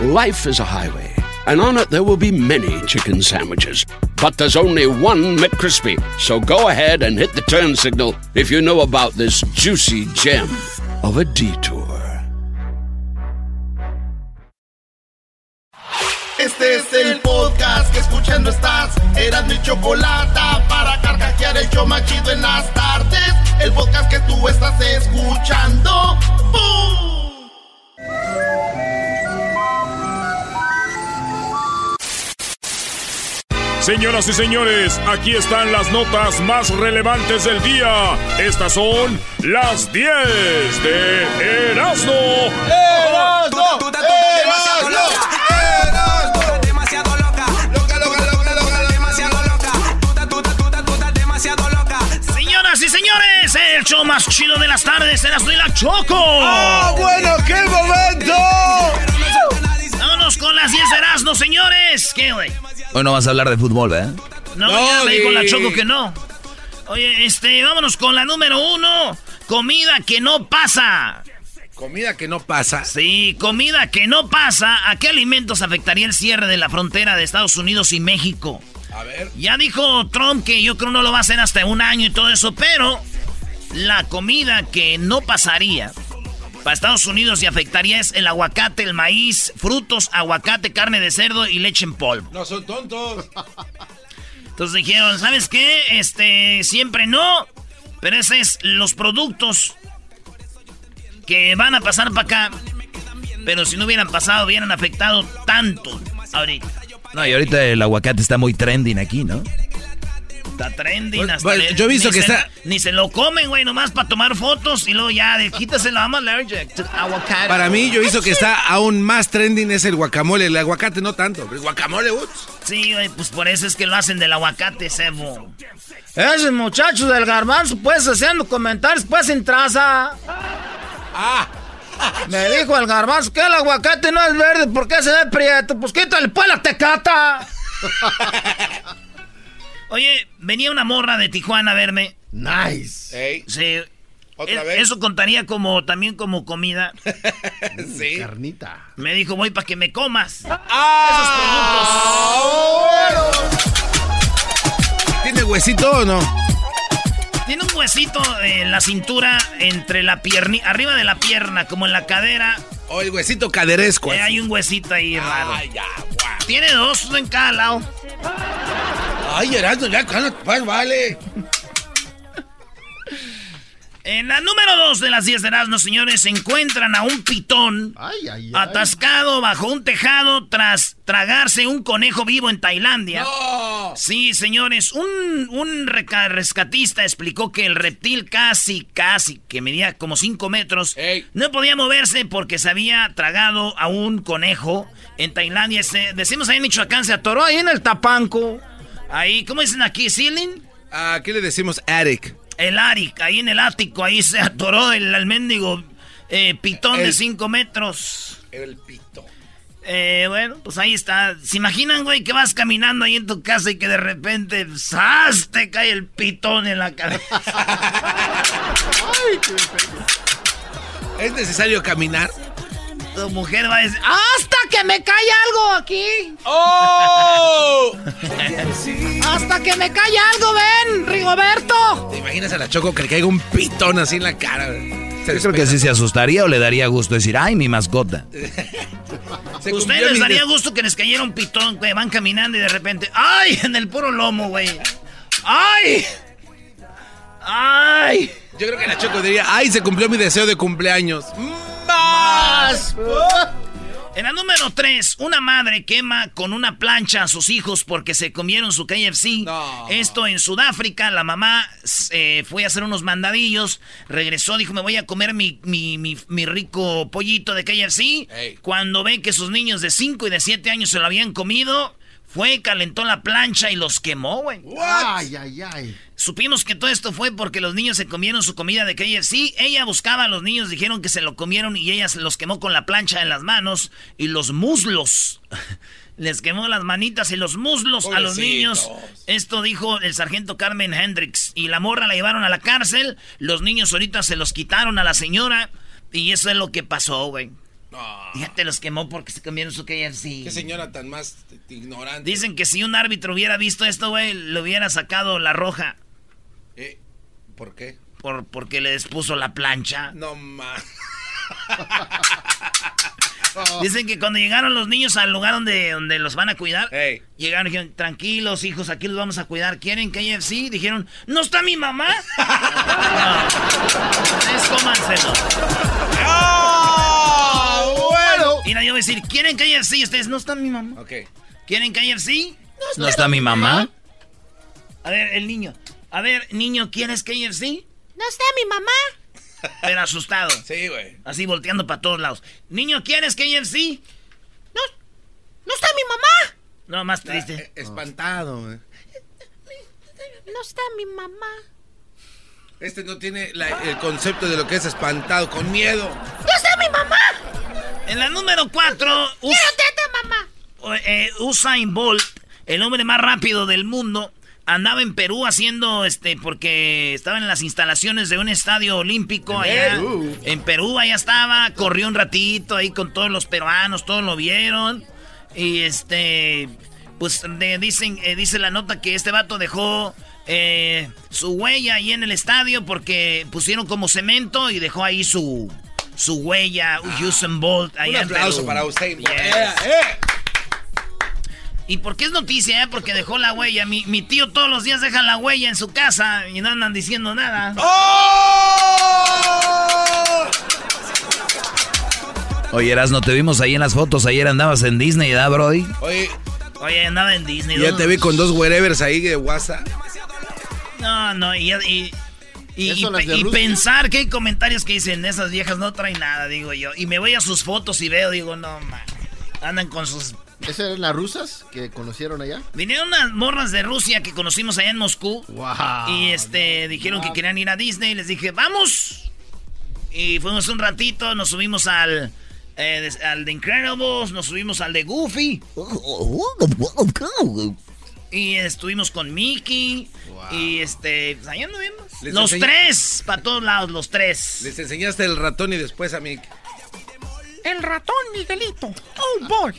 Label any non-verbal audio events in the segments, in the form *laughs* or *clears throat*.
Life is a highway, and on it there will be many chicken sandwiches. But there's only one McCrispy. So go ahead and hit the turn signal if you know about this juicy gem of a detour. Este es el podcast que escuchando estás. Mi chocolate para carcajear el yo machido en las tardes. El podcast que tú estás escuchando. ¡Bum! Señoras y señores, aquí están las notas más relevantes del día. Estas son las 10 de Erasmo. ¡Erasmo! Señoras y señores, el show más chido de las tardes, Erasmo y la Choco. ¡Ah, bueno, qué momento! Vámonos con las 10 de Erasmo, señores. ¿Qué, güey? Hoy no vas a hablar de fútbol, ¿eh? No, ya me dijo la Choco que no. Oye, este, vámonos con la número uno. Comida que no pasa. Comida que no pasa. Sí, comida que no pasa. ¿A qué alimentos afectaría el cierre de la frontera de Estados Unidos y México? A ver. Ya dijo Trump que yo creo no lo va a hacer hasta un año y todo eso, pero la comida que no pasaría para Estados Unidos y afectaría es el aguacate, el maíz, frutos, aguacate, carne de cerdo y leche en polvo. No son tontos. Entonces dijeron, ¿sabes qué? Este, siempre no, pero esos es los productos que van a pasar para acá. Pero si no hubieran pasado, hubieran afectado tanto ahorita. No, y ahorita el aguacate está muy trending aquí, ¿no? Está trending hasta bueno, le- yo he visto ni que se- está- Ni se lo comen, güey, nomás para tomar fotos y luego ya, de, quítaselo, I'm allergic to avocado. Para mí, yo he visto que está aún más trending es el guacamole. El aguacate no tanto. pero El guacamole, ups. Sí, güey, pues por eso es que lo hacen del aguacate, Sebo. Esos muchachos del garbanzo, pues, haciendo comentarios, pues, sin traza. Ah. *laughs* Me dijo el garbanzo que el aguacate no es verde, ¿por qué se ve prieto? Pues quítale pues la tecata. *laughs* Oye, venía una morra de Tijuana a verme. Nice. Ey, Sí. ¿Otra Es- vez? Eso contaría como también como comida. *laughs* sí. Me dijo, voy para que me comas. Ah, ¿Tiene huesito o no? Tiene un huesito en la cintura, entre la pierna, arriba de la pierna, como en la cadera. O el huesito caderesco. Eh, hay un huesito ahí raro. Ay, ya, guau. Tiene dos, uno en cada lado. Ay, Erasmo, ya, pues, vale. En la número dos de las 10 de Erasmo, señores, se encuentran a un pitón atascado bajo un tejado tras tragarse un conejo vivo en Tailandia. No. Sí, señores, un, rescatista explicó que el reptil casi, casi, que medía como 5 metros, Ey. no podía moverse porque se había tragado a un conejo en Tailandia. Se- decimos ahí en Michoacán, se atoró ahí en el tapanco. Ahí, ¿cómo dicen aquí? ¿Ceiling? ¿A qué le decimos attic? El Arik, ahí en el ático, ahí se atoró el, el mendigo eh, pitón de El- 5 metros. El pito. Eh, bueno, pues ahí está. ¿Se imaginan, güey, que vas caminando ahí en tu casa y que de repente, ¡zas! te cae el pitón en la cabeza? *laughs* ¿Es necesario caminar? Tu mujer va a decir, Hasta que me cae algo aquí. ¡Oh! *laughs* Hasta que me cae algo, ven, Rigoberto. ¿Te imaginas a la Choco que le caiga un pitón así en la cara? Se Yo creo que sí se asustaría o le daría gusto decir, ay, mi mascota. *laughs* ¿Ustedes les daría gusto que les cayera un pitón, güey? Van caminando y de repente, ¡ay! En el puro lomo, güey. ¡Ay! ¡Ay! Yo creo que la Choco diría, ay, se cumplió mi deseo de cumpleaños. ¡Más! En la número 3, una madre quema con una plancha a sus hijos porque se comieron su KFC. Esto en Sudáfrica, la mamá eh, fue a hacer unos mandadillos, regresó, dijo, me voy a comer mi, mi, rico pollito de KFC. Cuando ve que sus niños de 5 y de 7 años se lo habían comido, fue, calentó la plancha y los quemó, güey. Ay, ay, ay. Supimos que todo esto fue porque los niños se comieron su comida de KFC. Ella buscaba a los niños, dijeron que se lo comieron y ella se los quemó con la plancha en las manos y los muslos. *laughs* Les quemó las manitas y los muslos a los niños. Esto dijo el sargento Carmen Hendricks. Y la morra la llevaron a la cárcel. Los niños ahorita se los quitaron a la señora. Y eso es lo que pasó, güey. Fíjate, los quemó porque se comieron su KFC. Qué señora tan más ignorante. Dicen que si un árbitro hubiera visto esto, güey, le hubiera sacado la roja. Eh, ¿Por qué? Por, porque le despuso la plancha. No más. *laughs* Dicen que cuando llegaron los niños al lugar donde, donde los van a cuidar, llegaron y dijeron, tranquilos hijos, aquí los vamos a cuidar. ¿Quieren KFC? Dijeron, ¿no está mi mamá? *laughs* *laughs* Es cómanselo. ¡Oh, bueno! Y nadie va a decir, ¿quieren KFC? Ustedes, ¿no está mi mamá? Ok. ¿Quieren KFC? ¿No está mi mamá? A ver, el niño. A ver, niño, ¿quieres KFC? No está mi mamá. Pero asustado. Sí, güey. Así volteando para todos lados. Niño, ¿quieres KFC? No, no está mi mamá. No, más triste. Eh, espantado, güey. No está mi mamá. Este no tiene el concepto de lo que es espantado, con miedo. ¡No está mi mamá! En la número 4, Us mamá! Eh, Usain Bolt, el hombre más rápido del mundo, andaba en Perú haciendo, este, porque estaba en las instalaciones de un estadio olímpico allá. En Perú, allá estaba, corrió un ratito ahí con todos los peruanos, todos lo vieron. Y este, pues dicen, eh, dice la nota que este vato dejó eh, su huella ahí en el estadio porque pusieron como cemento y dejó ahí su, su huella, ah, Usain Bolt. Ahí un aplauso para Usain Bolt. ¿Y por qué es noticia? Eh? Porque dejó la huella. Mi, mi, tío todos los días deja la huella en su casa y no andan diciendo nada. ¡Oh! Oye, no te vimos ahí en las fotos. Ayer andabas en Disney, ¿verdad, Brody? Oye. Oye, andaba en Disney. Ya te vi con dos wherevers ahí de WhatsApp. No, no, y, y, y, pensar que hay comentarios que dicen, esas viejas no traen nada, digo yo. Y me voy a sus fotos y veo, digo, no, man. Andan con sus ¿Esas eran las rusas que conocieron allá? Vinieron unas morras de Rusia que conocimos allá en Moscú. Wow. Y este dijeron que querían ir a Disney. Y les dije, ¡vamos! Y fuimos un ratito, nos subimos al, eh, al de Incredibles, nos subimos al de Goofy. Y estuvimos con Mickey. Y este, pues ahí anduvimos. Los tres, para todos lados, los tres. Les enseñaste el ratón y después a Mickey. El ratón Miguelito. Oh boy.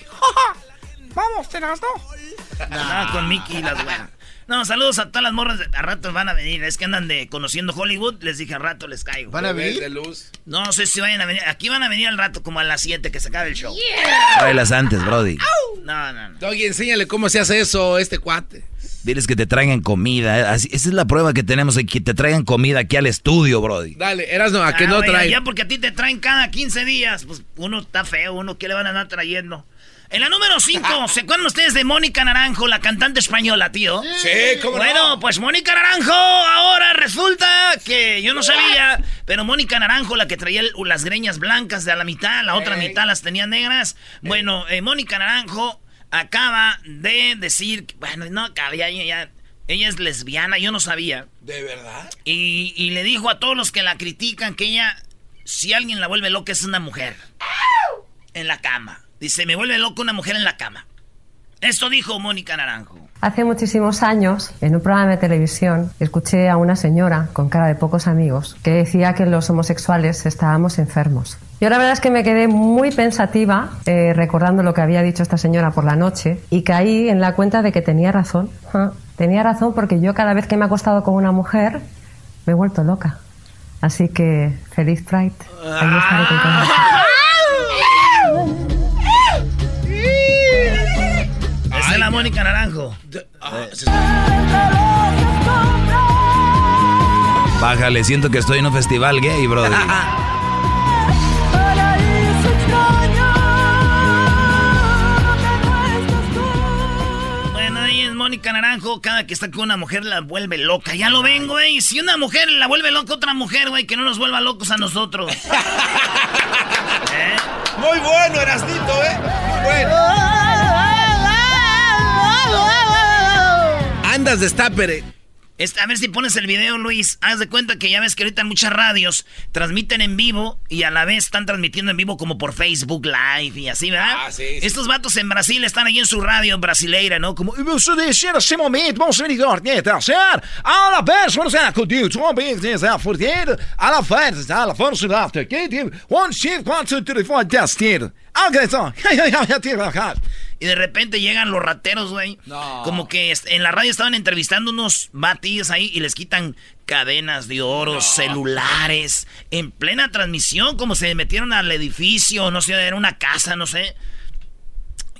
*laughs* Vamos, te las No, con Mickey y las buenas. No, saludos a todas las morras. A rato van a venir. Es que andan de conociendo Hollywood. Les dije, a rato les caigo. ¿Van a venir? De luz. No, sé si vayan a venir. Aquí van a venir al rato, como a las 7 que se acabe el show. Yeah. antes, Brody. No, no, no. Oye, enséñale cómo se hace eso, este cuate. Diles que te traigan comida. esa es la prueba que tenemos aquí, que te traigan comida aquí al estudio, Brody. Dale, eras no, a que ah, no traigan. Ya porque a ti te traen cada 15 días. Pues uno está feo, uno que le van a andar trayendo. En la número 5, *laughs* ¿se acuerdan ustedes de Mónica Naranjo, la cantante española, tío? Sí, ¿cómo Bueno, pues Mónica Naranjo ahora resulta que yo no sabía, pero Mónica Naranjo, la que traía las greñas blancas de a la mitad, la otra mitad las tenía negras. Bueno, eh, Mónica Naranjo acaba de decir, bueno, no acaba, ya, ella es lesbiana, yo no sabía. ¿De verdad? Y, y le dijo a todos los que la critican que ella, si alguien la vuelve loca, es una mujer. En la cama. Dice, me vuelve loco una mujer en la cama. Esto dijo Mónica Naranjo. Hace muchísimos años, en un programa de televisión, escuché a una señora con cara de pocos amigos que decía que los homosexuales estábamos enfermos. Yo la verdad es que me quedé muy pensativa eh, recordando lo que había dicho esta señora por la noche y caí en la cuenta de que tenía razón. Tenía razón porque yo cada vez que me he acostado con una mujer me he vuelto loca. Así que feliz Pride. Ahí estaré *laughs* Ay, la Mónica Naranjo. Ah, eh. Bájale, siento que estoy en un festival gay, brother. *laughs* bueno, ahí es Mónica Naranjo, cada que está con una mujer la vuelve loca. Ya lo ven, güey. Eh. Si una mujer la vuelve loca, otra mujer, güey, que no nos vuelva locos a nosotros. *laughs* ¿Eh? Muy bueno, Erasnito, ¿eh? Muy bueno. Andas destapere. Este, a ver si pones el video, Luis. Haz de cuenta que ya ves que ahorita muchas radios transmiten en vivo y a la vez están transmitiendo en vivo como por Facebook Live y así, ¿verdad? Ah, sí, Estos vatos en Brasil están ahí en su radio brasileira, ¿no? Como, vamos a decir ese momento, vamos a venir a la vez, vamos a acudir, a la fuerza, a la fuerza, one shift, one, two, three, four, just *laughs* y de repente llegan los rateros, güey. Como que en la radio estaban entrevistando unos batillos ahí y les quitan cadenas de oro, celulares, en plena transmisión, como se metieron al edificio, no sé, era una casa, no sé.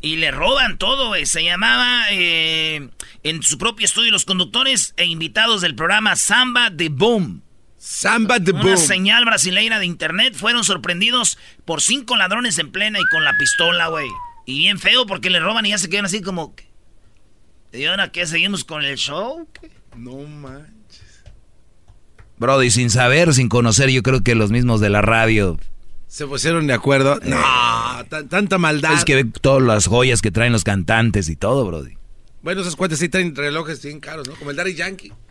Y le roban todo, güey. Se llamaba eh, en su propio estudio los conductores e invitados del programa Samba de Boom. Samba de Boom. Una señal brasileira de internet fueron sorprendidos por cinco ladrones en plena y con la pistola, güey. Y bien feo porque le roban y ya se quedan así como... ¿Y ahora qué? ¿Seguimos con el show? No manches. Brody, sin saber, sin conocer, yo creo que los mismos de la radio... ¿Se pusieron de acuerdo? No, tanta maldad. Es que ve todas las joyas que traen los cantantes y todo, Brody. Bueno, esos cuates sí traen relojes bien caros, ¿no? Como el Daddy Yankee. *laughs*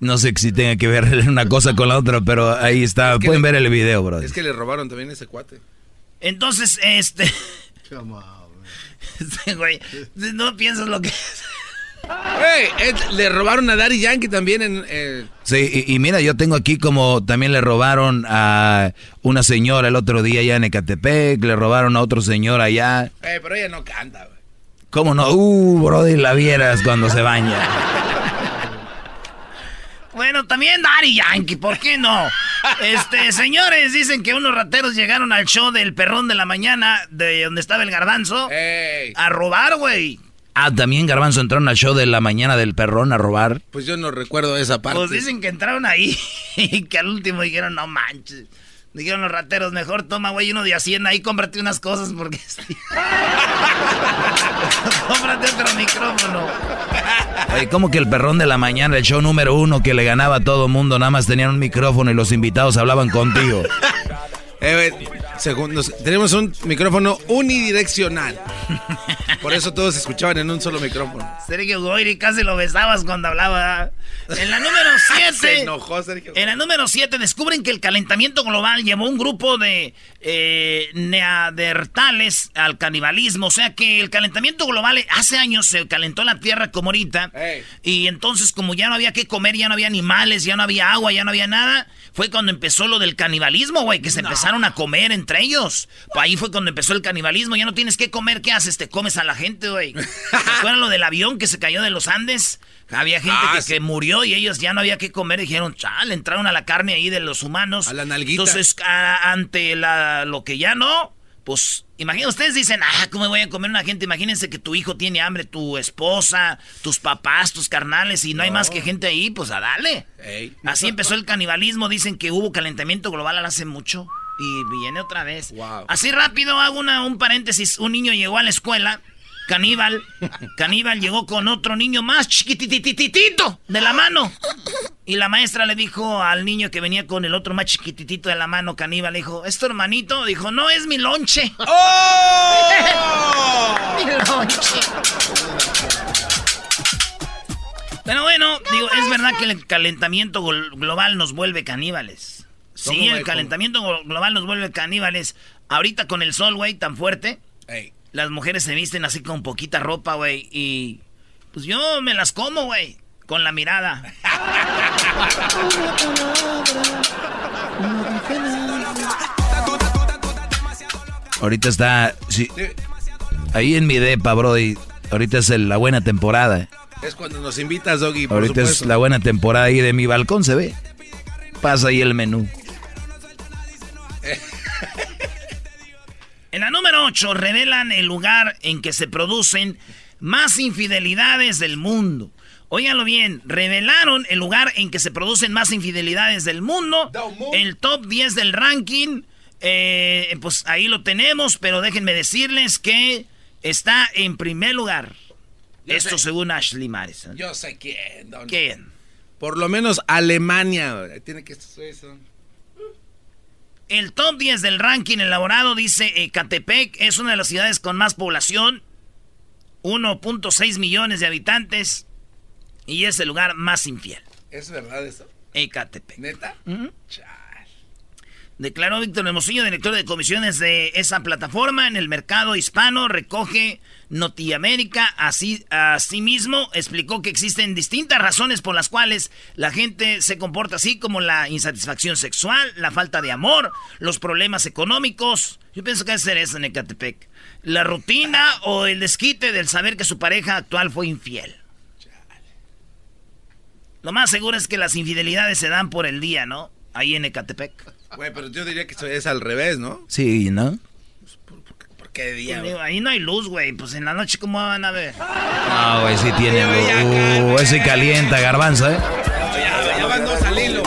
No sé si tenga que ver *laughs* una cosa con la otra, pero ahí está. Pueden ver el video, Brody. Es que le robaron también ese cuate. Entonces, este. *laughs* este güey, no piensas lo que es. le robaron a Daddy Yankee también en... Eh... Sí, y, mira, yo tengo aquí como también le robaron a una señora el otro día allá en Ecatepec, le robaron a otro señor allá. Eh, pero ella no canta, güey. ¿Cómo no? Uh, brody, la vieras cuando se baña. *laughs* Bueno, también Daddy Yankee, ¿por qué no? Este, *laughs* señores, dicen que unos rateros llegaron al show del perrón de la mañana, de donde estaba el garbanzo, a robar, güey. Ah, también Garbanzo entraron al show de la mañana del perrón a robar. Pues yo no recuerdo esa parte. Pues dicen que entraron ahí *laughs* y que al último dijeron, no manches. Dijeron los rateros, mejor toma, güey, uno de Hacienda ahí, cómprate unas cosas porque... *laughs* cómprate otro micrófono. Oye, ¿cómo que el perrón de la mañana, el show número uno que le ganaba a todo mundo, nada más tenían un micrófono y los invitados hablaban contigo? Eh, segundos. Tenemos un micrófono unidireccional. *laughs* Por eso todos escuchaban en un solo micrófono. Sergio Goyri casi lo besabas cuando hablaba. En la número 7. *laughs* Se enojó Sergio. En la número 7 descubren que el calentamiento global llevó un grupo de eh, neandertales al canibalismo. O sea que el calentamiento global hace años se calentó la tierra como ahorita. Y entonces, como ya no había que comer, ya no había animales, ya no había agua, ya no había nada, fue cuando empezó lo del canibalismo, güey, que se empezaron a comer entre ellos. Pues ahí fue cuando empezó el canibalismo. Ya no tienes que comer, ¿qué haces? Te comes a la gente, güey. ¿Fue *laughs* lo del avión que se cayó de los Andes? Había gente ah, que, murió y ellos ya no había que comer. Dijeron, chal, entraron a la carne ahí de los humanos. A la nalguita. Entonces, ante la, lo que ya no, pues, imagínense, ustedes dicen, ah, ¿cómo voy a comer una gente? Imagínense que tu hijo tiene hambre, tu esposa, tus papás, tus carnales, y no, hay más que gente ahí, pues a dale. Así empezó el canibalismo. Dicen que hubo calentamiento global hace mucho. Y viene otra vez. Así rápido hago una, un paréntesis. Un niño llegó a la escuela Caníbal, *laughs* Caníbal llegó con otro niño más chiquitititito de la mano. Y la maestra le dijo al niño que venía con el otro más chiquititito de la mano, Caníbal, le dijo, ¿es tu hermanito? Dijo, no, es mi lonche. *laughs* ¡Oh! *laughs* mi lonche. Pero bueno, digo, es verdad que el calentamiento global nos vuelve caníbales. Sí, el calentamiento global nos vuelve caníbales. Ahorita con el sol, güey, tan fuerte las mujeres se visten así con poquita ropa, güey. Y pues yo me las como, güey. Con la mirada. *laughs* Ahorita está. Sí, ahí en mi depa, bro. Y ahorita es la buena temporada. Es cuando nos invitas, Doggy. ahorita es la buena temporada ahí de mi balcón, se ve. Pasa ahí el menú. *laughs* En la número 8 revelan el lugar en que se producen más infidelidades del mundo. Óiganlo bien, revelaron el lugar en que se producen más infidelidades del mundo. El top 10 del ranking. Eh, pues ahí lo tenemos, pero déjenme decirles que está en primer lugar. Esto según Ashley Madison. Yo sé quién. Don. ¿Quién? Por lo menos Alemania. Tiene que eso. El top 10 del ranking elaborado dice Ecatepec es una de las ciudades con más población, 1.6 millones de habitantes y es el lugar más infiel. ¿Es verdad eso? Ecatepec. ¿Neta? Declaró Víctor Hermosillo, director de comisiones de esa plataforma en el mercado hispano, recoge Notiamérica. Así, asimismo, explicó que existen distintas razones por las cuales la gente se comporta así, como la insatisfacción sexual, la falta de amor, los problemas económicos. Yo pienso que debe ser eso en Ecatepec. La rutina o el desquite del saber que su pareja actual fue infiel. Lo más seguro es que las infidelidades se dan por el día, ¿no? Ahí en Ecatepec. Güey, pero yo diría que es al revés, ¿no? Sí, ¿no? ¿Por qué de día? Pues, ahí no hay luz, güey. Pues en la noche, ¿cómo van a ver? No, güey, sí tiene luz. Uh, ese calienta, garbanzo, ¿eh? Ya, ya van dos al hilo.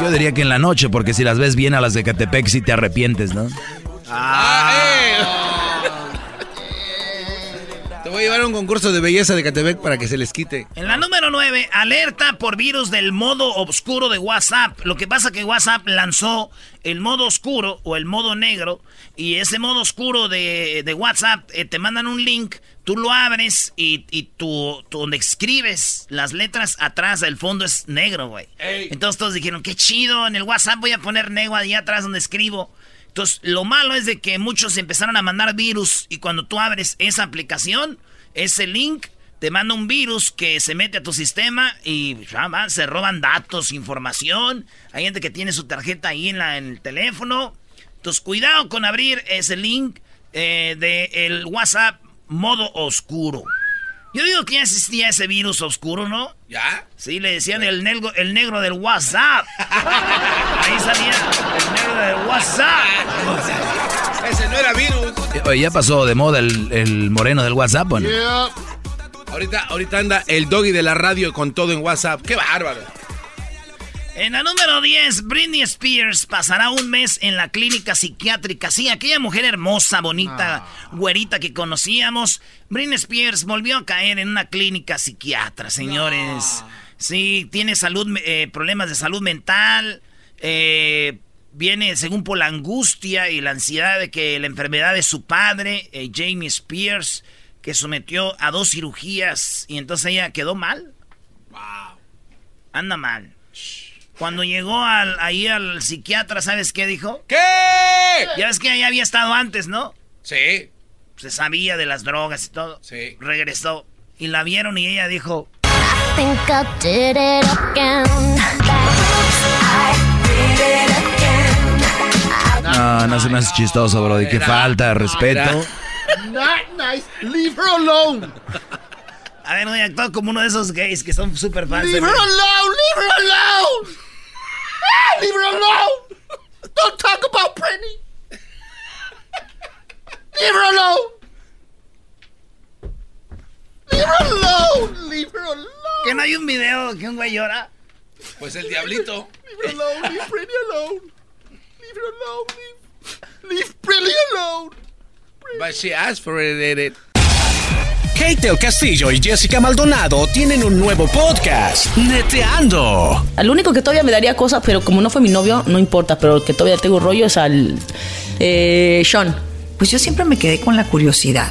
Yo diría que en la noche, porque si las ves bien a las de Catepec, sí te arrepientes, ¿no? Ah, voy a llevar un concurso de belleza de Catepec para que se les quite. En la número 9, alerta por virus del modo oscuro de WhatsApp. Lo que pasa que WhatsApp lanzó el modo oscuro o el modo negro. Y ese modo oscuro de, WhatsApp eh, te mandan un link, tú lo abres y, y tú, donde escribes las letras atrás, el fondo es negro, güey. Entonces todos dijeron, qué chido, en el WhatsApp voy a poner negro ahí atrás donde escribo. Entonces, lo malo es de que muchos empezaron a mandar virus y cuando tú abres esa aplicación, ese link te manda un virus que se mete a tu sistema y se roban datos, información. Hay gente que tiene su tarjeta ahí en, la, en el teléfono. Entonces, cuidado con abrir ese link eh, de el WhatsApp modo oscuro. Yo digo que ya existía ese virus oscuro, ¿no? ¿Ya? Sí, le decían el negro, el negro del WhatsApp. *laughs* Ahí salía el negro del WhatsApp. Ese no era virus. Oye, ya pasó de moda el, moreno del WhatsApp, ¿o no? Ahorita, ahorita anda el doggy de la radio con todo en WhatsApp. ¡Qué bárbaro! En la número 10, Britney Spears pasará un mes en la clínica psiquiátrica. Sí, aquella mujer hermosa, bonita, ah. güerita que conocíamos. Britney Spears volvió a caer en una clínica psiquiatra, señores. Sí, tiene salud, eh, problemas de salud mental. Eh, viene, según por la angustia y la ansiedad de que la enfermedad de su padre, eh, Jamie Spears, que sometió a dos cirugías y entonces ella quedó mal. Wow. Anda mal. Cuando llegó al, ahí al psiquiatra, ¿sabes qué dijo? ¿Qué? Ya ves que ahí había estado antes, ¿no? Sí. Se sabía de las drogas y todo. Sí. Regresó. Y la vieron y ella dijo... No, no se me hace chistoso, bro. Y qué falta de respeto. Not nice. Leave her alone. A ver, voy a actuar como uno de esos gays que son súper fans. Leave her alone. Leave her alone. Leave her alone. Don't talk about Britney. Leave her alone. Leave her alone. Leave her alone. ¿Que no hay un video que un güey llora? Pues el diablito. Leave her alone. Leave Britney alone. Leave her alone. Leave, leave alone. But she asked for it. Kate del Castillo y Jessica Maldonado tienen un nuevo podcast, Neteando. Al único que todavía me daría cosas, pero como no fue mi novio, no importa, pero el que todavía tengo rollo es al eh, Sean. Pues yo siempre me quedé con la curiosidad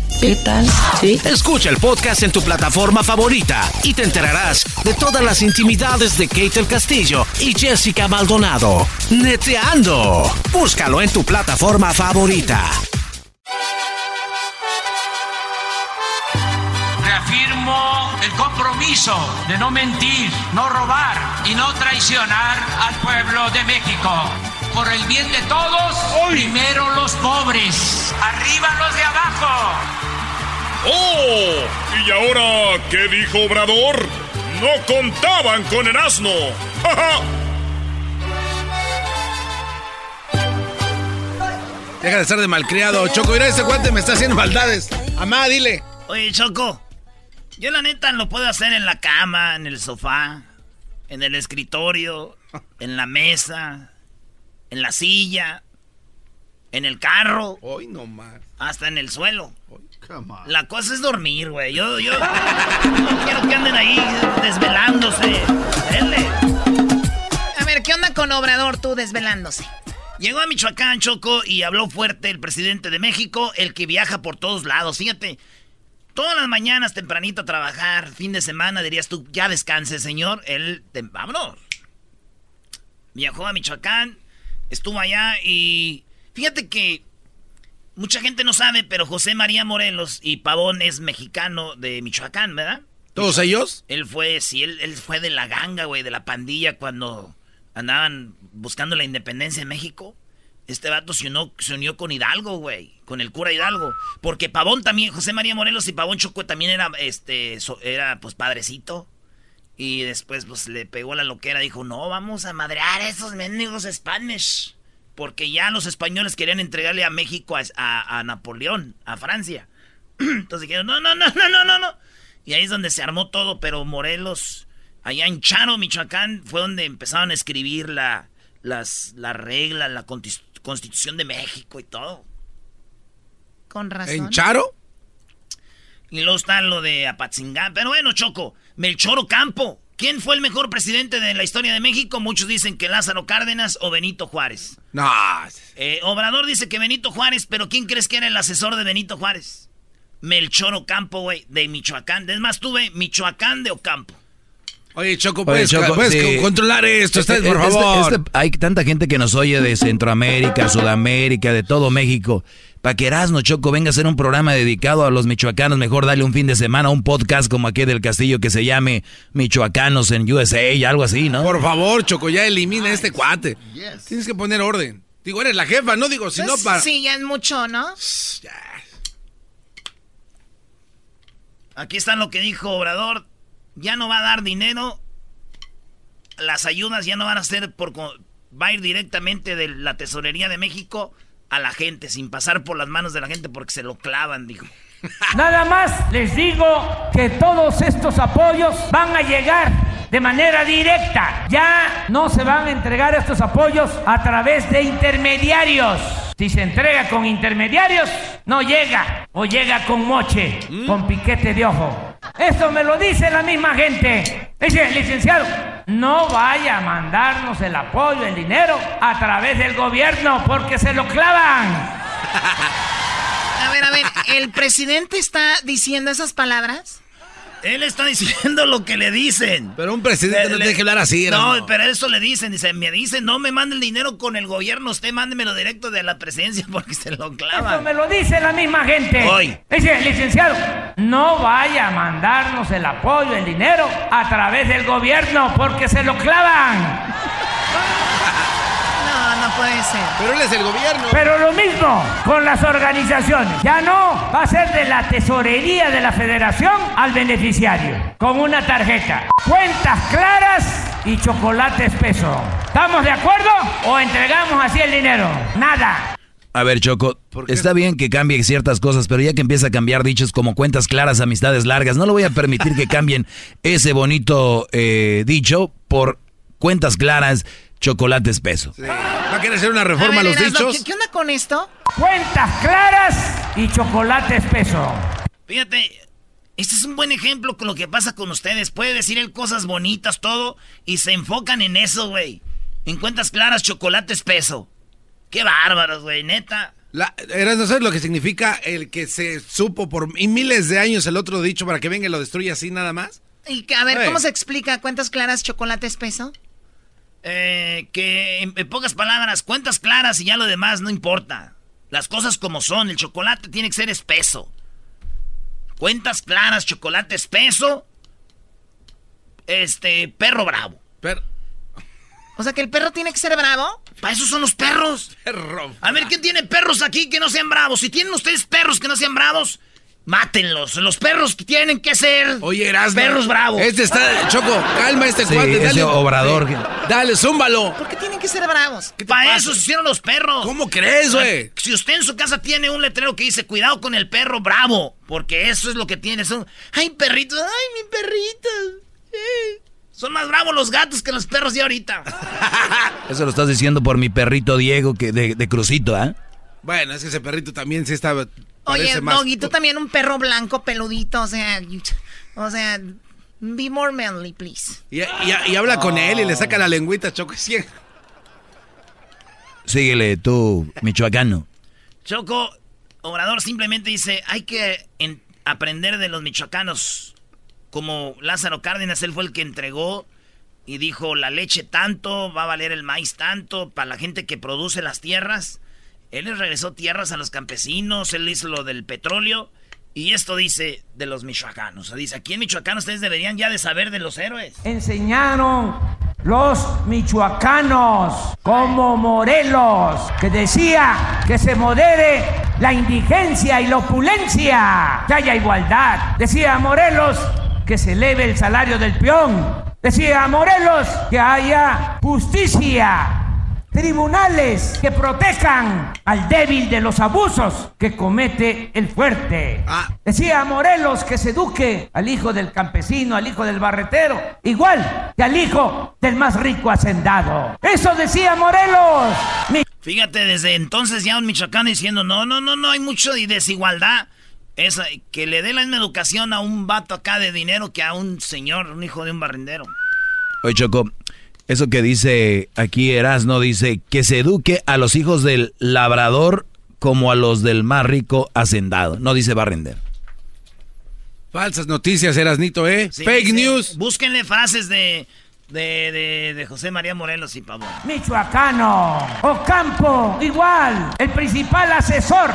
¿Qué tal? Sí. Escucha el podcast en tu plataforma favorita y te enterarás de todas las intimidades de Kate el Castillo y Jessica Maldonado. Neteando. Búscalo en tu plataforma favorita. Reafirmo el compromiso de no mentir, no robar y no traicionar al pueblo de México. Por el bien de todos, primero los pobres, arriba los de abajo. ¡Oh! ¿Y ahora qué dijo Obrador? No contaban con el asno. *laughs* Deja de estar de malcriado, Choco. Mira, ese guante me está haciendo maldades. Amá, dile. Oye, Choco. Yo la neta lo puedo hacer en la cama, en el sofá, en el escritorio, *laughs* en la mesa, en la silla, en el carro. Hoy no más. Hasta en el suelo. La cosa es dormir, güey. Yo, yo *laughs* no quiero que anden ahí desvelándose. Denle. A ver, ¿qué onda con Obrador tú desvelándose? Llegó a Michoacán, Choco, y habló fuerte el presidente de México, el que viaja por todos lados. Fíjate, todas las mañanas tempranito a trabajar, fin de semana, dirías tú, ya descanse, señor. Él, vámonos. Viajó a Michoacán, estuvo allá y fíjate que mucha gente no sabe, pero José María Morelos y Pavón es mexicano de Michoacán, ¿verdad? ¿Todos ellos? Él fue, sí, él, él fue de la ganga, güey, de la pandilla cuando andaban buscando la independencia en México. Este vato se unió, se unió con Hidalgo, güey. Con el cura Hidalgo. Porque Pavón también, José María Morelos y Pavón Choco también era, este, era pues padrecito. Y después pues le pegó la loquera, dijo, no, vamos a madrear a esos mendigos Spanish. Porque ya los españoles querían entregarle a México a, a Napoleón, a Francia. *clears throat* Entonces dijeron, no, no, no, no, no, no, no. Y ahí es donde se armó todo, pero Morelos Allá en Charo, Michoacán, fue donde empezaron a escribir la, las, la regla, la constitución de México y todo. Con razón. ¿En Charo? Y luego está lo de Apatzingán. Pero bueno, Choco, Melchoro Campo. ¿Quién fue el mejor presidente de la historia de México? Muchos dicen que Lázaro Cárdenas o Benito Juárez. No. Eh, Obrador dice que Benito Juárez, pero ¿quién crees que era el asesor de Benito Juárez? Melchoro Campo, güey, de Michoacán. Es más, tuve Michoacán de Ocampo. Oye, Choco, puedes, controlar esto, este, por este, favor. Este, hay tanta gente que nos oye de Centroamérica, Sudamérica, de todo México. Para que Erasmo Choco venga a hacer un programa dedicado a los michoacanos, mejor dale un fin de semana, un podcast como aquí del Castillo que se llame Michoacanos en USA y algo así, ¿no? Por favor, Choco, ya elimina este cuate. Tienes que poner orden. Digo, eres la jefa, no digo, si no pues, para... Sí, ya es mucho, ¿no? Ya. Aquí está lo que dijo Obrador ya no va a dar dinero. Las ayudas ya no van a ser por va a ir directamente de la tesorería de México a la gente sin pasar por las manos de la gente porque se lo clavan, dijo. *laughs* Nada más les digo que todos estos apoyos van a llegar de manera directa. Ya no se van a entregar estos apoyos a través de intermediarios. Si se entrega con intermediarios, no llega o llega con moche, mm. con piquete de ojo. Eso me lo dice la misma gente. Dice, licenciado, no vaya a mandarnos el apoyo, el dinero a través del gobierno porque se lo clavan. *laughs* A ver, a ver, ¿el presidente está diciendo esas palabras? Él está diciendo lo que le dicen. Pero un presidente no tiene que hablar así. No, pero eso le dicen. Dice, me dicen, no me mande el dinero con el gobierno, usted mándemelo directo de la presidencia *laughs* porque se lo clavan. Eso me lo dice la misma gente. Hoy. Dice, licenciado, no vaya a mandarnos el apoyo, el dinero a través del gobierno porque se lo clavan *laughs* no puede ser. Pero él es el gobierno. Pero lo mismo con las organizaciones. Ya no va a ser de la tesorería de la federación al beneficiario. Con una tarjeta. Cuentas claras y chocolate espeso. ¿Estamos de acuerdo? ¿O entregamos así el dinero? Nada. A ver, Choco, está bien que cambie ciertas cosas, pero ya que empieza a cambiar dichos como cuentas claras, amistades largas, no le voy a permitir que cambien ese bonito eh, dicho por cuentas claras, chocolate espeso. ¿Va a querer hacer una reforma a, los dichos? ¿qué, onda con esto? Cuentas claras y chocolate espeso. Fíjate, este es un buen ejemplo con lo que pasa con ustedes. Puede decir él cosas bonitas, todo, y se enfocan en eso, güey. En cuentas claras, chocolate espeso. Qué bárbaros, güey, neta. La, no sabes lo que significa el que se supo por miles de años el otro dicho para que venga y lo destruya así nada más? Y a ver, ¿cómo se explica cuentas claras, chocolate espeso? Eh, que en, pocas palabras, cuentas claras y ya lo demás no importa. Las cosas como son, el chocolate tiene que ser espeso. Cuentas claras, chocolate espeso. Este, perro bravo. O sea que el perro tiene que ser bravo. Para eso son los perros. Perro. A ver, ¿quién tiene perros aquí que no sean bravos? Si tienen ustedes perros que no sean bravos, Mátenlos. Los perros que tienen que ser. Oye, Erasmo. Perros bravos. Este está. Choco, calma este Sí, cuate. ese Dale, obrador. Dale, zúmbalo. ¿Por qué tienen que ser bravos? Para eso se hicieron los perros. ¿Cómo crees, güey? Si usted en su casa tiene un letrero que dice cuidado con el perro bravo, porque eso es lo que tiene. Son, ay, perritos, ay, mi perrito. Eh. Son más bravos los gatos que los perros de ahorita. *laughs* Eso lo estás diciendo por mi perrito Diego que de, de Crucito, ¿ah? Bueno, es que ese perrito también sí estaba. Oye, parece más- Doggy, tú también un perro blanco peludito, o sea, o sea, be more manly, please. Y, y- y habla con él y le saca la lengüita, Choco. Sí. Síguele tú, michoacano. Choco, Obrador simplemente dice, hay que en- aprender de los michoacanos. Como Lázaro Cárdenas, él fue el que entregó y dijo, la leche tanto, va a valer el maíz tanto, para la gente que produce las tierras. Él les regresó tierras a los campesinos, él hizo lo del petróleo. Y esto dice de los michoacanos. Dice, aquí en Michoacán ustedes deberían ya de saber de los héroes. enseñaron los michoacanos como Morelos, que decía que se modere la indigencia y la opulencia, que haya igualdad. Decía Morelos que se eleve el salario del peón. Decía Morelos que haya justicia. Tribunales que protejan al débil de los abusos que comete el fuerte. Decía Morelos que se eduque al hijo del campesino, al hijo del barretero, igual que al hijo del más rico hacendado. Eso decía Morelos. Mi- Fíjate, desde entonces ya un michoacano diciendo, no, no, no, no hay mucho de desigualdad. Es que le dé la misma educación a un vato acá de dinero que a un señor, un hijo de un barrendero. Oye, Choco, eso que dice aquí Erasno dice que se eduque a los hijos del labrador como a los del más rico hacendado. No dice barrender. Falsas noticias, Erasnito, ¿eh? Sí, Fake sí. news. Búsquenle frases de, de, de, de José María Morelos y Pavón. Michoacano, Ocampo, igual, el principal asesor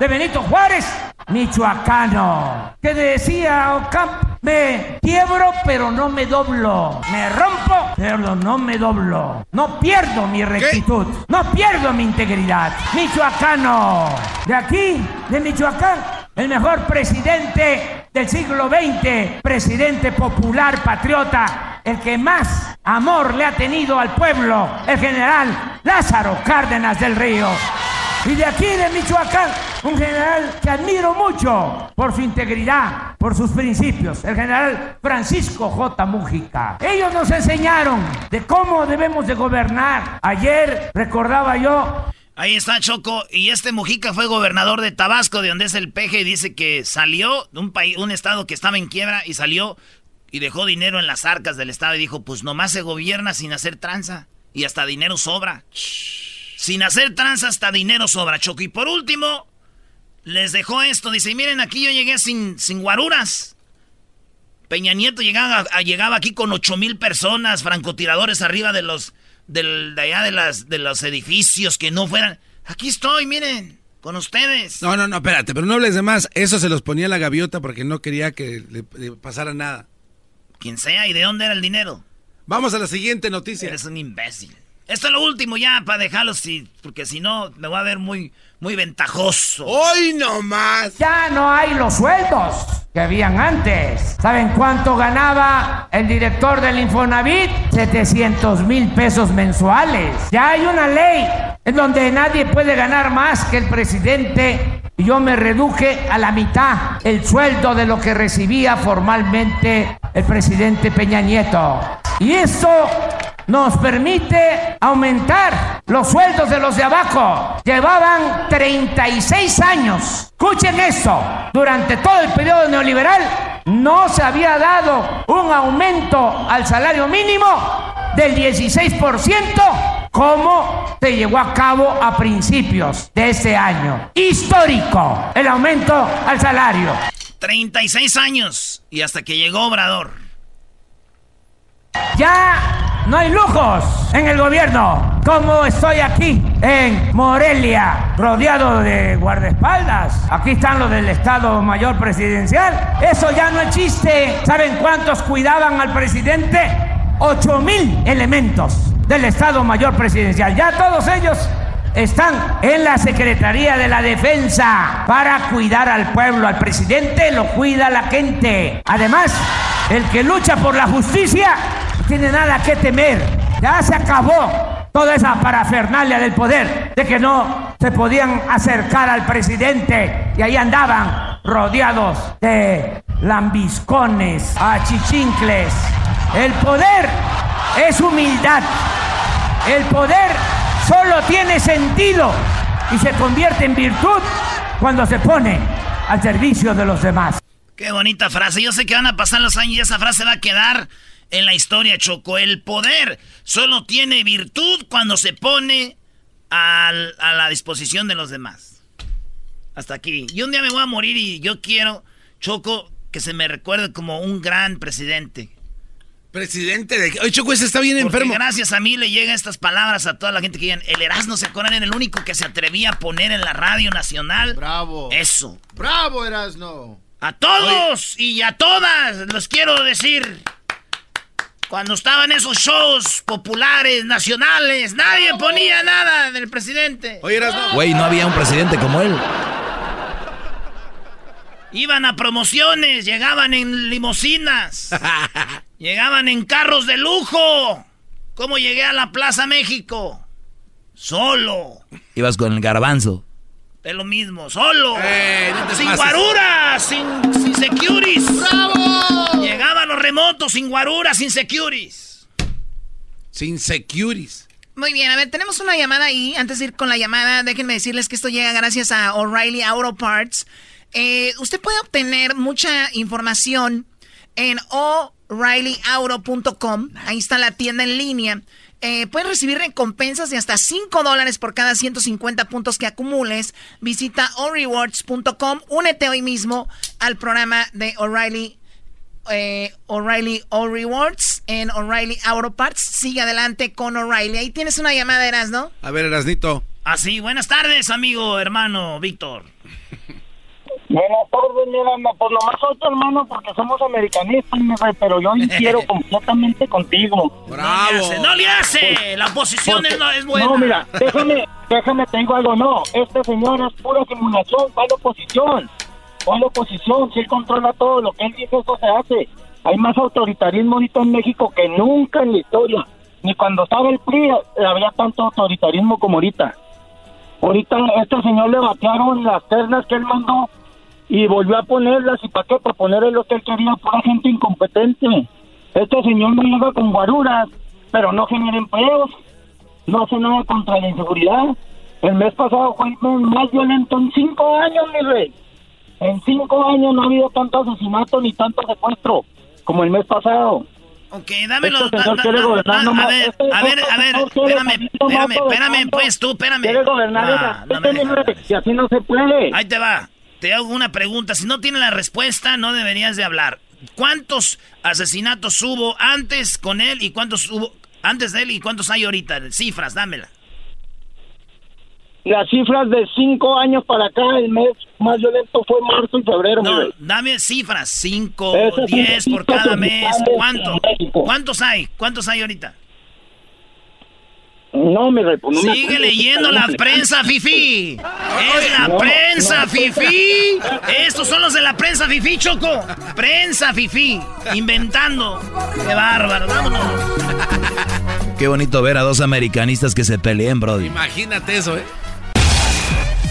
de Benito Juárez, michoacano, que decía Ocampo, me quiebro pero no me doblo, me rompo pero no me doblo, no pierdo mi rectitud, no pierdo mi integridad, michoacano, de aquí, de Michoacán, el mejor presidente del siglo XX, presidente popular, patriota, el que más amor le ha tenido al pueblo, el general Lázaro Cárdenas del Río. Y de aquí, de Michoacán, un general que admiro mucho por su integridad, por sus principios, el general Francisco J. Mújica. Ellos nos enseñaron de cómo debemos de gobernar. Ayer recordaba yo Ahí está Choco, y este Mujica fue gobernador de Tabasco, de donde es el peje, y dice que salió de un país, un estado que estaba en quiebra, y salió y dejó dinero en las arcas del estado, y dijo, pues nomás se gobierna sin hacer tranza, y hasta dinero sobra. Sin hacer tranza hasta dinero sobra, Choco. Y por último, les dejó esto, dice, miren, aquí yo llegué sin, sin guaruras. Peña Nieto llegaba, llegaba aquí con ocho mil personas, francotiradores arriba de los, del, de allá de, las, de los edificios que no fueran. Aquí estoy, miren, con ustedes. No, no, no, espérate, pero no hables de más. Eso se los ponía la gaviota porque no quería que le, le pasara nada. Quien sea, ¿y de dónde era el dinero? Vamos a la siguiente noticia. Eres un imbécil. Esto es lo último ya para dejarlos, si- porque si no me voy a ver muy, muy ventajoso. ¡Hoy no más! Ya no hay los sueldos que habían antes. ¿Saben cuánto ganaba el director del Infonavit? 700 mil pesos mensuales. Ya hay una ley en donde nadie puede ganar más que el presidente. Y yo me reduje a la mitad el sueldo de lo que recibía formalmente el presidente Peña Nieto. Y eso nos permite aumentar los sueldos de los de abajo. Llevaban 36 años. Escuchen esto. Durante todo el periodo neoliberal no se había dado un aumento al salario mínimo del 16% como se llevó a cabo a principios de este año. Histórico el aumento al salario. 36 años y hasta que llegó Obrador. Ya no hay lujos en el gobierno, como estoy aquí en Morelia, rodeado de guardaespaldas. Aquí están los del Estado Mayor Presidencial. Eso ya no existe. ¿Saben cuántos cuidaban al presidente? Ocho mil elementos del Estado Mayor Presidencial. Ya todos ellos están en la Secretaría de la Defensa para cuidar al pueblo. Al presidente lo cuida la gente. Además, el que lucha por la justicia no tiene nada que temer. Ya se acabó toda esa parafernalia del poder, de que no se podían acercar al presidente y ahí andaban rodeados de lambiscones, achichincles. El poder es humildad. El poder solo tiene sentido y se convierte en virtud cuando se pone al servicio de los demás. Qué bonita frase. Yo sé que van a pasar los años y esa frase va a quedar en la historia, Choco. El poder solo tiene virtud cuando se pone a la disposición de los demás. Hasta aquí. Y un día me voy a morir y yo quiero, Choco, que se me recuerde como un gran presidente. Presidente de... Oye, Choco, ese está bien Porque enfermo. gracias a mí le llegan estas palabras a toda la gente que digan, el Erasmo se acuerdan, en el único que se atrevía a poner en la radio nacional. Bravo. Eso. Bravo, Erasmo. A todos y a todas los quiero decir. Cuando estaban esos shows populares, nacionales, nadie ponía nada del presidente. Oye, Güey, no había un presidente como él. Iban a promociones, llegaban en limosinas, *laughs* llegaban en carros de lujo. ¿Cómo llegué a la Plaza México? Solo. Ibas con el garbanzo. Es lo mismo, solo. Eh, sin guaruras, sin, sin securities. ¡Bravo! Llegaban los remotos sin guaruras, sin securities. Sin securities. Muy bien, a ver, tenemos una llamada ahí. Antes de ir con la llamada, déjenme decirles que esto llega gracias a O'Reilly Auto Parts. Eh, usted puede obtener mucha información en o'ReillyAuto.com. Ahí está la tienda en línea. Eh, puedes recibir recompensas de hasta 5 dólares por cada 150 puntos que acumules. Visita orewards.com. Únete hoy mismo al programa de O'Reilly. Eh, O'Reilly O Rewards en O'Reilly Auto Parts. Sigue adelante con O'Reilly. Ahí tienes una llamada, Eras, ¿no? A ver, Erasnito. Así, ah, buenas tardes, amigo, hermano, Víctor. *laughs* Buenas tardes, mi Pues nomás soy tu hermano porque somos americanistas, mi rey, pero yo *laughs* quiero completamente contigo. ¡Bravo! ¡No le hace! La oposición no es buena. No, mira, déjame, déjame, tengo algo. No, este señor es pura simulación. ¿Cuál oposición? ¿Cuál oposición? Si él controla todo, lo que él dice, eso se hace. Hay más autoritarismo ahorita en México que nunca en la historia. Ni cuando estaba el PRI había tanto autoritarismo como ahorita. Ahorita a este señor le batearon las ternas que él mandó y volvió a ponerlas y para qué, para poner lo que él quería la gente incompetente. Este señor no llega con guaruras, pero no genera empleos, no hace nada contra la inseguridad. El mes pasado fue el más violento en cinco años, mi rey. En cinco años no ha habido tanto asesinato ni tanto secuestro como el mes pasado. Ok, dámelo. Este a, ver, a ver, este a ver, espérame, espérame, espérame, pues tú, espérame. Quiere gobernar ah, y así no se puede. Ahí te va te hago una pregunta. Si no tiene la respuesta, no deberías de hablar. ¿Cuántos asesinatos hubo antes con él y cuántos hubo antes de él y cuántos hay ahorita? Cifras, dámela. Las cifras de cinco años para acá, el mes más violento fue marzo y febrero. No, dame cifras, cinco, diez por cada mes. ¿Cuántos? ¿Cuántos hay? ¿Cuántos hay ahorita? No, me rey, Sigue leyendo la prensa, Fifi. Es la prensa, Fifi. Estos son los de la prensa, Fifi, Choco. Prensa, Fifi. Inventando. Qué bárbaro, vámonos. Qué bonito ver a dos americanistas que se peleen, Brody. Imagínate eso, ¿eh?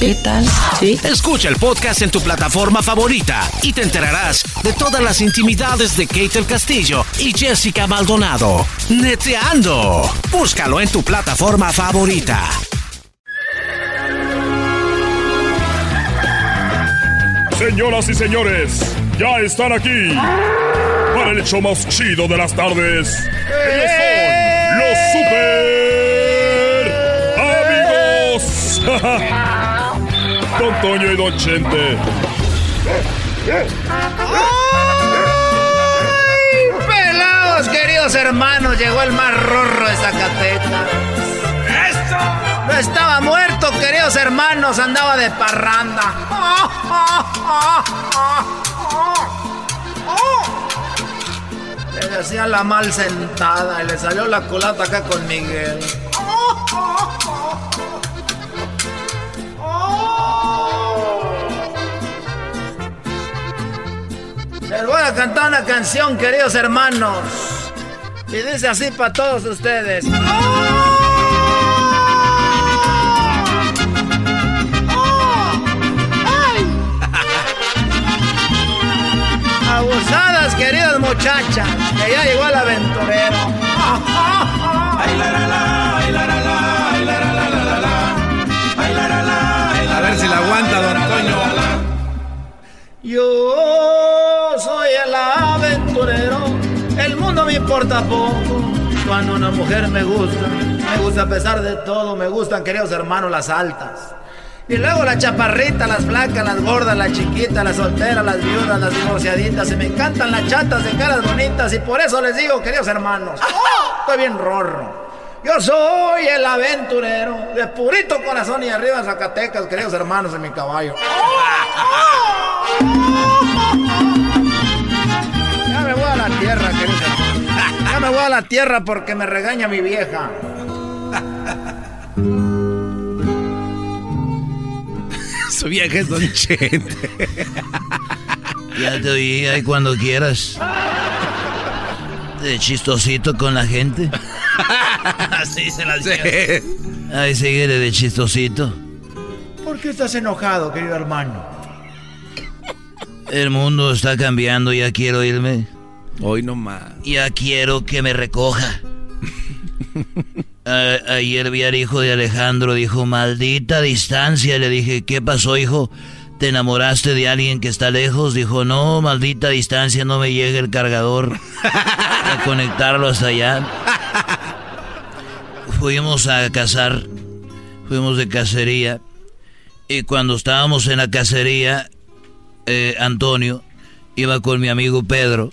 ¿Qué tal? ¿Sí? Escucha el podcast en tu plataforma favorita y te enterarás de todas las intimidades de Kate el Castillo y Jessica Maldonado. Neteando. Búscalo en tu plataforma favorita. Señoras y señores, ya están aquí para el hecho más chido de las tardes. Ellos son los super amigos. *laughs* Don Toño y Don Chente. ¡Ay, pelados, queridos hermanos! Llegó el más rorro de Zacatecas. ¡Eso! No estaba muerto, queridos hermanos, andaba de parranda. Le decía la mal sentada y le salió la culata acá con Miguel. Les voy a cantar una canción, queridos hermanos. Y dice así para todos ustedes. Abusadas, queridas muchachas, que ya llegó el aventurero. A ver si la aguanta, don Toño. Yo importa poco. Cuando una mujer me gusta, me gusta a pesar de todo, me gustan, queridos hermanos, las altas. Y luego la chaparrita, las flacas, las gordas, las chiquitas, las solteras, las viudas, las divorciaditas. Y me encantan las chatas de caras bonitas. Y por eso les digo, queridos hermanos, estoy bien rorro. Yo soy el aventurero de purito corazón y arriba Zacatecas, queridos hermanos, en mi caballo. Ya me voy a la tierra, queridos hermanos. Me voy a la tierra porque me regaña mi vieja. *laughs* Su vieja es Don Chente. Ya te oí ahí cuando quieras. De chistosito con la gente. Así se las dice. Ay, síguele de chistosito. ¿Por qué estás enojado, querido hermano? El mundo está cambiando, ya quiero irme. Hoy no más. Ya quiero que me recoja. Ayer vi al hijo de Alejandro, dijo, maldita distancia. Le dije, ¿qué pasó, hijo? ¿Te enamoraste de alguien que está lejos? Dijo, no, maldita distancia, no me llega el cargador a conectarlo hasta allá. Fuimos a cazar, fuimos de cacería. Y cuando estábamos en la cacería, eh, Antonio iba con mi amigo Pedro.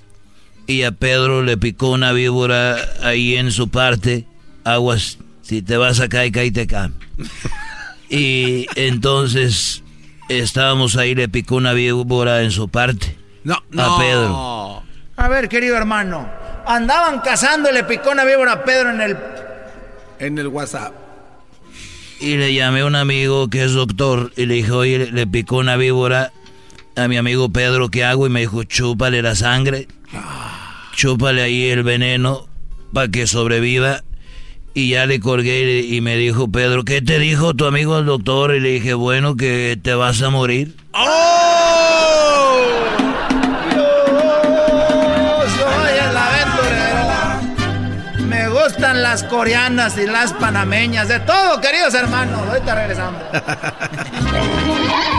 Y a Pedro le picó una víbora ahí en su parte. Aguas, si te vas acá y caíte acá. Y entonces estábamos ahí, le picó una víbora en su parte. No, A Pedro. A ver, querido hermano. Andaban cazando y le picó una víbora a Pedro en el. En el WhatsApp. Y le llamé a un amigo que es doctor y le dije, oye, le- le picó una víbora a mi amigo Pedro, ¿qué hago? Y me dijo, chúpale la sangre, chúpale ahí el veneno para que sobreviva. Y ya le colgué y me dijo, Pedro, ¿qué te dijo tu amigo el doctor? Y le dije, bueno, que te vas a morir. Soy el aventurero. Me gustan las coreanas y las panameñas, de todo, queridos hermanos. Ahorita regresamos. *laughs*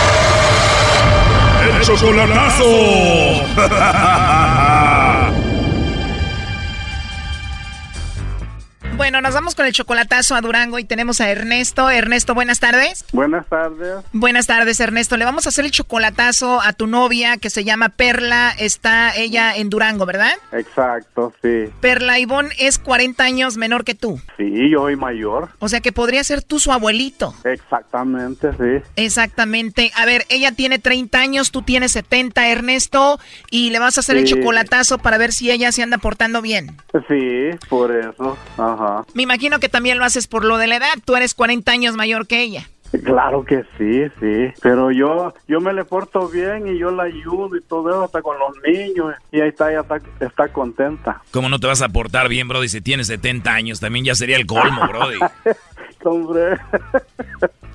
Chocolatazo. *laughs* Bueno, nos vamos con el chocolatazo a Durango y tenemos a Ernesto. Ernesto, buenas tardes. Buenas tardes. Buenas tardes, Ernesto. Le vamos a hacer el chocolatazo a tu novia que se llama Perla. Está ella en Durango, ¿verdad? Exacto, sí. Perla Ivonne es 40 años menor que tú. Sí, yo soy mayor. O sea que podría ser tú su abuelito. Exactamente, sí. Exactamente. A ver, ella tiene 30 años, tú tienes 70, Ernesto, y le vas a hacer el chocolatazo para ver si ella se anda portando bien. Sí, por eso. Ajá. Me imagino que también lo haces por lo de la edad. Tú eres 40 años mayor que ella. Claro que sí, sí. Pero yo yo me le porto bien y yo la ayudo y todo eso, hasta con los niños. Y ahí está, ella está, está contenta. ¿Cómo no te vas a portar bien, Brody, si tienes 70 años? También ya sería el colmo, Brody. *laughs* Hombre.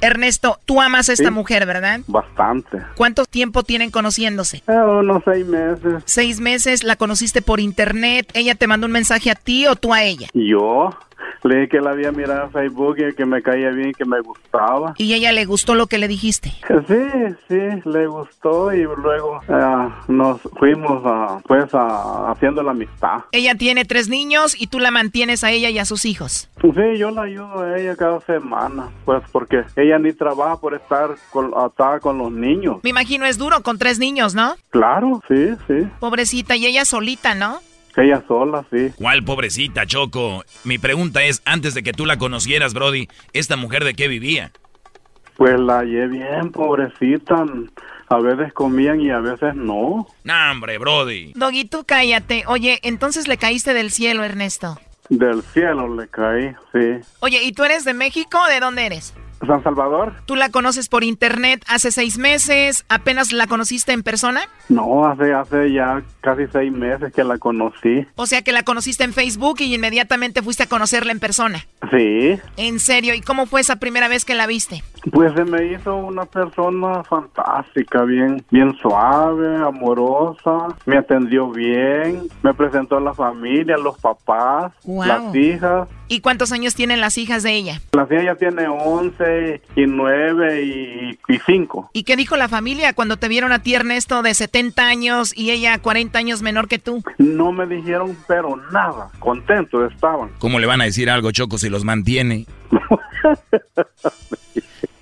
Ernesto, tú amas a esta Sí. mujer, ¿verdad? Bastante. ¿Cuánto tiempo tienen conociéndose? Eh, unos seis meses. Seis meses, la conociste por internet, ella te mandó un mensaje a ti o tú a ella. Yo le dije que la había mirado en Facebook y que me caía bien y que me gustaba. Y ella le gustó lo que le dijiste. Sí, sí, le gustó y luego eh, nos fuimos pues haciendo la amistad. Ella tiene tres niños y tú la mantienes a ella y a sus hijos. Sí, yo la ayudo a ella cada semana, pues porque ella ni trabaja por estar con, atada con los niños. Me imagino es duro con tres niños, ¿no? Claro, sí, sí. Pobrecita, y ella solita, ¿no? Ella sola, sí. ¿Cuál pobrecita, Choco? Mi pregunta es, antes de que tú la conocieras, Brody, ¿esta mujer de qué vivía? Pues la hallé bien, pobrecita. A veces comían y a veces no. No, hombre, Brody. Doggy, tú cállate. Oye, entonces le caíste del cielo, Ernesto. Del cielo le caí, sí. Oye, ¿y tú eres de México o de dónde eres? San Salvador. ¿Tú la conoces por internet hace seis meses? ¿Apenas la conociste en persona? No, hace, hace ya casi seis meses que la conocí. O sea que la conociste en Facebook y inmediatamente fuiste a conocerla en persona. Sí. En serio, ¿y cómo fue esa primera vez que la viste? Pues se me hizo una persona fantástica, bien, bien suave, amorosa, me atendió bien, me presentó a la familia, los papás, Wow. las hijas. ¿Y cuántos años tienen las hijas de ella? La hija ya tiene 11 y 9 y, y 5. ¿Y qué dijo la familia cuando te vieron a ti, Ernesto, de 70 años y ella 40 años menor que tú? No me dijeron pero nada, contentos estaban. ¿Cómo le van a decir algo, Choco, si los mantiene? *laughs*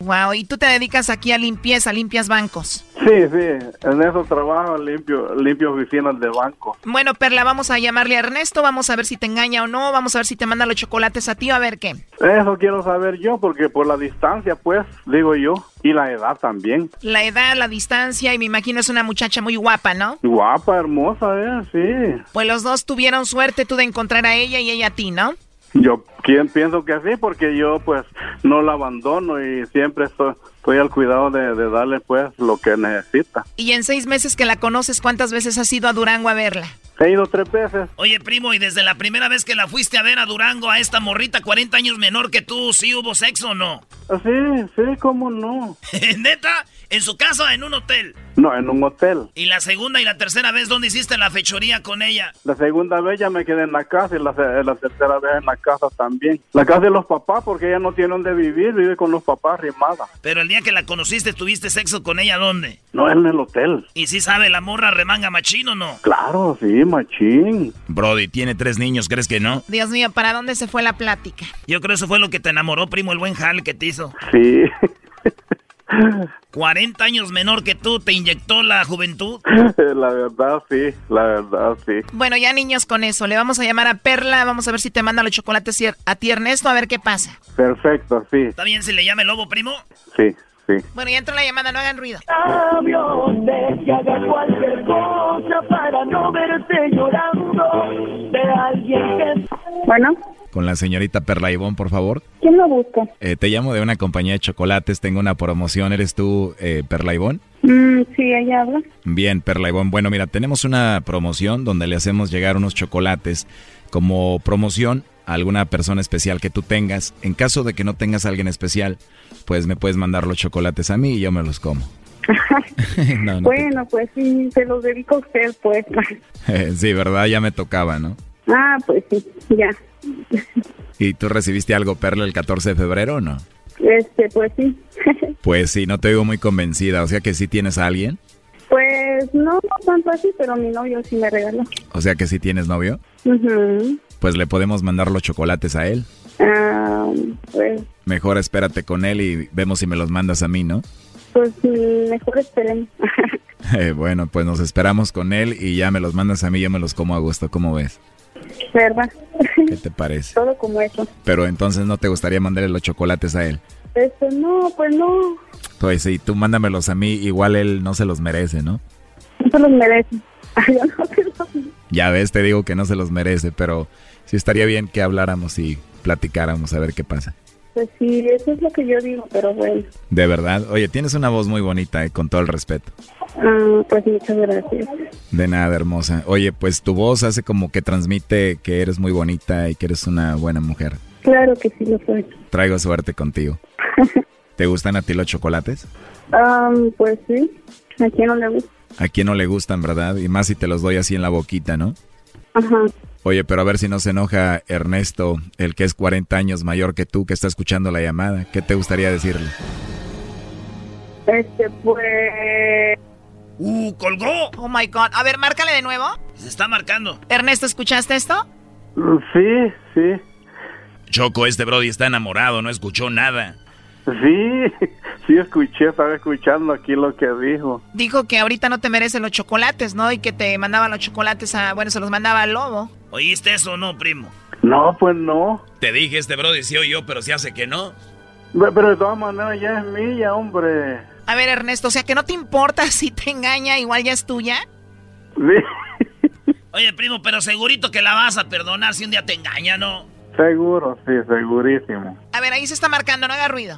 Wow, y tú te dedicas aquí a limpieza, limpias bancos. Sí, sí, en eso trabajo, limpio, limpio oficinas de banco. Bueno, Perla, vamos a llamarle a Ernesto, vamos a ver si te engaña o no, vamos a ver si te manda los chocolates a ti o a ver qué. Eso quiero saber yo, porque por la distancia, pues, digo yo, y la edad también. La edad, la distancia y me imagino es una muchacha muy guapa, ¿no? Guapa, hermosa, ¿eh? Sí. Pues los dos tuvieron suerte tú de encontrar a ella y ella a ti, ¿no? Yo quien pienso que sí, porque yo pues no la abandono y siempre estoy, estoy al cuidado de, de darle pues lo que necesita. Y en seis meses que la conoces, ¿cuántas veces has ido a Durango a verla? He ido tres veces. Oye, primo, y desde la primera vez que la fuiste a ver a Durango, a esta morrita 40 años menor que tú, ¿sí hubo sexo o no? Sí, sí, cómo no. *laughs* ¿Neta? ¿En su casa o en un hotel? No, en un hotel. ¿Y la segunda y la tercera vez dónde hiciste la fechoría con ella? La segunda vez ya me quedé en la casa y la, la tercera vez en la casa también. La casa de los papás porque ella no tiene donde vivir, vive con los papás rimada. Pero el día que la conociste, ¿tuviste sexo con ella dónde? No, en el hotel. ¿Y si sabe la morra remanga machín o no? Claro, sí, machín. Brody, tiene tres niños, ¿crees que no? Dios mío, ¿para dónde se fue la plática? Yo creo eso fue lo que te enamoró, primo, el buen jale que te hizo. Sí. *laughs* 40 años menor que tú, te inyectó la juventud. *laughs* la verdad, sí, la verdad, sí. Bueno, ya niños con eso, le vamos a llamar a Perla, vamos a ver si te manda los chocolates a ti, Ernesto, a ver qué pasa. Perfecto, sí, ¿Está bien si le llame lobo, primo? sí, sí. Bueno, ya entró la llamada, no hagan ruido. de que haga cualquier cosa para no verte llorando de alguien que... Bueno, Con la señorita Perla Ivón, por favor. ¿quién lo busca? Eh, te llamo de una compañía de chocolates, tengo una promoción. ¿Eres tú, eh, Perla Ivón? Mm, sí, ella habla. Bien, Perla Ivón. Bueno, mira, tenemos una promoción donde le hacemos llegar unos chocolates como promoción a alguna persona especial que tú tengas. En caso de que no tengas a alguien especial, pues me puedes mandar los chocolates a mí y yo me los como. *laughs* No, no te- bueno, pues sí, se los dedico a usted, pues. *laughs* sí, ¿verdad? Ya me tocaba, ¿no? ah, pues sí, ya. ¿Y tú recibiste algo, Perla, el 14 de febrero o no? Este, pues sí. *laughs* Pues sí, no te digo muy convencida. O sea que sí tienes a alguien. pues no tanto así, pero mi novio sí me regaló. O sea que sí tienes novio. Pues le podemos mandar los chocolates a él. Ah, pues, Mejor espérate con él y vemos si me los mandas a mí, ¿no? pues mm, mejor esperemos. *laughs* Eh, bueno, pues nos esperamos con él y ya me los mandas a mí, yo me los como a gusto. ¿Cómo ves? ¿Verdad? ¿Qué te parece? *laughs* Todo como eso. Pero entonces no te gustaría mandarle los chocolates a él. Este, no, pues no, Pues sí, tú mándamelos a mí, igual él no se los merece, ¿no? no se los merece. *laughs* Ay, yo no se los Ya ves, te digo que no se los merece, pero sí estaría bien que habláramos y platicáramos a ver qué pasa. Pues sí, eso es lo que yo digo, pero bueno. De verdad. Oye, tienes una voz muy bonita, eh, con todo el respeto. Ah, pues muchas gracias. De nada, hermosa. Oye, pues tu voz hace como que transmite que eres muy bonita y que eres una buena mujer. Claro que sí lo soy. Traigo suerte contigo. *laughs* ¿Te gustan a ti los chocolates? Ah, pues sí. ¿A quién no le gusta? A quién no le gustan, ¿verdad? Y más si te los doy así en la boquita, ¿no? Ajá. Oye, pero a ver si no se enoja Ernesto, el que es 40 años mayor que tú, que está escuchando la llamada. ¿Qué te gustaría decirle? Este, pues... ¡Uh, colgó! Oh my God. A ver, márcale de nuevo. Se está marcando. Ernesto, ¿escuchaste esto? Sí, sí. Choco, este Brody está enamorado, no escuchó nada. Sí, *laughs* sí escuché, estaba escuchando aquí lo que dijo. Dijo que ahorita no te merecen los chocolates, ¿no? Y que te mandaba los chocolates a... Bueno, se los mandaba al lobo. ¿Oíste eso o no, primo? No, pues no. Te dije, este Brody sí oyó, pero se hace que no. Pe- Pero de todas maneras ya es mía, hombre. A ver, Ernesto, o sea, que no te importa *laughs* si te engaña, igual ya es tuya. Oye, primo, pero segurito que la vas a perdonar si un día te engaña, ¿no? Seguro, sí, segurísimo. A ver, ahí se está marcando, no haga ruido.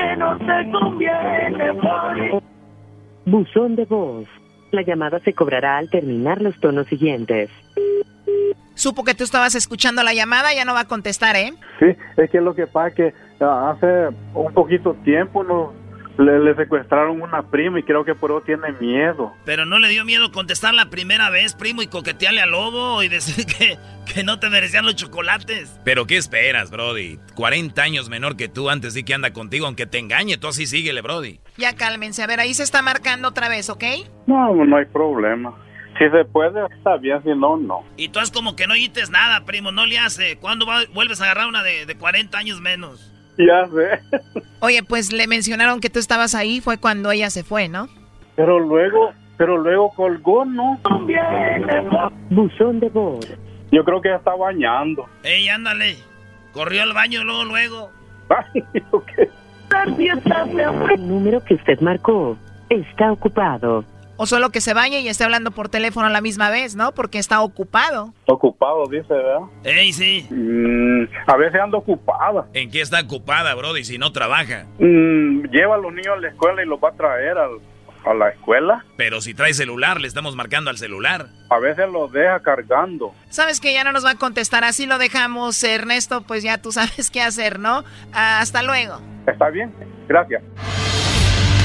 Buzón de voz. La llamada se cobrará al terminar los tonos siguientes. Supo que tú estabas escuchando la llamada, ya no va a contestar, ¿eh? Sí, es que lo que pasa es que ah, hace un poquito tiempo no, le, le secuestraron una prima y creo que por eso tiene miedo. Pero no le dio miedo contestar la primera vez, primo, y coquetearle al lobo y decir *laughs* que, que no te merecían los chocolates. Pero ¿qué esperas, Brody? 40 años menor que tú, antes sí que anda contigo, aunque te engañe, tú así síguele, Brody. Ya cálmense, a ver, ahí se está marcando otra vez, ¿ok? No, no hay problema. Si se puede, está bien, si no, no. Y tú es como que no oítes nada, primo, no le hace. ¿Cuándo va- vuelves a agarrar una de, de 40 años menos? *laughs* Ya sé. Oye, pues le mencionaron que tú estabas ahí, fue cuando ella se fue, ¿no? Pero luego, pero luego colgó, ¿no? Buzón de voz. Yo creo que ya está bañando. Ey, ándale. Corrió al baño luego, luego. El *laughs* número que usted marcó está ocupado. O solo que se bañe y esté hablando por teléfono a la misma vez, ¿no? Porque está ocupado. Ocupado, dice, ¿verdad? Ey, sí. Mm, a veces ando ocupada. ¿En qué está ocupada, Brody, si no trabaja? Mm, lleva a los niños a la escuela y los va a traer al- a la escuela. Pero si trae celular, le estamos marcando al celular. A veces los deja cargando. Sabes que ya no nos va a contestar, así lo dejamos, Ernesto, pues ya tú *laughs* sabes qué hacer, ¿no? Ah, hasta luego. ¿Está bien? Gracias.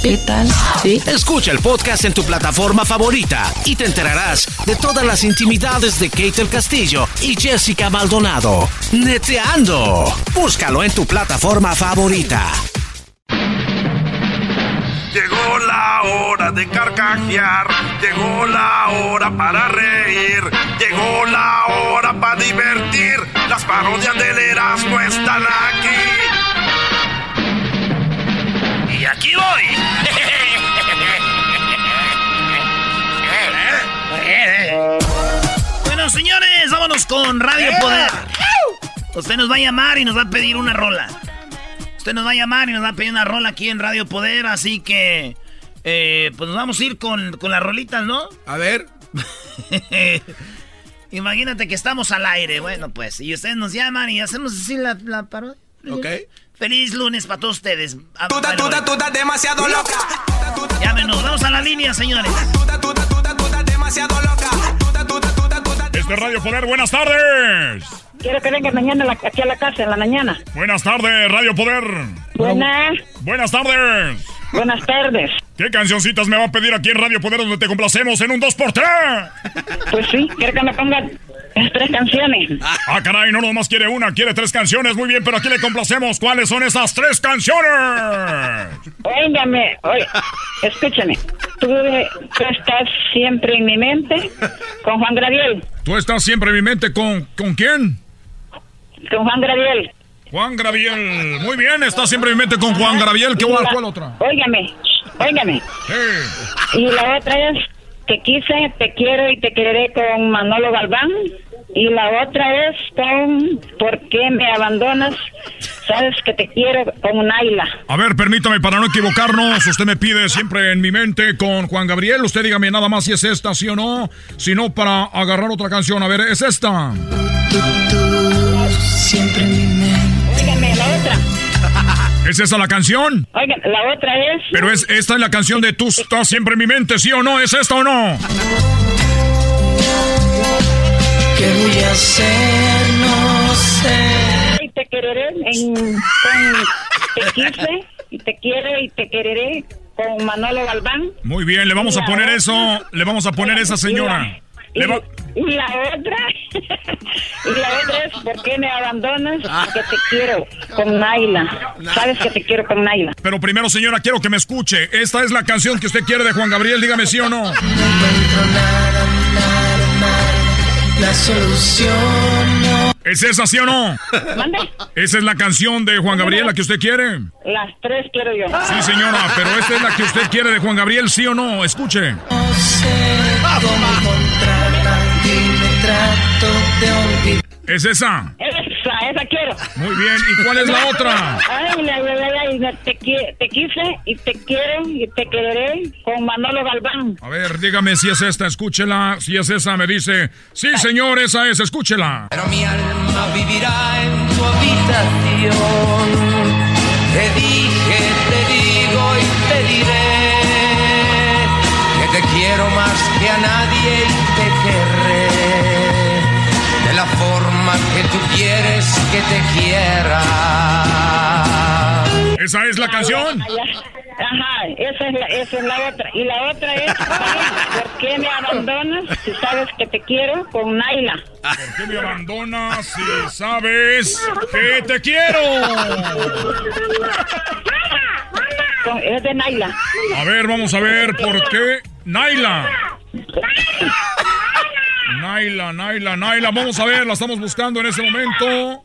¿Qué tal? Sí. Escucha el podcast en tu plataforma favorita y te enterarás de todas las intimidades de Kate el Castillo y Jessica Maldonado. Neteando. Búscalo en tu plataforma favorita. Llegó la hora de carcajear, llegó la hora para reír, llegó la hora para divertir. Las parodias del Erasmo están aquí. Aquí voy. bueno, señores, vámonos con Radio Poder. Usted nos va a llamar y nos va a pedir una rola. Usted nos va a llamar y nos va a pedir una rola aquí en Radio Poder, así que eh, pues nos vamos a ir con, con las rolitas, ¿no? A ver. *laughs* Imagínate que estamos al aire, bueno, pues, y ustedes nos llaman y hacemos así la, la parodia. Ok. Feliz lunes para todos ustedes. Ah, bueno, tú estás, tú estás demasiado loca. Llámenos, vamos a la línea, señores. demasiado loca. Este de Radio Poder. Buenas tardes. Quiero que venga mañana aquí a la casa, en la mañana. Buenas tardes, Radio Poder. Buenas. Buenas tardes. Buenas tardes. ¿Qué cancioncitas me va a pedir aquí en Radio Poder donde te complacemos en un 2x3? Pues sí, quiero que me pongan tres canciones. Ah, caray, no nomás quiere una, quiere tres canciones. Muy bien, pero aquí le complacemos. ¿Cuáles son esas tres canciones? Óigame, oye, escúchame. Tú, tú, estás siempre en mi mente con Juan Graviel. ¿Tú estás siempre en mi mente con, con quién? Con Juan Graviel. Juan Graviel. Muy bien, está siempre en mi mente con Juan Graviel. ¿Qué, la, ¿Cuál otra? Óigame, óigame. Sí. Y la otra es Te quise, te quiero y te quereré con Manolo Galván. Y la otra es con ¿Por qué me abandonas? Sabes que te quiero con Naila. A ver, permítame para no equivocarnos. Usted me pide siempre en mi mente con Juan Gabriel. Usted dígame nada más si es esta, sí o no. Si no, para agarrar otra canción. A ver, es esta. siempre en mi mente. Dígame, la otra. ¿Es esa la canción? Oigan, la otra es. Pero es esta es la canción de Tú estás siempre en mi mente, ¿sí o no? ¿Es esta o no? ¿Qué voy a hacer? No sé. Y te quereré en, con Te quise y te quiero y te quereré con Manolo Galván. Muy bien, le vamos a poner eso, le vamos a poner esa señora. Y, y, la otra, *laughs* y la otra es ¿por qué me abandonas? Porque te quiero con Naila. Sabes que te quiero con Naila. Pero primero, señora, quiero que me escuche. Esta es la canción que usted quiere de Juan Gabriel, dígame sí o no. No encuentro nada, nada, nada. La solución no. ¿Es esa sí o no? ¿Mande? ¿Esa es la canción de Juan Gabriel, la que usted quiere? Las tres quiero yo. Sí, señora, pero esta es la que usted quiere de Juan Gabriel, ¿sí o no? Escuche. No sé cómo trato de olvidar. ¿Es esa? Esa, esa quiero. Muy bien, ¿y cuál es la *laughs* otra? Ay, la verdad, te, te quise y te quiero y te quereré con Manolo Galván. A ver, dígame si es esta, escúchela. Si es esa, me dice, sí, señor, esa es, escúchela. Pero mi alma vivirá en tu habitación. Te dije, te digo y te diré que te quiero más que a nadie y te querré la forma que tú quieres que te quiera. ¿Esa es la canción? Ajá, esa es, la, esa es la otra. Y la otra es, ¿por qué me abandonas si sabes que te quiero con Naila? ¿Por qué me abandonas si sabes que te quiero? Es de Naila. A ver, vamos a ver por qué. Naila. Naila, Naila, Naila. Vamos a ver, la estamos buscando en este momento.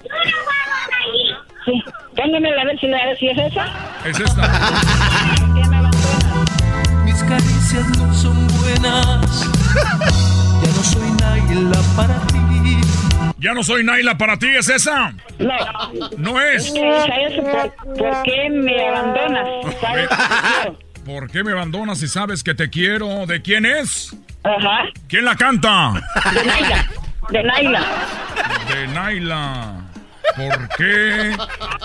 Sí, pónganmela a ver si, a ver si es esa. Es esta. Mis caricias no son buenas. Ya no soy Naila para ti. Ya no soy Naila para ti, ¿es esa? No. No es. ¿Sabes por, por qué me abandonas? ¿Sabes ¿Por qué me abandonas si sabes que te quiero? ¿De quién es? Ajá. ¿Quién la canta? De Naila. De Naila. De Naila. ¿Por qué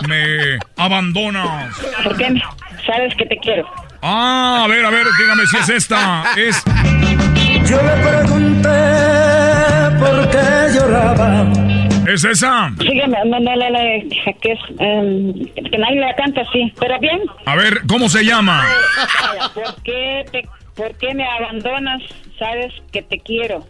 me abandonas? ¿Por qué sabes que te quiero? Ah, a ver, a ver, dígame si es esta. Es. Yo le pregunté por qué lloraba. ¿Es esa? Sígueme, no, no, no, no, que es. Um, que nadie la canta así, pero bien. A ver, ¿cómo se llama? ¿Por qué, te, ¿Por qué me abandonas? Sabes que te quiero.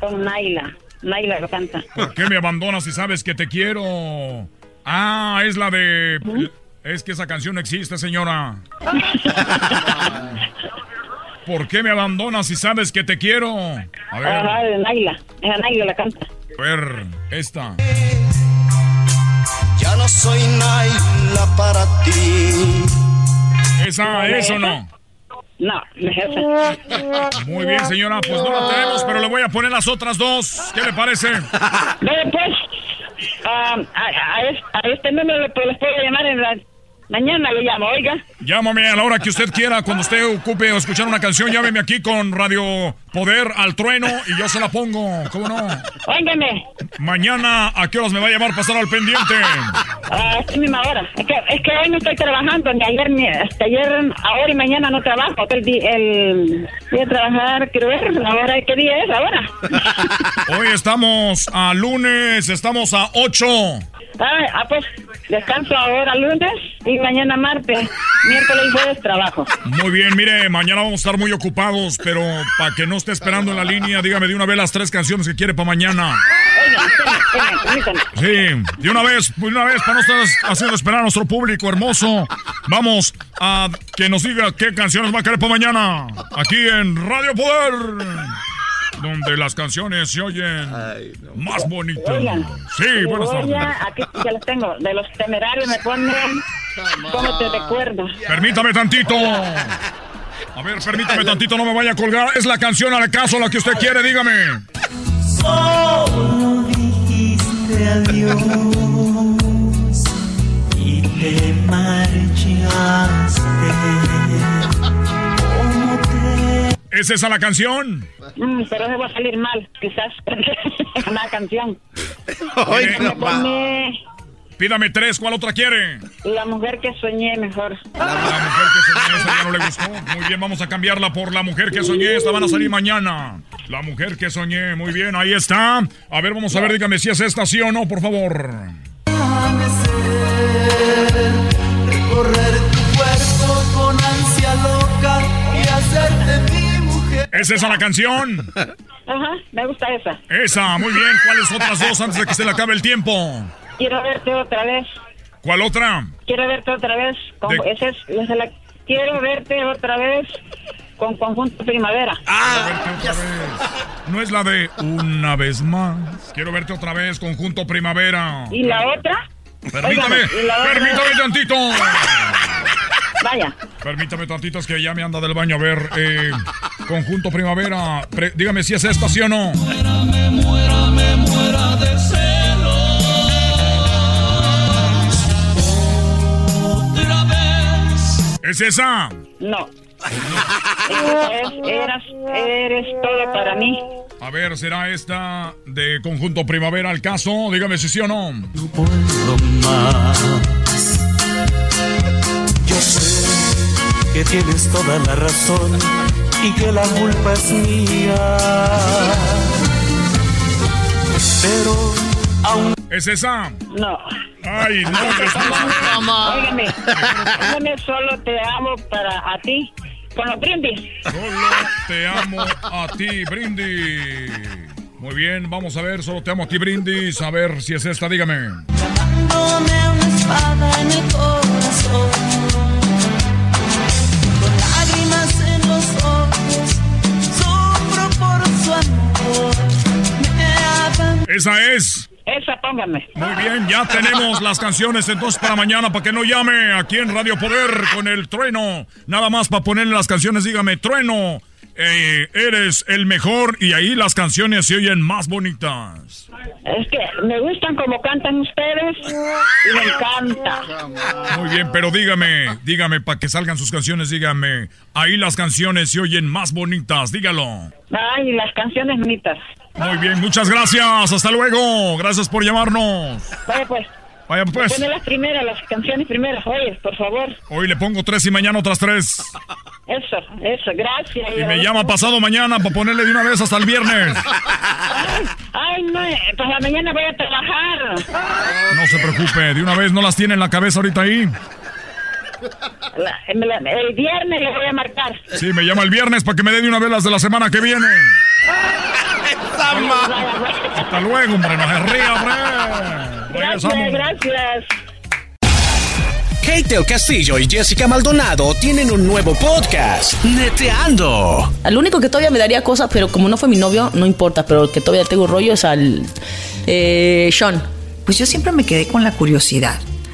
Con Naila. Naila lo canta. ¿Por qué me abandonas si sabes que te quiero? Ah, es la de. Es que esa canción no existe, señora. *laughs* ¿Por qué me abandonas si sabes que te quiero? A ver. Ajá, de Naila. Esa Naila la canta. A ver, esta. Ya no soy Naila para ti. ¿Esa es o no? No. Muy bien, señora, pues no la tenemos, pero le voy a poner las otras dos. ¿Qué le parece? Ve, pues, um, a, a, a, este número les puedo llamar en la Mañana le llamo, oiga. Llámame a la hora que usted quiera, cuando usted ocupe o escuchar una canción, llámeme aquí con Radio Poder al Trueno y yo se la pongo, ¿cómo no? Óigame. Mañana, ¿a qué horas me va a llamar para estar al pendiente? A esta misma hora. Es que, es que hoy no estoy trabajando, ni ayer, ni hasta ayer, ahora y mañana no trabajo. El, el, voy a trabajar, quiero ver, ahora, ¿qué día es ahora? *laughs* Hoy estamos a lunes, estamos a 8. Ah, ah, pues descanso ahora lunes y mañana martes, miércoles y jueves trabajo. Muy bien, mire, mañana vamos a estar muy ocupados, pero para que no esté esperando en la línea, dígame de una vez las tres canciones que quiere para mañana. Sí, de una vez, de una vez, para no estar haciendo esperar a nuestro público hermoso. Vamos a que nos diga qué canciones va a querer para mañana. Aquí en Radio Poder. Donde las canciones se oyen más bonitas. Oigan, Sí, buenas tardes. aquí ya los tengo. De los temerarios me ponen. ¿Cómo te recuerdo? Permítame tantito. A ver, permítame tantito, no me vaya a colgar. Es la canción al caso la que usted quiere, dígame. Solo dijiste adiós y te marchaste. ¿Cómo te ¿Es esa la canción? Mm, pero se va a salir mal, quizás. *laughs* Una canción. Ay, me no, Pídame tres, ¿cuál otra quiere? La mujer que soñé mejor. La mujer que soñé, esa ya no le gustó. Muy bien, vamos a cambiarla por la mujer que soñé. Esta van a salir mañana. La mujer que soñé, muy bien, ahí está. A ver, vamos a ver, dígame si es esta sí o no, por favor. recorrer tu cuerpo con ansia loca y hacerte mi mujer? ¿Es esa la canción? Ajá, me gusta esa. Esa, muy bien. ¿Cuáles otras dos antes de que se le acabe el tiempo? Quiero verte otra vez. ¿Cuál otra? Quiero verte otra vez. Con, De- esa es, esa es la- quiero verte otra vez con Conjunto Primavera. No es la de una vez más. Quiero verte otra vez, conjunto primavera. ¿Y la otra? Permítame, Óigame, ¿y la otra? permítame tantito. Vaya. Permítame tantito, es que ya me anda del baño. A ver, eh, conjunto primavera. Pre- dígame si es esta, sí o no. Me muera, me muera de celos. ¿Es esa? No. *laughs* Eras, eres todo para mí. A ver, ¿será esta de conjunto primavera al caso? Dígame si sí o no. puedo más. Yo sé que tienes toda la razón y que la culpa es mía. Pero aún ¿Es esa? No. Ay, no. *laughs* Óigame, óigame, solo te amo para a ti. Con los brindis. Solo te amo a ti, Brindis. Muy bien, vamos a ver, solo te amo a ti, Brindis. A ver si es esta, dígame. dándome una espada en el corazón. Con lágrimas en los ojos, sufro por su amor. Esa es. Esa, póngame. Muy bien, ya tenemos las canciones entonces para mañana, para que no llame aquí en Radio Poder con el trueno. Nada más para ponerle las canciones, dígame, trueno, eh, eres el mejor y ahí las canciones se oyen más bonitas. Es que me gustan como cantan ustedes y me encanta. Muy bien, pero dígame, dígame, para que salgan sus canciones, dígame, ahí las canciones se oyen más bonitas, dígalo. Ay, las canciones bonitas. Muy bien, muchas gracias, hasta luego, gracias por llamarnos. Vaya pues. Vaya pues, Pone las primeras, las canciones primeras. Oye, por favor. hoy le pongo tres y mañana otras tres. Eso, eso, gracias. Y me llama pasado mañana para ponerle de una vez hasta el viernes. Ay, no, eh, pues la mañana voy a trabajar. No se preocupe, de una vez no las tiene en la cabeza ahorita ahí. La- me la- el viernes le voy a marcar. Sí, me llama el viernes para que me dé de una vez las de la semana que viene. Hasta luego, hombre, no se ría, hombre. Gracias, Regresamos. gracias. Kate el Castillo y Jessica Maldonado tienen un nuevo podcast, Neteando. Al único que todavía me daría cosas, pero como no fue mi novio, no importa, pero el que todavía tengo rollo es al eh, Sean. Pues yo siempre me quedé con la curiosidad.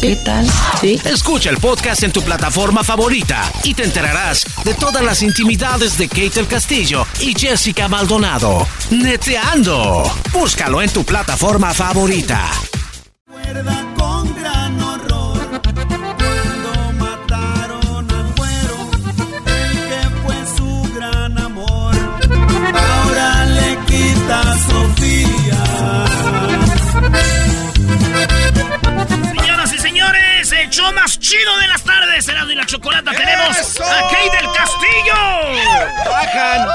¿Qué tal? Sí. Escucha el podcast en tu plataforma favorita y te enterarás de todas las intimidades de Kate el Castillo y Jessica Maldonado. Neteando. Búscalo en tu plataforma favorita. con gran el show más chido de las tardes, Erasmo y la Chocolata. Tenemos ¡Eso! a Kate del Castillo. Bajan.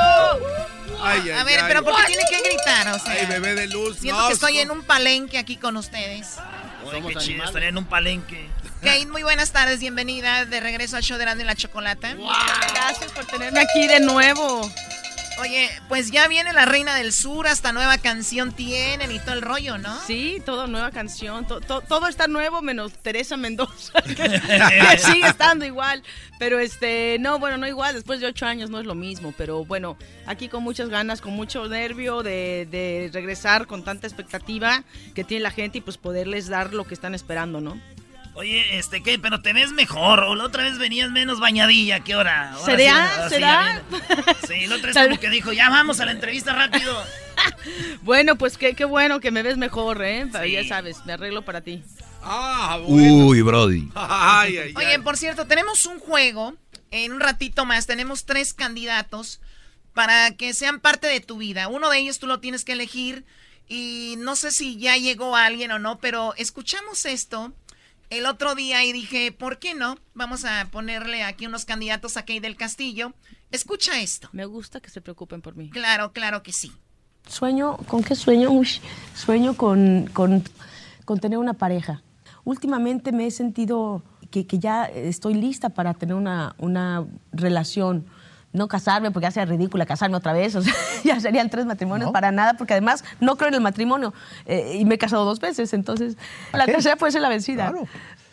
Ay, ay, A ver, ay. pero ¿por qué tiene que gritar? O sea, Ay, bebé de luz. siento no, que estoy en un palenque aquí con ustedes. Oye, qué chido, estaría en un palenque. Kate, muy buenas tardes, bienvenida de regreso al show de Erasmo y la Chocolata. Gracias por tenerme aquí de nuevo. Oye, pues ya viene la Reina del Sur, hasta nueva canción tienen y todo el rollo, ¿no? Sí, todo nueva canción, to- to- todo está nuevo menos Teresa Mendoza, *laughs* que, *laughs* que sigue estando igual. Pero este, no, bueno, no igual, después de ocho años no es lo mismo, pero bueno, aquí con muchas ganas, con mucho nervio de, de regresar con tanta expectativa que tiene la gente y pues poderles dar lo que están esperando, ¿no? Oye, este, ¿qué? Pero te ves mejor. O la otra vez venías menos bañadilla. ¿Qué hora? Ahora ¿Será? sí, sí ¿Será? Sí, la otra vez como que dijo, ya vamos a la entrevista rápido. *laughs* Bueno, pues qué, qué bueno que me ves mejor, ¿eh? Ya sabes, me arreglo para ti. Ah, Uy, Brody. *laughs* Ay, ay, Oye, por cierto, tenemos un juego. En un ratito más tenemos tres candidatos para que sean parte de tu vida. Uno de ellos tú lo tienes que elegir y no sé si ya llegó alguien o no, pero escuchamos esto el otro día y dije, ¿por qué no? Vamos a ponerle aquí unos candidatos a Kay del Castillo. Escucha esto. Me gusta que se preocupen por mí. Claro, claro que sí. Sueño, ¿con qué sueño? Ush, sueño con, con, con tener una pareja. Últimamente me he sentido que, que ya estoy lista para tener una, una relación. No casarme, porque ya sea ridícula casarme otra vez. O sea, *laughs* ya serían tres matrimonios para nada, porque además no creo en el matrimonio. eh, y me he casado dos veces, entonces la qué? tercera puede ser la vencida.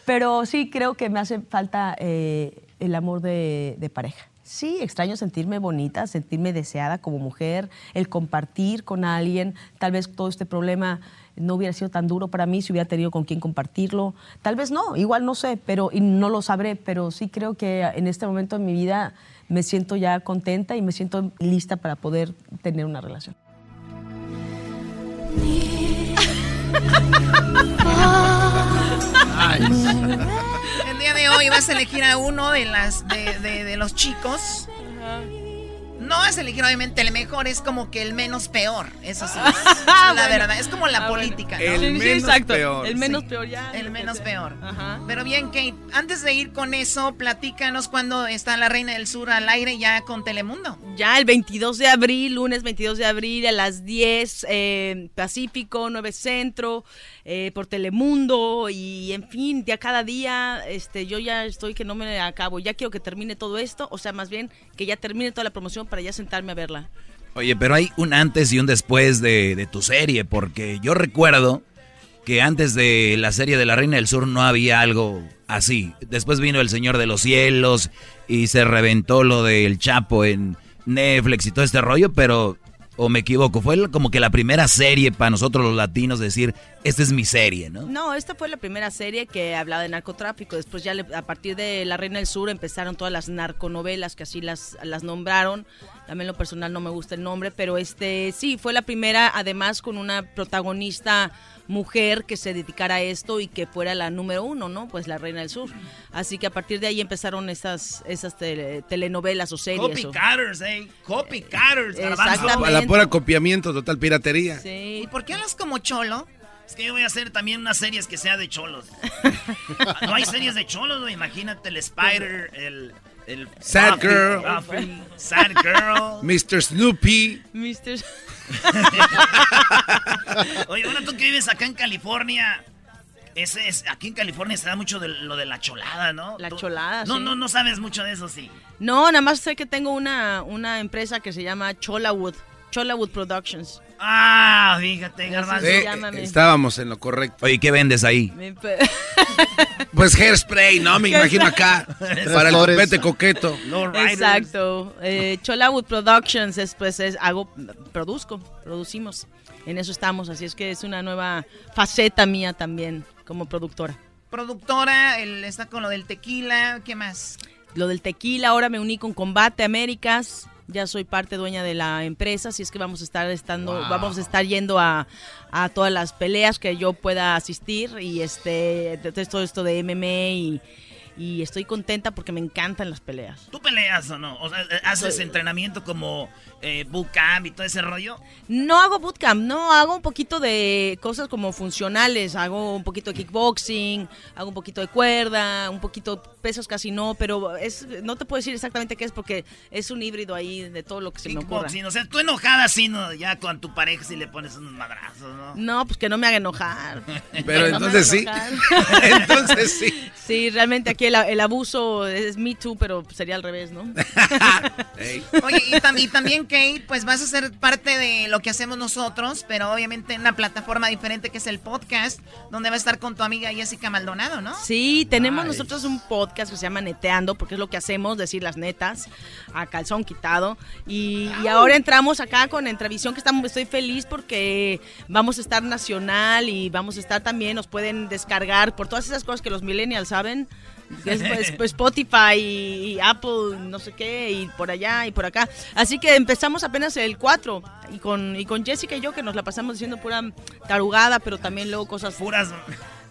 Pero sí creo que me hace falta eh, el amor de, de pareja. Sí, extraño sentirme bonita, sentirme deseada como mujer, el compartir con alguien. Tal vez todo este problema no hubiera sido tan duro para mí si hubiera tenido con quién compartirlo. Tal vez no, igual no sé, pero y no lo sabré, pero sí creo que en este momento de mi vida me siento ya contenta y me siento lista para poder tener una relación. El día de hoy vas a elegir a uno de las de, de- de los chicos. No vas a elegir obviamente el mejor, es como que el menos peor. Eso sí. es *laughs* la Bueno. verdad, es como la Ah, bueno. política, ¿no? El Sí, menos exacto. peor. El menos peor ya, El menos sea. peor. Ajá. Pero bien, Kate, antes de ir con eso, platícanos cuando está la Reina del Sur al aire ya con Telemundo. Ya el 22 de abril, lunes 22 de abril a las 10 eh, Pacífico, 9 Centro, eh, por Telemundo y en fin, ya cada día este, yo ya estoy que no me acabo, ya quiero que termine todo esto, o sea, más bien que ya termine toda la promoción para ya sentarme a verla. Oye, pero hay un antes y un después de, de tu serie, porque yo recuerdo que antes de la serie de La Reina del Sur no había algo así. Después vino El Señor de los Cielos y se reventó lo del Chapo en Netflix y todo este rollo, pero, o me equivoco, fue como que la primera serie para nosotros los latinos decir, esta es mi serie, ¿no? No, esta fue la primera serie que hablaba de narcotráfico. Después ya le- a partir de La Reina del Sur empezaron todas las narconovelas que así las, las nombraron. En lo personal no me gusta el nombre, pero este sí, fue la primera, además con una protagonista mujer que se dedicara a esto y que fuera la número uno, ¿no? Pues La Reina del Sur. Así que a partir de ahí empezaron esas, esas tele- telenovelas o series. o- Copycatters, eh. Copycatters, garbanzo. Exactamente. A la pura copiamiento, total piratería. ¿Y por qué hablas como cholo? Es que yo voy a hacer también unas series que sea de cholos. *laughs* no hay series de cholos, güey. Imagínate el Spider, el... el Sad Buffy, Girl. Buffy, Sad Girl. *laughs* Mr. Snoopy. Mr. *laughs* Oye, ahora tú que vives acá en California, Ese es, aquí en California se da mucho de lo de la cholada, ¿no? La Tú- cholada, No, sí. no, no sabes mucho de eso, sí. No, nada más sé que tengo una, una empresa que se llama Cholawood. Cholawood Productions. Ah, fíjate, garbanzo. Eh, estábamos en lo correcto. Oye, ¿qué vendes ahí? *laughs* Pues hairspray, ¿no? Me imagino acá. *laughs* para el copete coqueto. Exacto. Eh, Cholawood Productions es, pues, es, hago, produzco, producimos. En eso estamos, así es que es una nueva faceta mía también como productora. Productora, él está con lo del tequila, ¿qué más? Lo del tequila, ahora me uní con Combate Américas. Ya soy parte dueña de la empresa, así es que vamos a estar estando, Wow. vamos a estar yendo a, a todas las peleas que yo pueda asistir y este todo esto de MMA y, y estoy contenta porque me encantan las peleas. ¿Tú peleas o no? O sea, eh, ¿haces Soy- entrenamiento como eh, bootcamp y todo ese rollo? No hago bootcamp, no, hago un poquito de cosas como funcionales, hago un poquito de kickboxing, hago un poquito de cuerda, un poquito pesos casi no, pero es no te puedo decir exactamente qué es porque es un híbrido ahí de todo lo que se me ocurra. Kickboxing, o sea, tú enojada así, ¿no? Ya con tu pareja si le pones unos madrazos, ¿no? No, pues que no me haga enojar. *laughs* Pero no entonces sí. *laughs* entonces sí. Sí, realmente aquí el, el abuso es me too, pero sería al revés, ¿no? *laughs* Oye, y, tam- y también, Kate, pues vas a ser parte de lo que hacemos nosotros, pero obviamente en una plataforma diferente que es el podcast, donde va a estar con tu amiga Jessica Maldonado, ¿no? Sí, tenemos nosotros un podcast que se llama Neteando, porque es lo que hacemos, decir las netas, a calzón quitado. Y, y ahora entramos acá con Entrevisión, que estamos, estoy feliz porque vamos a estar nacional y vamos a estar también, nos pueden descargar por todas esas cosas que los millennials saben. Que es, *laughs* pues, pues, Spotify y, y Apple, no sé qué, y por allá y por acá. Así que empezamos apenas el 4 y con, y con Jessica y yo que nos la pasamos diciendo pura tarugada, pero también luego cosas... Puras...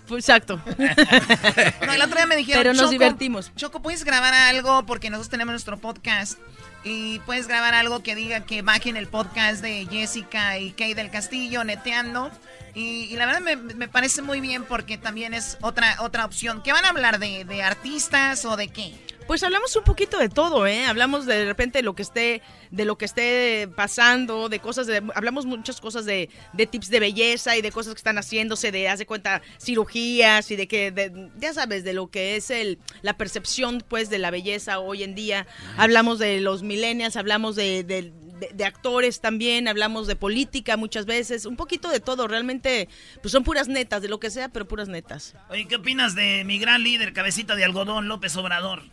Exacto. *laughs* No, el otro día me dijeron, Pero nos "Choco, divertimos. Choco, ¿puedes grabar algo? Porque nosotros tenemos nuestro podcast. Y puedes grabar algo que diga que bajen el podcast de Jessica y Kay del Castillo, neteando. Y, y la verdad me, me parece muy bien porque también es otra, otra opción. ¿Qué van a hablar? ¿De, de artistas o de qué? Pues hablamos un poquito de todo, ¿eh? Hablamos de, repente de lo que esté, de lo que esté pasando, de cosas, de, hablamos muchas cosas de, de tips de belleza y de cosas que están haciéndose, de, haz de cuenta, cirugías y de que, de- ya sabes, de lo que es el, la percepción, pues, de la belleza hoy en día. Hablamos de los millennials, hablamos de, de- de- de actores también, hablamos de política muchas veces, un poquito de todo, realmente, pues son puras netas, de lo que sea, pero puras netas. Oye, ¿qué opinas de mi gran líder, cabecita de algodón, López Obrador?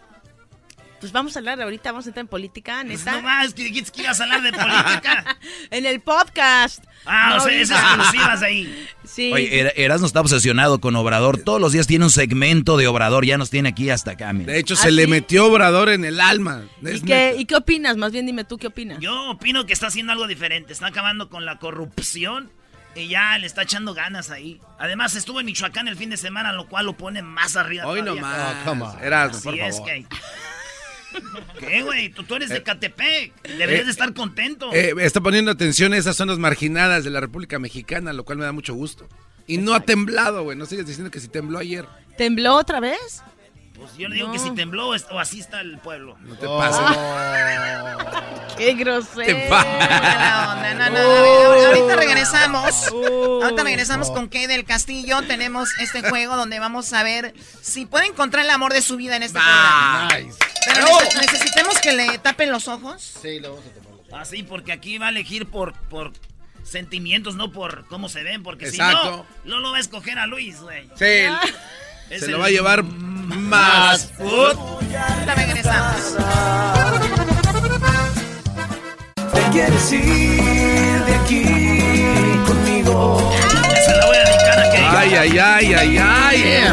Pues vamos a hablar ahorita, vamos a entrar en política, Pues neta. no más, que dijiste que ibas a hablar de política. *laughs* en el podcast. Ah, o No, sea, es ahorita. exclusivas ahí. *laughs* Sí. Oye, Er- Erasmo está obsesionado con Obrador. Todos los días tiene un segmento de Obrador. Ya nos tiene aquí hasta acá. mira. De hecho, ¿Ah, se le metió Obrador en el alma. ¿Y Es qué. ¿Y qué opinas? Más bien dime tú qué opinas. Yo opino que está haciendo algo diferente. Está acabando con la corrupción y ya le está echando ganas ahí. Además, estuvo en Michoacán el fin de semana, lo cual lo pone más arriba. Hoy nomás. On. Erasmo, por es favor. que. ¿Qué, güey? Tú, tú eres de Catepec. Deberías Eh, de estar contento. Eh, está poniendo atención a esas zonas marginadas de la República Mexicana, lo cual me da mucho gusto. Y no ha temblado, güey. No sigas diciendo que si tembló ayer. ¿Tembló otra vez? Pues yo le digo No. que si tembló o así está el pueblo. No te pases. *laughs* ¡Qué grosero! Te onda, no, no, ahor- ahorita regresamos. Ahorita regresamos con Kay del Castillo. Tenemos este juego donde vamos a ver si puede encontrar el amor de su vida en este programa. Pero nece- necesitemos que le tapen los ojos. Sí, lo vamos a tomar. Así, porque aquí va a elegir por, por sentimientos, no por cómo se ven. Porque Exacto. si no, no lo va a escoger a Luis, güey. Sí, Es se lo va a llevar más food. Ahorita regresamos. Te quieres ir de aquí conmigo. Se la voy a dedicar a. Ay, ay, ay, ay, ay.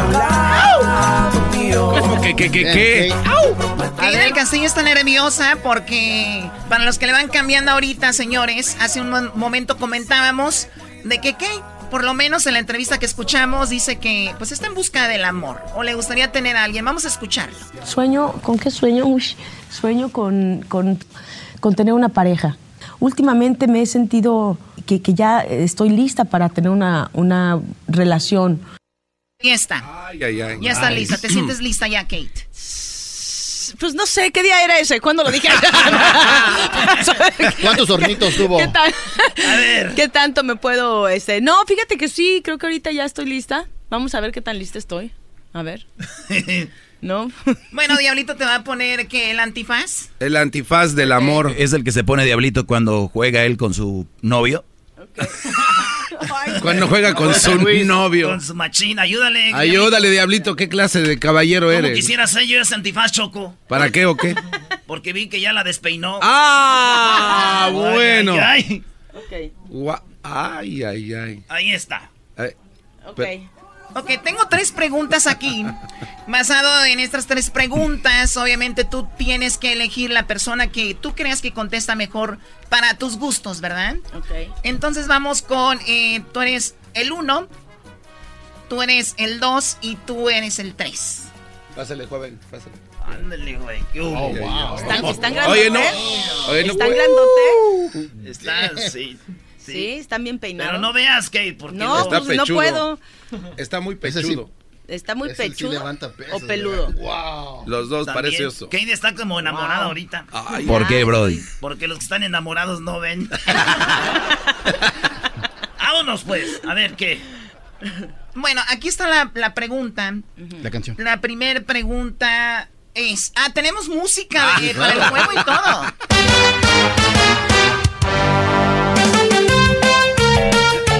¿Cómo que, que, que, que? Kay del Castillo está nerviosa porque para los que le van cambiando ahorita, señores, hace un mo- momento comentábamos de que Kay, por lo menos en la entrevista que escuchamos, dice que pues está en busca del amor o le gustaría tener a alguien. Vamos a escucharlo. Sueño, ¿con qué sueño? Uy, sueño con, con- con tener una pareja. Últimamente me he sentido que, que ya estoy lista para tener una, una relación. Ya está. Ay, ay, ay. Ya está lista. ¿Te sientes lista ya, Kate? Pues no sé, ¿qué día era ese? ¿Cuándo lo dije? *laughs* ¿Cuántos hornitos tuvo? ¿Qué? A ver. ¿Qué tanto me puedo, este? No, fíjate que sí, creo que ahorita ya estoy lista. Vamos a ver qué tan lista estoy. A ver. *laughs* ¿No? Bueno, Diablito te va a poner que el antifaz. El antifaz del amor. Es el que se pone Diablito cuando juega él con su novio. *laughs* Cuando juega con su novio. Con su machín, ayúdale. Ayúdale, Diablito, ¿qué clase de caballero ¿Cómo eres? quisiera ser yo ese antifaz, Choco? ¿Para qué o qué? *laughs* Porque vi que ya la despeinó. ¡Ah! *laughs* Ay, bueno. ay, ay. Gua- Ay, ay, ay. Ahí está. Ay, pe- Ok, tengo tres preguntas aquí. Basado en estas tres preguntas, obviamente tú tienes que elegir la persona que tú creas que contesta mejor para tus gustos, ¿verdad? Ok. Entonces vamos con, eh, tú eres el uno, tú eres el dos y tú eres el tres. Pásale, joven, pásale. Ándale, güey. Oh, wow. ¿Están, están Oye, no. grandotes? Oye, no ¿Están puede- grandotes? *laughs* Está, sí. Sí, están bien peinados. Pero no veas, Kate, porque No, Está pues no pechudo. puedo. Está muy sí. pechudo. Está muy Ese sí pechudo pesos, o peludo. Wow. Los dos parece oso. Kate está como enamorada Wow. ahorita. Ay, ¿Por qué, Brody? Porque los que están enamorados no ven. *laughs* Vámonos, pues. A ver, ¿qué? Bueno, aquí está la, la pregunta. La canción. La primera pregunta es, ah, tenemos música Ah, de- para el juego y todo. *laughs*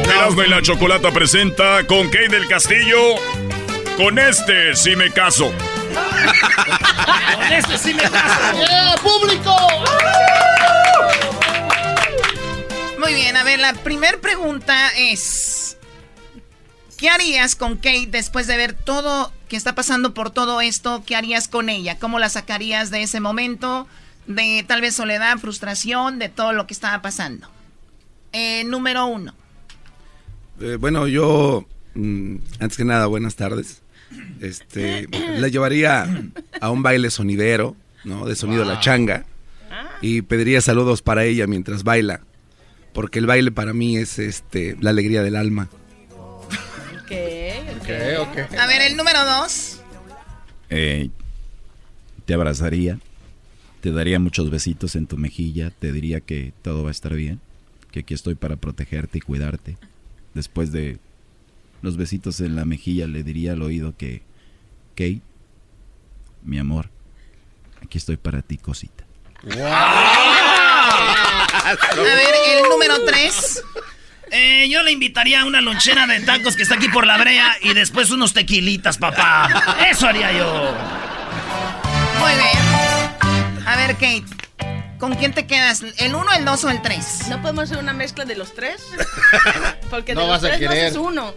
Erasmo y la Chocolata presenta con Kay del Castillo. Con este sí me caso. Con este sí me caso. ¡Yeah, público! Muy bien, a ver, la primera pregunta es, ¿qué harías con Kate después de ver todo que está pasando por todo esto? ¿Qué harías con ella? ¿Cómo la sacarías de ese momento? De tal vez soledad, frustración, de todo lo que estaba pasando. Eh, número uno. Eh, bueno, yo, mm, antes que nada, buenas tardes. Este, *clears throat* la llevaría a un baile sonidero, ¿no? De sonido La Changa. Y pediría saludos para ella mientras baila. Porque el baile para mí es este, la alegría del alma. Ok, Ok, ok. A ver, el número dos. Eh, te abrazaría, te daría muchos besitos en tu mejilla, te diría que todo va a estar bien, que aquí estoy para protegerte y cuidarte. Después de los besitos en la mejilla le diría al oído que, Kate, mi amor, aquí estoy para ti, cosita. A ver, el número tres. Eh, yo le invitaría a una lonchera de tacos que está aquí por la brea y después unos tequilitas, papá. Eso haría yo. Muy bien. A ver, Kate, ¿con quién te quedas? ¿El uno, el dos o el tres? ¿No podemos hacer una mezcla de los tres? *laughs* Porque No de los vas a tres no querer. haces uno.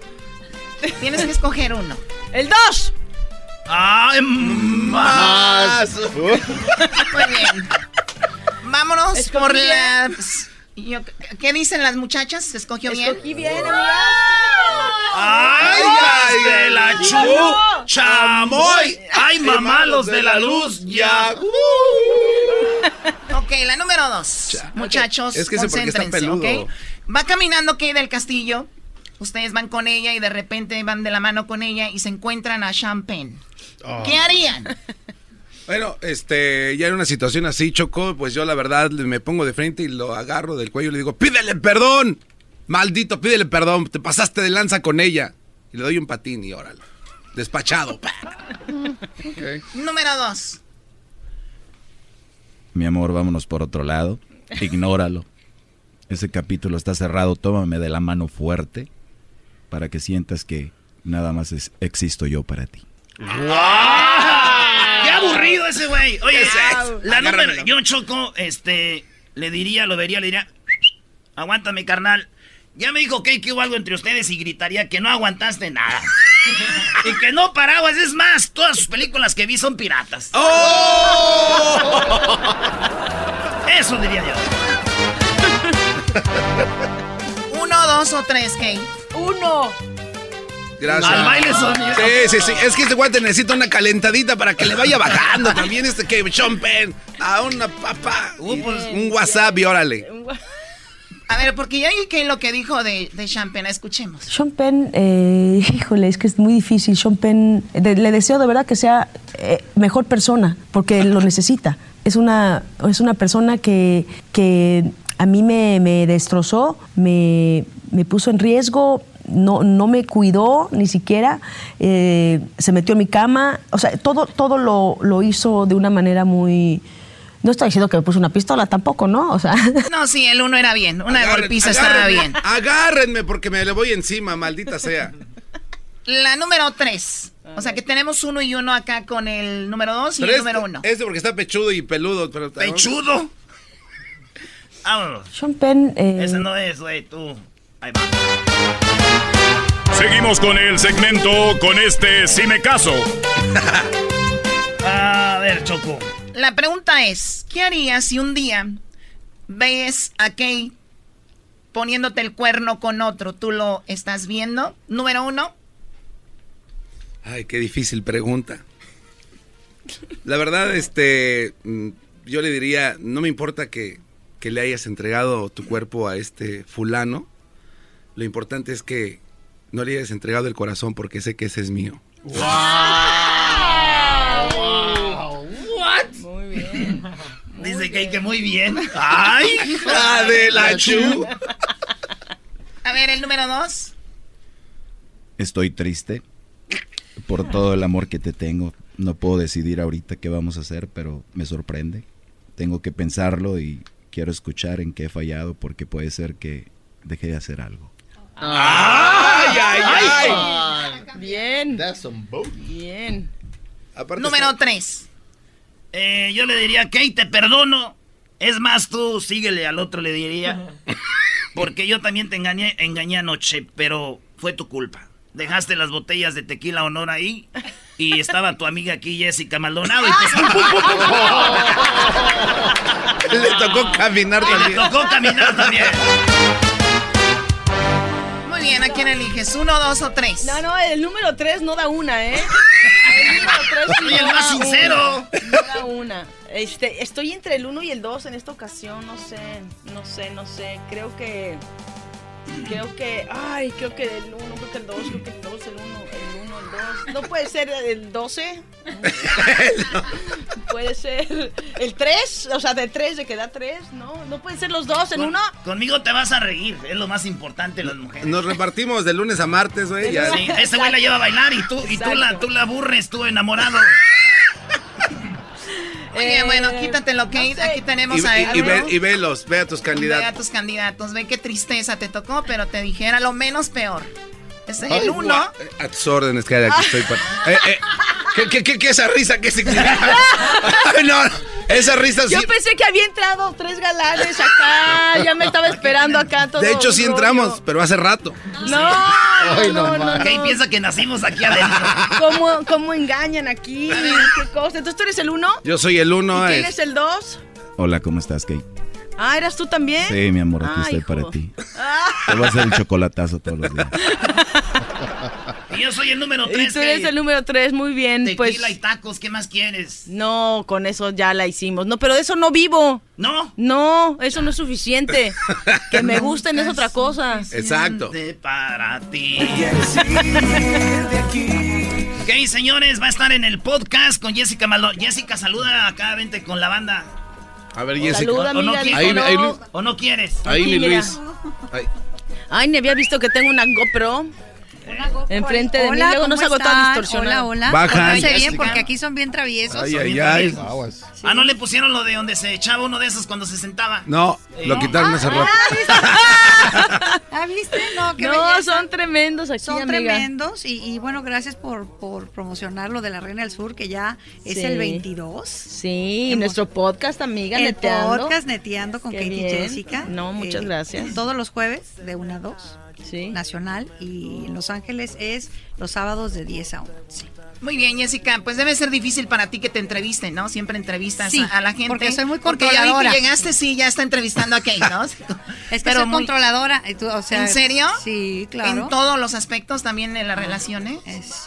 Tienes que escoger uno. *laughs* ¡El dos! ¡Ay, más! *laughs* Muy bien. Vámonos Escogí por bien. las... yo- ¿Qué dicen las muchachas? ¿Se escogió bien? Escogí bien, amiga. ¡Ay, las de la chu! ¡Chamoy! ¡Ay, mamá, los de la luz! ¡Ya! Ok, la número dos. Muchachos, Es que está concéntrense. Va caminando Kate del Castillo. Ustedes van con ella y de repente van de la mano con ella y se encuentran a Champagne. Oh. ¿Qué harían? *laughs* Bueno, este, ya en una situación así, Choco, pues yo la verdad me pongo de frente y lo agarro del cuello y le digo, pídele perdón, maldito, pídele perdón, te pasaste de lanza con ella. Y le doy un patín y órale, despachado. *laughs* pa. Número dos. Mi amor, vámonos por otro lado, ignóralo. Ese capítulo está cerrado, tómame de la mano fuerte para que sientas que nada más es- existo yo para ti. ¡Qué aburrido ese güey! Oye, la número, yo choco, este, le diría, lo vería, le diría, aguántame, carnal. Ya me dijo que que hubo algo entre ustedes y gritaría que no aguantaste nada. Y que no paraguas, es más, todas sus películas que vi son piratas. Eso diría yo. Uno, dos o tres, Kate. Uno. Gracias. Al baile sonido. Sí, sí, sí. Es que este guante necesita una calentadita para que le vaya bajando también este que Sean Penn. A una papa. Uh, pues, un WhatsApp y órale. A ver, porque ya que lo que dijo de, de escuchemos. Sean Penn, eh, *laughs* híjole, es que es muy difícil. Sean Penn, le deseo de verdad que sea eh, mejor persona, porque lo necesita. Es una, es una persona que, que a mí me, me destrozó, me, me puso en riesgo, no, no me cuidó ni siquiera, eh, se metió en mi cama, o sea, todo, todo lo, lo hizo de una manera muy... No estoy diciendo que me puso una pistola tampoco, ¿no? O sea... *laughs* No, sí, el uno era bien. Una Agarren- golpiza estaba bien. Agárrenme porque me le voy encima, maldita sea. La número tres. O sea que tenemos uno y uno acá con el número dos y Pero el este, número uno. este porque está pechudo y peludo. Pero, ¿Pechudo? Vámonos. Sean Penn... eh, Ese no es, güey, tú. Ahí va. Seguimos con el segmento con este Si me caso. *laughs* A ver, Choco. La pregunta es, ¿qué harías si un día ves a Kay poniéndote el cuerno con otro? ¿Tú lo estás viendo? Número uno. Ay, qué difícil pregunta. La verdad, este, mm, yo le diría, no me importa que, que le hayas entregado tu cuerpo a este fulano. Lo importante es que no le hayas entregado el corazón porque sé que ese es mío. Bien. Dice que, que muy bien. *laughs* ¡Ay, hija de la chu! A ver, el número dos. Estoy triste por todo el amor que te tengo. No puedo decidir ahorita qué vamos a hacer, pero me sorprende. Tengo que pensarlo y quiero escuchar en qué he fallado porque puede ser que dejé de hacer algo. ¡Ay, ay, ay! Bien. Bien. Número tres. Eh, yo le diría, Kate, te perdono. Es más, tú síguele al otro, le diría. *laughs* Porque yo también te engañé, engañé anoche, pero fue tu culpa. Dejaste las botellas de tequila honor ahí y estaba tu amiga aquí, Jessica Maldonado. Y te... *laughs* Le tocó caminar Y le también. tocó caminar también. Muy bien, ¿a quién eliges? ¿Uno, dos o tres? No, no, el número 3 no da una, ¿eh? *laughs* 3 Soy el más sincero. Da una. Este, estoy entre el 1 y el 2 en esta ocasión, no sé, no sé, no sé. Creo que. Creo que. Ay, creo que el 1, creo que el 2, creo que el 2, el 1, el 1, el 2. No puede ser el 12. *laughs* puede ser el 3, o sea, de 3, de que da 3, ¿no? No pueden ser los dos en Con- uno. Conmigo te vas a reír, es lo más importante de las mujeres. Nos repartimos de lunes a martes, güey. Sí, ese güey la lleva a bailar y tú, y tú la, tú la aburres, tú enamorado. *laughs* Muy bien, bueno, quítatelo, Kate. Aquí tenemos Y, a y- él. y ve, y velos, ve a tus Ve a candidatos. tus candidatos. Ve qué tristeza te tocó, pero te dijera lo menos peor. Es Ay, el uno. gua- A tus órdenes, que aquí estoy. para- *laughs* Eh, eh, ¿qué, qué, qué, qué esa risa? ¿Qué significa? *laughs* No, esa risa sí. Yo pensé que había entrado tres galanes acá. Ya me estaba esperando acá todo. De hecho, sí rollo. entramos, pero hace rato. No, Ay, no, no no. Kate piensa que nacimos aquí adentro. ¿Cómo, ¿Cómo engañan aquí? ¿Qué cosa? Entonces tú eres el uno. Yo soy el uno. ¿Y quién es- el dos? Hola, ¿cómo estás, Kate? Ah, ¿eras tú también? Sí, mi amor, aquí Ay, estoy hijo. para ti. Ah. Te voy a hacer el chocolatazo todos los días. *laughs* Yo soy el número Y 3. tú eres el número tres, muy bien. Tequila pues y tacos, ¿qué más quieres? no, con eso ya la hicimos. No, pero de eso no vivo. ¿No? No, eso no es suficiente. *laughs* Que me gusten es otra cosa. Exacto. Para ti. Ok, señores, va a estar en el podcast con Jessica Maldonado. Jessica, saluda acá, vente con la banda. A ver, Jessica. Saluda, ¿O no, amiga, quieres? dijo no. Ahí- ahí- ¿O no quieres? Ahí mi mira. Luis. Ay. Ay, ni había visto que tengo una GoPro. Enfrente de mí, Hola, luego no ¿cómo se están? distorsionado. Hola, hola. Bajan. Pórtense bien porque aquí son bien traviesos. Ay, ay, ay. traviesos. Ah, ¿no le pusieron lo de donde se echaba uno de esos cuando se sentaba? No, lo quitaron hace rato. ¿Ah, viste? *laughs* No, qué No, belleza. son tremendos aquí, Son amiga. tremendos y, y bueno, gracias por, por promocionar lo de la Reina del Sur, que ya es Sí. el 22. Sí, Hemos- nuestro podcast, amiga, el neteando. podcast Neteando con Qué Katie bien. Jessica. No, muchas Eh, gracias. Todos los jueves de 1 a 2. Sí. Nacional y en Los Ángeles es los sábados de 10 a 11. Muy bien, Jessica, pues debe ser difícil para ti que te entrevisten, ¿no? Siempre entrevistas Sí, a, a la gente. porque soy muy Porque ya controladora. que llegaste, sí, ya está entrevistando a Kate, ¿no? *laughs* Es que soy controladora. y tú, o sea, ¿En serio? Sí, claro. En todos los aspectos, también en las relaciones.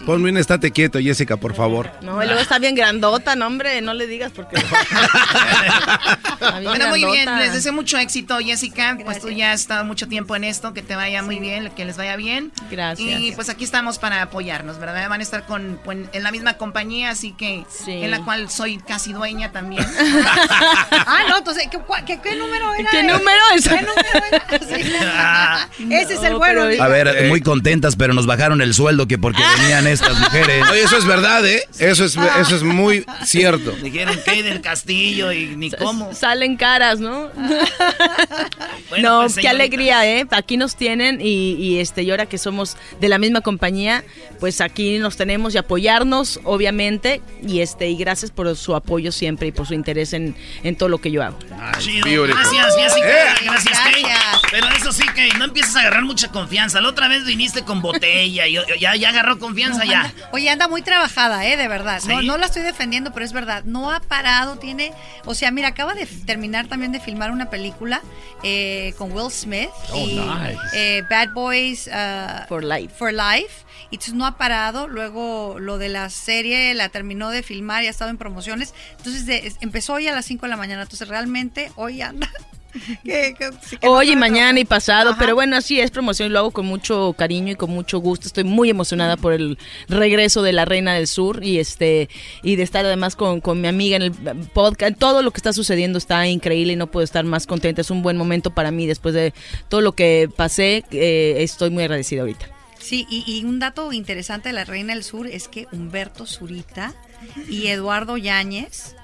Ponme un estate quieto, Jessica, por favor. No, y luego está bien grandota, no, hombre, no le digas porque. *laughs* Bueno, muy bien, les deseo mucho éxito, Jessica. Pues tú ya has estado mucho tiempo en esto, que te vaya muy bien, que les vaya bien. Gracias. Y pues aquí estamos para apoyarnos, ¿verdad? Van a estar con, con- en la misma compañía, así que en la cual soy casi dueña también. *laughs* ah, no, entonces, ¿qué, cua- qué- qué número era? ¿Qué eh? número es? ¿Qué número era? *laughs* Sí. *laughs* Ese es el bueno. A ver, muy contentas, pero nos bajaron el sueldo que porque venían estas mujeres. Oye, eso es verdad, ¿eh? Eso es, eso es muy cierto. Dijeron Kate del Castillo y ni cómo. Salen caras, ¿no? Bueno, no, pues, qué alegría, ¿eh? Aquí nos tienen y, y, este, y ahora que somos de la misma compañía, pues aquí nos tenemos y apoyarnos, obviamente, y este, y gracias por su apoyo siempre y por su interés en, en todo lo que yo hago. Gracias, Jessica. Eh. Gracias. Pero eso sí, que no empieces a agarrar mucha confianza. La otra vez viniste con botella y ya, ya agarró confianza ya. Anda- Oye, anda muy trabajada, ¿eh? De verdad. No, ¿Sí? no la estoy defendiendo, pero es verdad. No ha parado, tiene... O sea, mira, acaba de terminar también de filmar una película eh, con Will Smith. Oh, y, nice. eh, Bad Boys... uh, For Life. For Life. Y entonces no ha parado. Luego lo de la serie la terminó de filmar y ha estado en promociones. Entonces de- empezó hoy a las 5 de la mañana. Entonces realmente hoy anda... *laughs* que- que- sí que no Hoy y mañana y pasado, Ajá. pero bueno, así es promoción y lo hago con mucho cariño y con mucho gusto. Estoy muy emocionada por el regreso de la Reina del Sur y este y de estar además con, con mi amiga en el podcast. Todo lo que está sucediendo está increíble y no puedo estar más contenta. Es un buen momento para mí después de todo lo que pasé. eh, estoy muy agradecida ahorita. Sí, y, y un dato interesante de la Reina del Sur es que Humberto Zurita y Eduardo Yáñez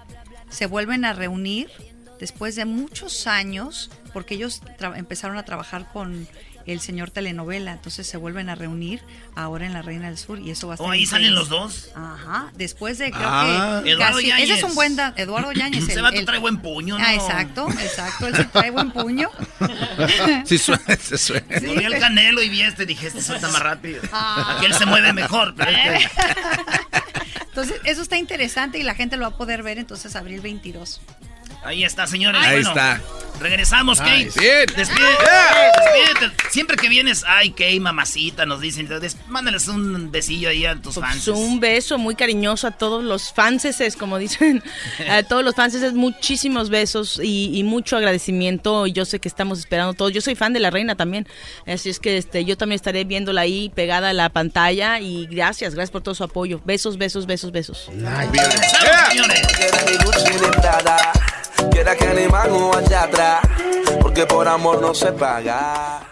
se vuelven a reunir después de muchos años, porque ellos empezaron a trabajar con el señor telenovela, entonces se vuelven a reunir ahora en la Reina del Sur y eso va a estar Oh, ahí salen los dos. Ajá, después de creo Ah. que Eduardo casi- ese es un buen da- Eduardo Yáñez. Ese vato trae buen puño, ¿no? Ah, exacto, exacto, él sí trae buen puño. *laughs* Sí, suena, se suena. Vi el canelo y vi este, dije, este suelta más rápido. Ah. Aquel se mueve mejor. pero este- *laughs* Entonces, eso está interesante y la gente lo va a poder ver entonces abril 22. Ahí está, señores. Ahí Bueno, está. Regresamos, Kate. Nice. Bien. Despide- Yeah. despídete. Siempre que vienes, ay, Kate, mamacita, nos dicen. Mándales un besillo ahí a tus fans. Pues un beso muy cariñoso a todos los fanses, como dicen, *laughs* a todos los fanses, muchísimos besos y, y mucho agradecimiento. Yo sé que estamos esperando todos. Yo soy fan de la reina también, así es que este, yo también estaré viéndola ahí pegada a la pantalla y gracias, gracias por todo su apoyo. Besos, besos, besos, besos. Quiera que allá atrás, porque por amor no se paga.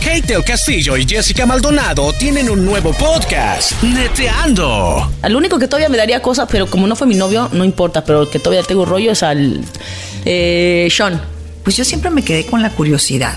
Kate del Castillo y Jessica Maldonado tienen un nuevo podcast, Neteando. Al único que todavía me daría cosa, pero como no fue mi novio, no importa, pero el que todavía tengo rollo es al eh, Sean. Pues yo siempre me quedé con la curiosidad.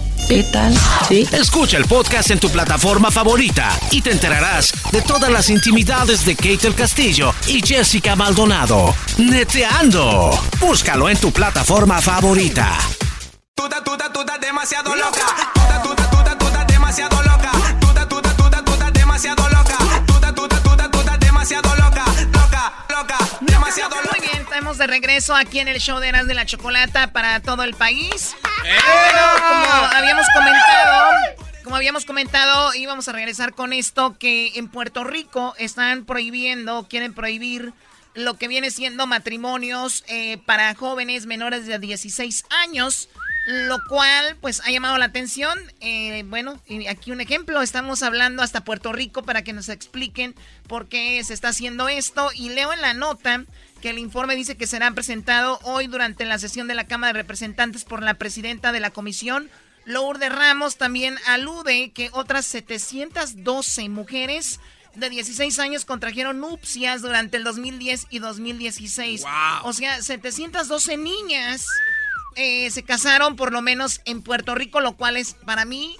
¿Qué tal? Sí. Escucha el podcast en tu plataforma favorita y te enterarás de todas las intimidades de Kate del Castillo y Jessica Maldonado. Neteando. Búscalo en tu plataforma favorita. Demasiado loca. Demasiado loca. Demasiado loca. Demasiado loca, demasiado. Muy bien, estamos de regreso aquí en el show de Eras de la Chocolata para todo el país. Bueno, como habíamos comentado, como habíamos comentado, íbamos a regresar con esto que en Puerto Rico están prohibiendo, quieren prohibir lo que viene siendo matrimonios eh, para jóvenes menores de 16 años. Lo cual, pues, ha llamado la atención. Eh, bueno, y aquí un ejemplo. Estamos hablando hasta Puerto Rico para que nos expliquen por qué se está haciendo esto. Y leo en la nota que el informe dice que será presentado hoy durante la sesión de la Cámara de Representantes por la presidenta de la comisión. Lourdes Ramos también alude que otras 712 mujeres de 16 años contrajeron nupcias durante el 2010 y 2016. O sea, 712 niñas eh, se casaron por lo menos en Puerto Rico, lo cual es para mí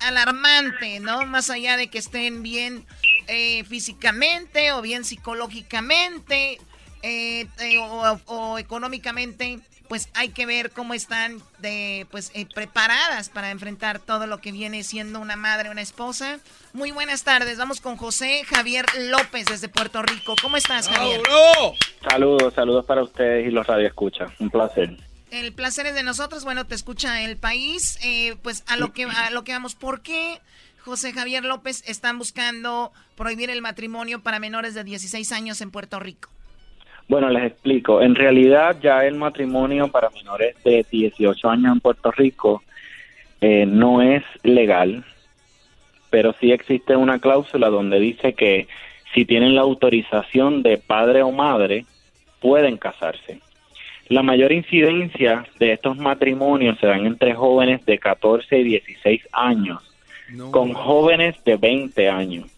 alarmante, ¿no? Más allá de que estén bien eh, físicamente o bien psicológicamente eh, o, o económicamente pues hay que ver cómo están de, pues, eh, preparadas para enfrentar todo lo que viene siendo una madre, una esposa. Muy buenas tardes, vamos con José Javier López desde Puerto Rico. ¿Cómo estás, Javier? Saludos, saludos para ustedes y los radioescuchas. Un placer. El placer es de nosotros. Bueno, te escucha el país. Eh, pues a lo que a lo que vamos. ¿Por qué José Javier López están buscando prohibir el matrimonio para menores de 16 años en Puerto Rico? Bueno, les explico. En realidad ya el matrimonio para menores de 18 años en Puerto Rico eh, no es legal, pero sí existe una cláusula donde dice que si tienen la autorización de padre o madre, pueden casarse. La mayor incidencia de estos matrimonios se dan entre jóvenes de 14 y 16 años, con jóvenes de 20 años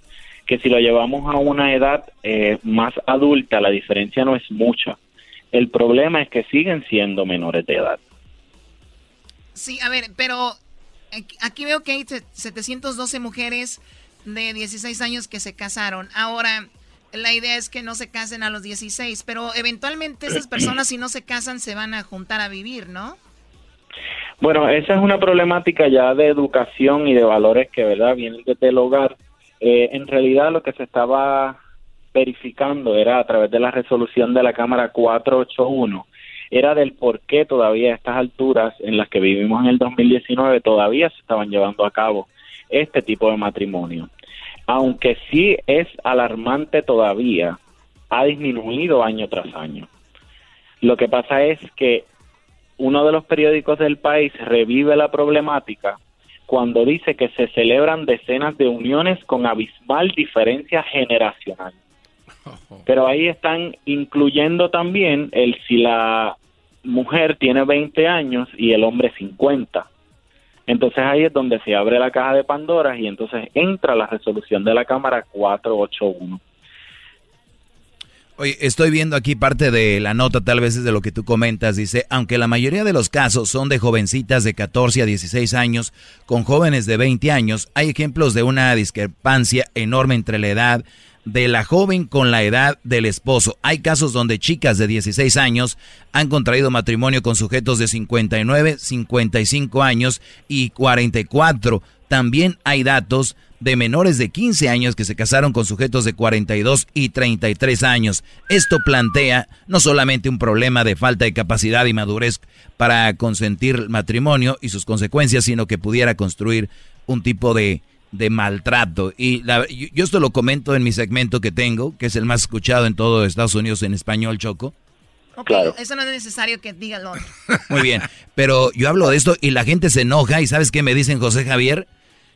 que si lo llevamos a una edad eh, más adulta, la diferencia no es mucha. El problema es que siguen siendo menores de edad. Sí, a ver, pero aquí veo que hay 712 mujeres de 16 años que se casaron. Ahora, la idea es que no se casen a los 16, pero eventualmente esas personas si no se casan se van a juntar a vivir, ¿no? Bueno, esa es una problemática ya de educación y de valores que, ¿verdad?, vienen desde el hogar eh, en realidad lo que se estaba verificando era a través de la resolución de la Cámara 481, era del por qué todavía a estas alturas en las que vivimos en el 2019 todavía se estaban llevando a cabo este tipo de matrimonio. Aunque sí es alarmante todavía, ha disminuido año tras año. Lo que pasa es que uno de los periódicos del país revive la problemática cuando dice que se celebran decenas de uniones con abismal diferencia generacional. *laughs* Pero ahí están incluyendo también el si la mujer tiene 20 años y el hombre 50. Entonces ahí es donde se abre la caja de Pandora y entonces entra la resolución de la Cámara 481. Oye, estoy viendo aquí parte de la nota, tal vez es de lo que tú comentas. Dice, aunque la mayoría de los casos son de jovencitas de 14 a 16 años con jóvenes de 20 años, hay ejemplos de una discrepancia enorme entre la edad de la joven con la edad del esposo. Hay casos donde chicas de 16 años han contraído matrimonio con sujetos de 59, 55 años y 44. También hay datos de menores de 15 años que se casaron con sujetos de 42 y 33 años. Esto plantea no solamente un problema de falta de capacidad y madurez para consentir matrimonio y sus consecuencias, sino que pudiera construir un tipo de, de maltrato. Y yo, esto lo comento en mi segmento que tengo, que es el más escuchado en todo Estados Unidos en español, Choco. Ok, eso no es necesario que digan *laughs* Muy bien, pero yo hablo de esto y la gente se enoja y ¿sabes qué me dicen José Javier?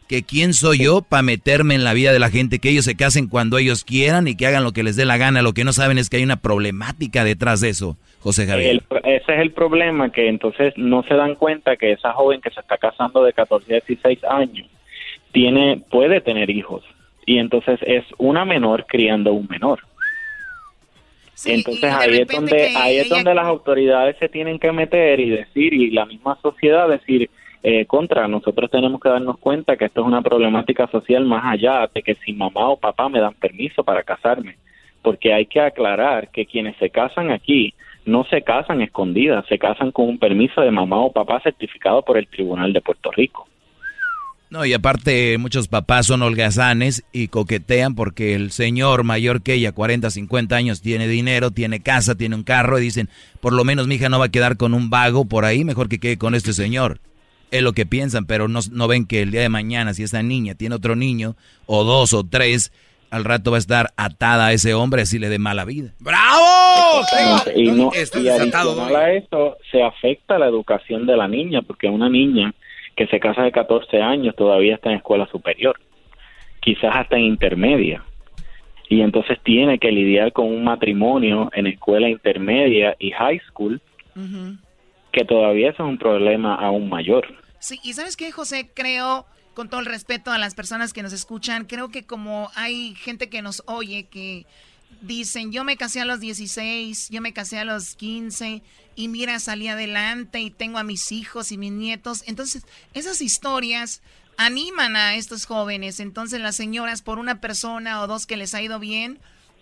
que quién soy yo para meterme en la vida de la gente, que ellos se casen cuando ellos quieran y que hagan lo que les dé la gana. Lo que no saben es que hay una problemática detrás de eso, José Javier. ese es el problema, que entonces no se dan cuenta que esa joven que se está casando de 14 a 16 años tiene, puede tener hijos. Y entonces es una menor criando un menor. entonces ahí es donde ahí es donde las autoridades se tienen que meter y decir y la misma sociedad decir eh, contra. Nosotros tenemos que darnos cuenta que esto es una problemática social más allá de que si mamá o papá me dan permiso para casarme, porque hay que aclarar que quienes se casan aquí no se casan escondidas, se casan con un permiso de mamá o papá certificado por el Tribunal de Puerto Rico. No, y aparte muchos papás son holgazanes y coquetean porque el señor mayor que ella, 40, 50 años, tiene dinero, tiene casa, tiene un carro y dicen, por lo menos mi hija no va a quedar con un vago por ahí, mejor que quede con este señor es lo que piensan, pero no, no ven que el día de mañana, si esa niña tiene otro niño, o dos o tres, al rato va a estar atada a ese hombre así le dé mala vida. ¡Bravo! Y, no, y adicional a eso, se afecta la educación de la niña, porque una niña que se casa de 14 años todavía está en escuela superior, quizás hasta en intermedia. Y entonces tiene que lidiar con un matrimonio en escuela intermedia y high school, que todavía es un problema aún mayor. Sí, y sabes qué, José, creo con todo el respeto a las personas que nos escuchan, creo que como hay gente que nos oye que dicen, yo me casé a los 16, yo me casé a los 15 y mira, salí adelante y tengo a mis hijos y mis nietos. Entonces, esas historias animan a estos jóvenes. Entonces, las señoras, por una persona o dos que les ha ido bien,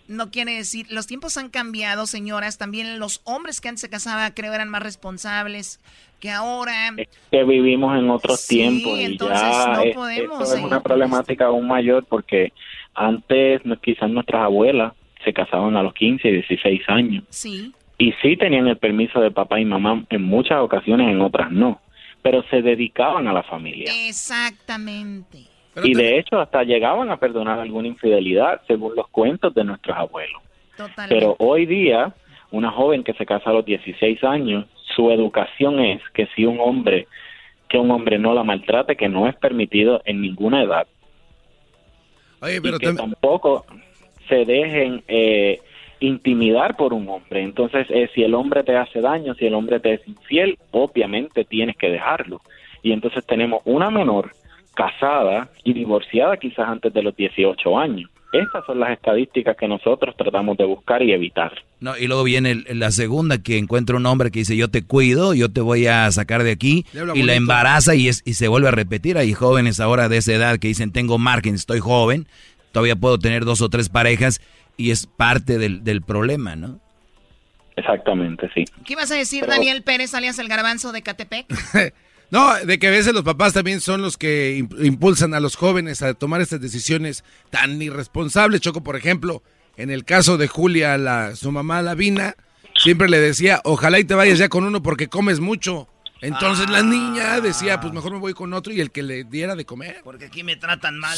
no quiere decir, los tiempos han cambiado, señoras. También los hombres que antes se casaban, creo, eran más responsables que ahora. Es que vivimos en otros Sí, tiempos y entonces ya no es- podemos, esto es eh. una problemática aún mayor porque antes quizás nuestras abuelas se casaban a los 15 y 16 años Sí. y sí tenían el permiso de papá y mamá en muchas ocasiones, en otras no, pero se dedicaban a la familia. Exactamente. y de hecho hasta llegaban a perdonar alguna infidelidad según los cuentos de nuestros abuelos. Totalmente. Pero hoy día, una joven que se casa a los 16 años, su educación es que si un hombre, que un hombre no la maltrate, que no es permitido en ninguna edad. Oye, pero y que tampoco se dejen eh, intimidar por un hombre. Entonces, eh, si el hombre te hace daño, si el hombre te es infiel, obviamente tienes que dejarlo. Y entonces tenemos una menor casada y divorciada quizás antes de los 18 años. Estas son las estadísticas que nosotros tratamos de buscar y evitar. No, y luego viene el- la segunda que encuentra un hombre que dice yo te cuido, yo te voy a sacar de aquí y la embaraza y, es, y se vuelve a repetir. Hay jóvenes ahora de esa edad que dicen tengo margen, estoy joven, todavía puedo tener dos o tres parejas y es parte del, del problema, ¿no? Exactamente, sí. ¿Qué ibas a decir, Pero- Daniel Pérez, alias el garbanzo de Catepec? *laughs* No, de que a veces los papás también son los que imp- impulsan a los jóvenes a tomar estas decisiones tan irresponsables. Choco, por ejemplo, en el caso de Julia, la, su mamá Lavina, siempre le decía, ojalá y te vayas ya con uno porque comes mucho. Entonces la niña decía, pues mejor me voy con otro y el que le diera de comer. Porque aquí me tratan mal.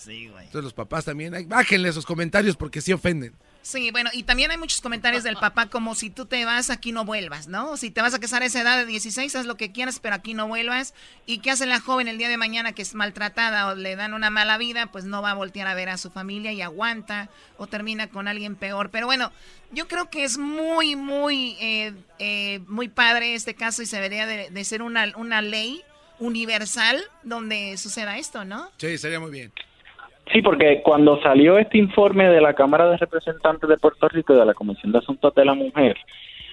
Sí, güey. Entonces los papás también, bájenle esos comentarios porque sí ofenden. Sí, bueno, y también hay muchos comentarios del papá como si tú te vas, aquí no vuelvas, ¿no? Si te vas a casar a esa edad de 16, haz lo que quieras, pero aquí no vuelvas. ¿Y qué hace la joven el día de mañana que es maltratada o le dan una mala vida? Pues no va a voltear a ver a su familia y aguanta o termina con alguien peor. Pero bueno, yo creo que es muy, muy, eh, eh, muy padre este caso y se debería de, de ser una, una ley universal donde suceda esto, ¿no? Sí, sería muy bien. Sí, porque cuando salió este informe de la Cámara de Representantes de Puerto Rico y de la Comisión de Asuntos de la Mujer,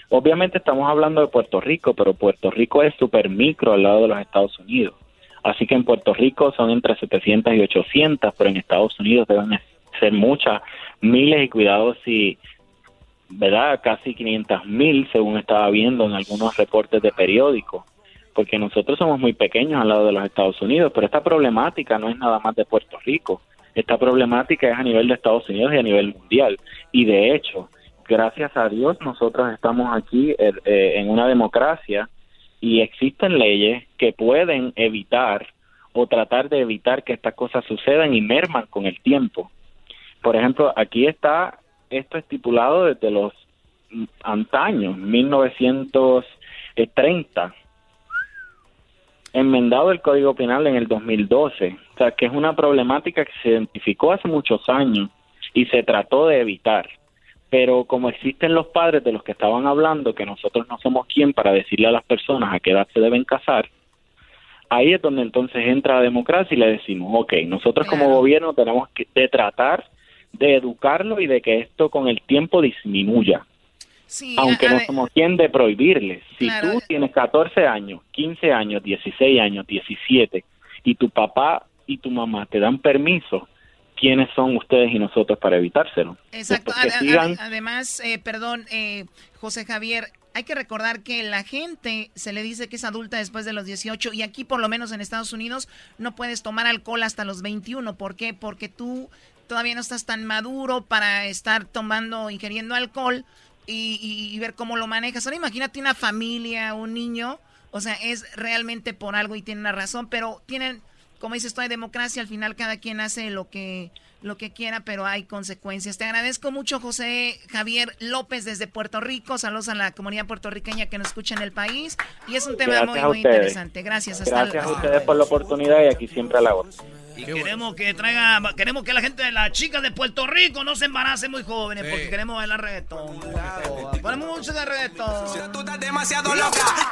obviamente estamos hablando de Puerto Rico, pero Puerto Rico es super micro al lado de los Estados Unidos. Así que en Puerto Rico son entre 700 y 800, pero en Estados Unidos deben ser muchas, miles y cuidados si, ¿verdad? Casi 500 mil, según estaba viendo en algunos reportes de periódicos porque nosotros somos muy pequeños al lado de los Estados Unidos, pero esta problemática no es nada más de Puerto Rico, esta problemática es a nivel de Estados Unidos y a nivel mundial. Y de hecho, gracias a Dios, nosotros estamos aquí eh, eh, en una democracia y existen leyes que pueden evitar o tratar de evitar que estas cosas sucedan y merman con el tiempo. Por ejemplo, aquí está esto estipulado desde los antaños, 1930 enmendado el Código Penal en el 2012. O sea, que es una problemática que se identificó hace muchos años y se trató de evitar. Pero como existen los padres de los que estaban hablando, que nosotros no somos quien para decirle a las personas a qué edad se deben casar, ahí es donde entonces entra la democracia y le decimos, ok, nosotros como gobierno tenemos que de tratar de educarlo y de que esto con el tiempo disminuya aunque no somos quien de prohibirles. Si Claro. tú tienes 14 años, 15 años, 16 años, 17 y tu papá y tu mamá te dan permiso, ¿quiénes son ustedes y nosotros para evitárselo? Exacto. Después que Ad- sigan- ad- además, eh, perdón, eh, José Javier, hay que recordar que la gente se le dice que es adulta después de los 18 y aquí, por lo menos en Estados Unidos, no puedes tomar alcohol hasta los 21. ¿Por qué? Porque tú todavía no estás tan maduro para estar tomando, ingiriendo alcohol y, y- y ver cómo lo manejas. Ahora imagínate una familia, un niño, o sea, es realmente por algo y tiene una razón, pero tienen, como dices hay democracia, al final cada quien hace lo que lo que quiera, pero hay consecuencias. Te agradezco mucho, José Javier López, desde Puerto Rico. Saludos a la comunidad puertorriqueña que nos escucha en el país. Y es un tema Gracias muy, muy interesante. Gracias. Hasta Gracias a ustedes por la oportunidad y aquí siempre a la hora. Y queremos que traiga, queremos que la gente de las chicas de Puerto Rico no se embarace muy jóvenes, porque queremos bailar reggaetón. Ponemos mucho de reggaetón. demasiado loca.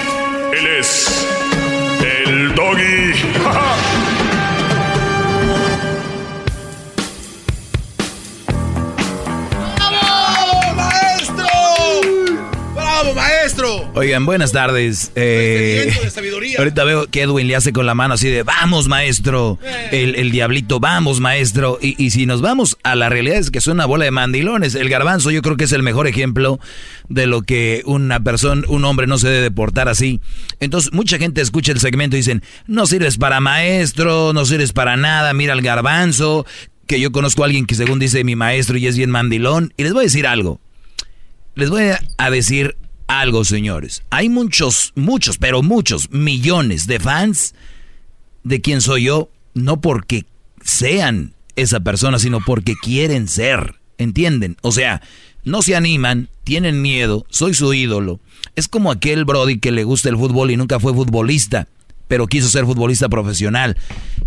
Él es el doggy. ¡Bravo, *laughs* ¡Bravo, maestro! Oigan, buenas tardes. Eh, Sentimiento de sabiduría. ahorita veo que Edwin le hace con la mano así de, vamos maestro. El, el diablito, vamos maestro. Y, y si nos vamos a la realidad es que es una bola de mandilones. El garbanzo yo creo que es el mejor ejemplo de lo que una persona, un hombre no se debe portar así. Entonces mucha gente escucha el segmento y dicen, no sirves para maestro, no sirves para nada, mira al garbanzo. Que yo conozco a alguien que según dice mi maestro y es bien mandilón. Y les voy a decir algo. Les voy a decir algo, señores. Hay muchos, muchos, pero muchos millones de fans de quién soy yo, no porque sean esa persona, sino porque quieren ser. ¿Entienden? O sea, no se animan, tienen miedo, soy su ídolo. Es como aquel Brody que le gusta el fútbol y nunca fue futbolista, pero quiso ser futbolista profesional.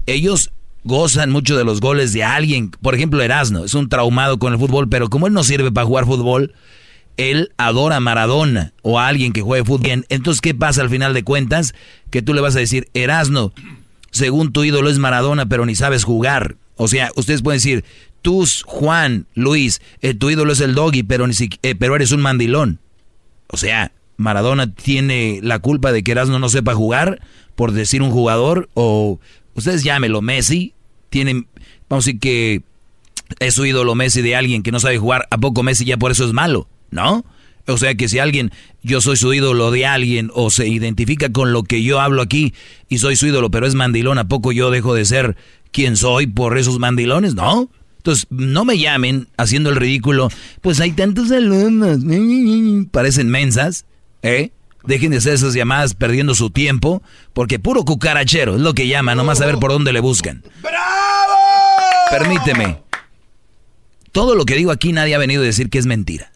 Ellos gozan mucho de los goles de alguien. Por ejemplo, Erasno es un traumado con el fútbol, pero como él no sirve para jugar fútbol, él adora a Maradona o a alguien que juegue fútbol. bien. Entonces, ¿qué pasa al final de cuentas? Que tú le vas a decir, Erasno, según tu ídolo es Maradona, pero ni sabes jugar. O sea, ustedes pueden decir, tú, Juan, Luis, eh, tu ídolo es el doggy, pero, ni si- eh, pero eres un mandilón. O sea, Maradona tiene la culpa de que Erasmo no sepa jugar, por decir un jugador, o ustedes llámelo Messi, tienen, vamos a decir que es su ídolo Messi de alguien que no sabe jugar, ¿a poco Messi ya por eso es malo? ¿No? O sea que si alguien, yo soy su ídolo de alguien o se identifica con lo que yo hablo aquí y soy su ídolo, pero es mandilón, ¿a poco yo dejo de ser quien soy por esos mandilones? No. Entonces, no me llamen haciendo el ridículo. Pues hay tantos alumnos, parecen mensas, ¿eh? Dejen de hacer esas llamadas perdiendo su tiempo, porque puro cucarachero es lo que llaman, nomás a ver por dónde le buscan. Permíteme. Todo lo que digo aquí nadie ha venido a decir que es mentira.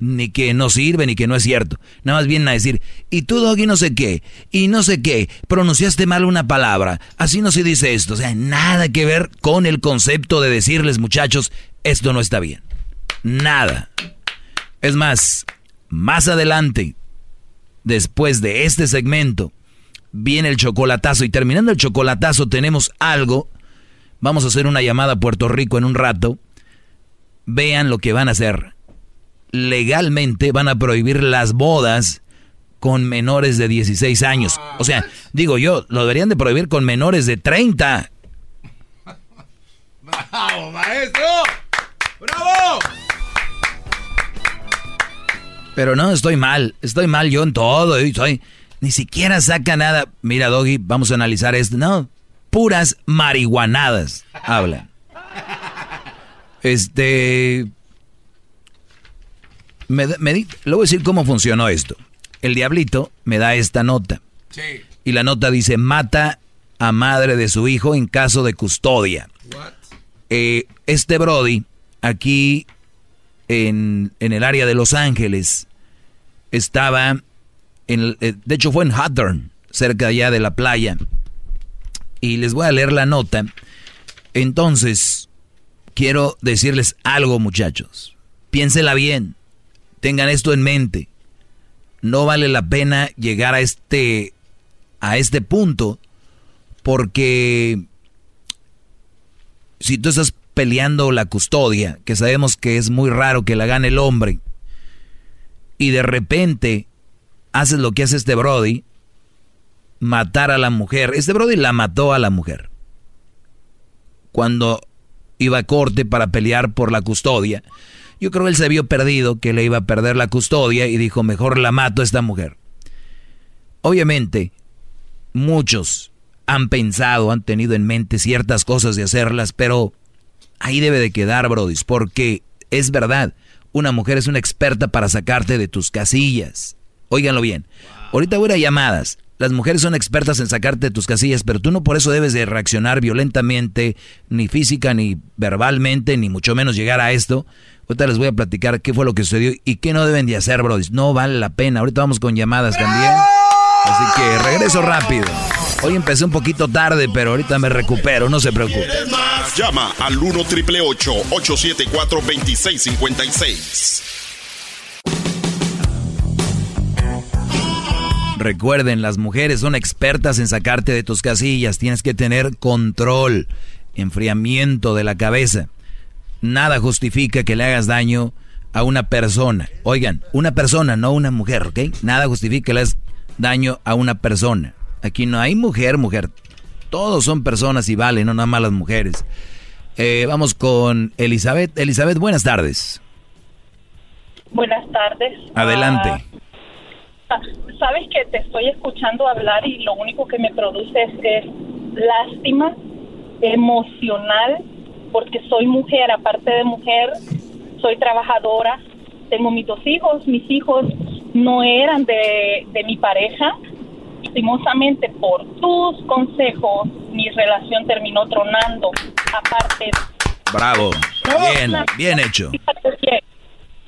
Ni que no sirve, ni que no es cierto. Nada más vienen a decir, y tú, Doggy, no sé qué, y no sé qué, pronunciaste mal una palabra, así no se dice esto. O sea, nada que ver con el concepto de decirles, muchachos, esto no está bien. Nada. Es más, más adelante, después de este segmento, viene el chocolatazo y terminando el chocolatazo tenemos algo. Vamos a hacer una llamada a Puerto Rico en un rato. Vean lo que van a hacer. Legalmente van a prohibir las bodas con menores de 16 años. O sea, digo yo, lo deberían de prohibir con menores de 30. ¡Bravo, maestro! ¡Bravo! Pero no, estoy mal. Estoy mal yo en todo. y Soy, ni siquiera saca nada. Mira, Doggy, vamos a analizar esto. No, puras marihuanadas hablan. Este. Me, di- le voy a decir cómo funcionó esto. El diablito me da esta nota. Sí. Y la nota dice: mata a madre de su hijo en caso de custodia. Eh, este Brody, aquí en, en el área de Los Ángeles, estaba, en, eh, de hecho fue en Hawthorne, cerca allá de la playa. Y les voy a leer la nota. Entonces, quiero decirles algo, muchachos. Piénsela bien. Tengan esto en mente. No vale la pena llegar a este a este punto porque si tú estás peleando la custodia, que sabemos que es muy raro que la gane el hombre, y de repente haces lo que hace este Brody, matar a la mujer. Este Brody la mató a la mujer. Cuando iba a corte para pelear por la custodia, yo creo que él se vio perdido, que le iba a perder la custodia y dijo, mejor la mato a esta mujer. Obviamente, muchos han pensado, han tenido en mente ciertas cosas de hacerlas, pero ahí debe de quedar, brodis, porque es verdad, una mujer es una experta para sacarte de tus casillas. Óiganlo bien. Ahorita voy a llamadas. las mujeres son expertas en sacarte de tus casillas, pero tú no por eso debes de reaccionar violentamente, ni física, ni verbalmente, ni mucho menos llegar a esto. Ahorita les voy a platicar qué fue lo que sucedió y qué no deben de hacer, bro. No vale la pena. Ahorita vamos con llamadas también. Así que regreso rápido. Hoy empecé un poquito tarde, pero ahorita me recupero, no se preocupe. Llama al 1 triple 874 2656. Recuerden, las mujeres son expertas en sacarte de tus casillas. Tienes que tener control, enfriamiento de la cabeza. Nada justifica que le hagas daño a una persona. Oigan, una persona, no una mujer, ¿ok? Nada justifica que le hagas daño a una persona. Aquí no hay mujer, mujer. Todos son personas y valen, no nada más las mujeres. Eh, vamos con Elizabeth. Elizabeth, buenas tardes. Buenas tardes. Adelante. Ah, sabes que te estoy escuchando hablar y lo único que me produce es, lástima emocional porque soy mujer, aparte de mujer, soy trabajadora, tengo mis dos hijos, mis hijos no eran de, de mi pareja, lastimosamente por tus consejos mi relación terminó tronando, aparte... Bravo, bien, bien hecho.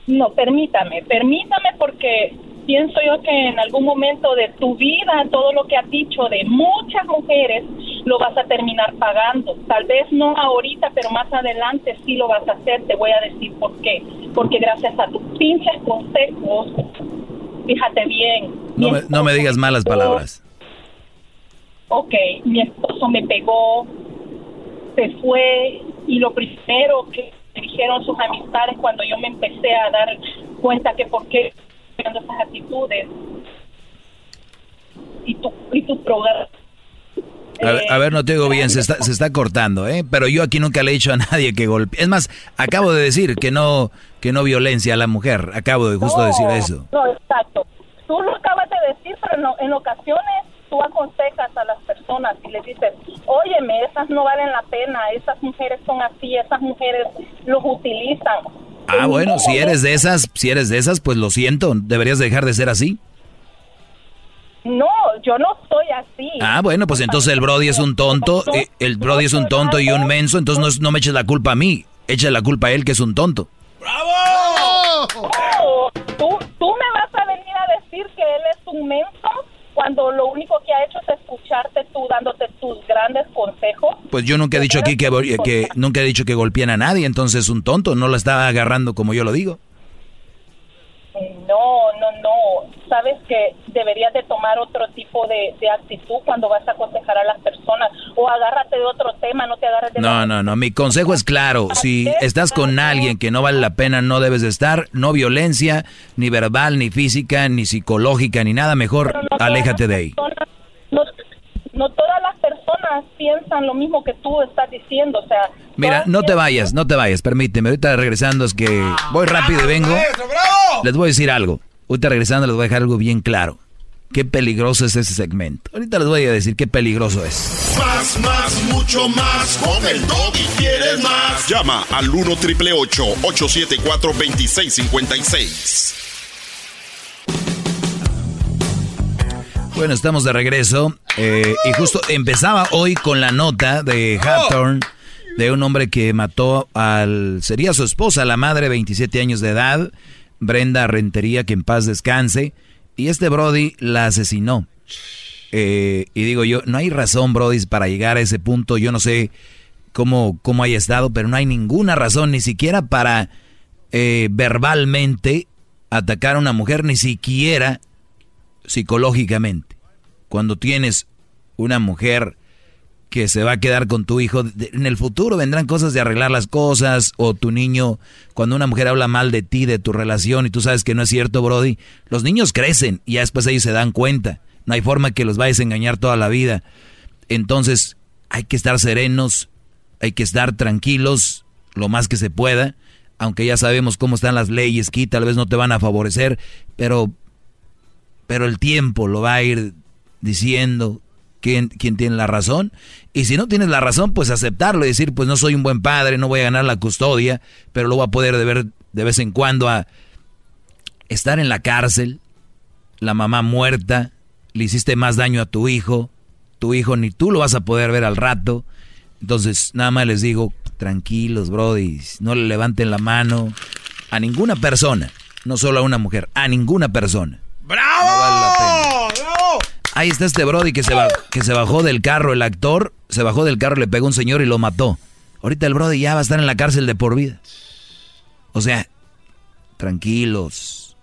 No, permítame, permítame porque pienso yo que en algún momento de tu vida todo lo que has dicho de muchas mujeres lo vas a terminar pagando. Tal vez no ahorita, pero más adelante sí lo vas a hacer. Te voy a decir por qué. Porque gracias a tus pinches consejos, fíjate bien. No me, no me digas malas palabras. Ok, mi esposo me pegó, se fue y lo primero que me dijeron sus amistades cuando yo me empecé a dar cuenta que por qué esas actitudes y tu, y tu programa. A ver, no te digo bien, se está, se está cortando, ¿eh? Pero yo aquí nunca le he dicho a *laughs* nadie que golpee. Es más, acabo de decir que no que no violencia a la mujer. Acabo de justo decir eso. No, exacto. Tú lo acabas de decir, pero no, en ocasiones tú aconsejas a las personas y les dices, óyeme, esas no valen la pena, esas mujeres son así, esas mujeres los utilizan. Ah, bueno, si eres de esas, si eres de esas, pues lo siento, deberías dejar de ser así. No, yo no soy así. Ah, bueno, pues entonces el Brody es un tonto, eh, el Brody es un tonto y un menso, entonces no, no me eches la culpa a mí, echa la culpa a él que es un tonto. ¡Bravo! tú, tú me vas a venir a decir que él es un menso cuando lo único que ha hecho es escucharte tú dándote tus grandes consejos. Pues yo nunca he dicho aquí que, que nunca he dicho que golpeen a nadie, entonces un tonto no la está agarrando como yo lo digo. No, no, no. Sabes que deberías de tomar otro tipo de, actitud cuando vas a aconsejar a las personas. O agárrate de otro tema, no te agarres de... No, no, no. Mi consejo es claro. Si estás con alguien que no vale la pena, no debes de estar. No violencia, ni verbal, ni física, ni psicológica, ni nada. Mejor aléjate de ahí. No, todas las personas piensan lo mismo que tú estás diciendo. O sea... Mira, no te vayas, no te vayas. Permíteme. Ahorita regresando es que voy rápido y vengo. Les voy a decir algo. Ahorita regresando les voy a dejar algo bien claro. Qué peligroso es ese segmento. Ahorita les voy a decir qué peligroso es. Más, más, mucho más. Con el y quieres más. Llama al 1 triple 874 2656. Bueno, estamos de regreso. Eh, y justo empezaba hoy con la nota de Hawthorne de un hombre que mató al. sería su esposa, la madre, 27 años de edad Brenda Rentería, que en paz descanse. Y este Brody la asesinó. Eh, y digo yo, no hay razón, Brody, para llegar a ese punto. Yo no sé cómo, cómo haya estado, pero no hay ninguna razón, ni siquiera para eh, verbalmente atacar a una mujer, ni siquiera psicológicamente. Cuando tienes una mujer que se va a quedar con tu hijo. En el futuro vendrán cosas de arreglar las cosas o tu niño, cuando una mujer habla mal de ti, de tu relación y tú sabes que no es cierto, Brody, los niños crecen y ya después ellos se dan cuenta. No hay forma que los vayas a engañar toda la vida. Entonces hay que estar serenos, hay que estar tranquilos lo más que se pueda, aunque ya sabemos cómo están las leyes que tal vez no te van a favorecer, pero, pero el tiempo lo va a ir diciendo, quién, tiene la razón. Y si no tienes la razón, pues aceptarlo y decir, pues no soy un buen padre, no voy a ganar la custodia, pero lo voy a poder ver de vez en cuando a estar en la cárcel, la mamá muerta, le hiciste más daño a tu hijo, tu hijo ni tú lo vas a poder ver al rato. Entonces, nada más les digo, tranquilos, brody, no le levanten la mano a ninguna persona, no solo a una mujer, a ninguna persona. ¡Bravo! Ahí está este brody que se, que se bajó del carro, el actor, se bajó del carro, le pegó a un señor y lo mató. Ahorita el brody ya va a estar en la cárcel de por vida. O sea, tranquilos.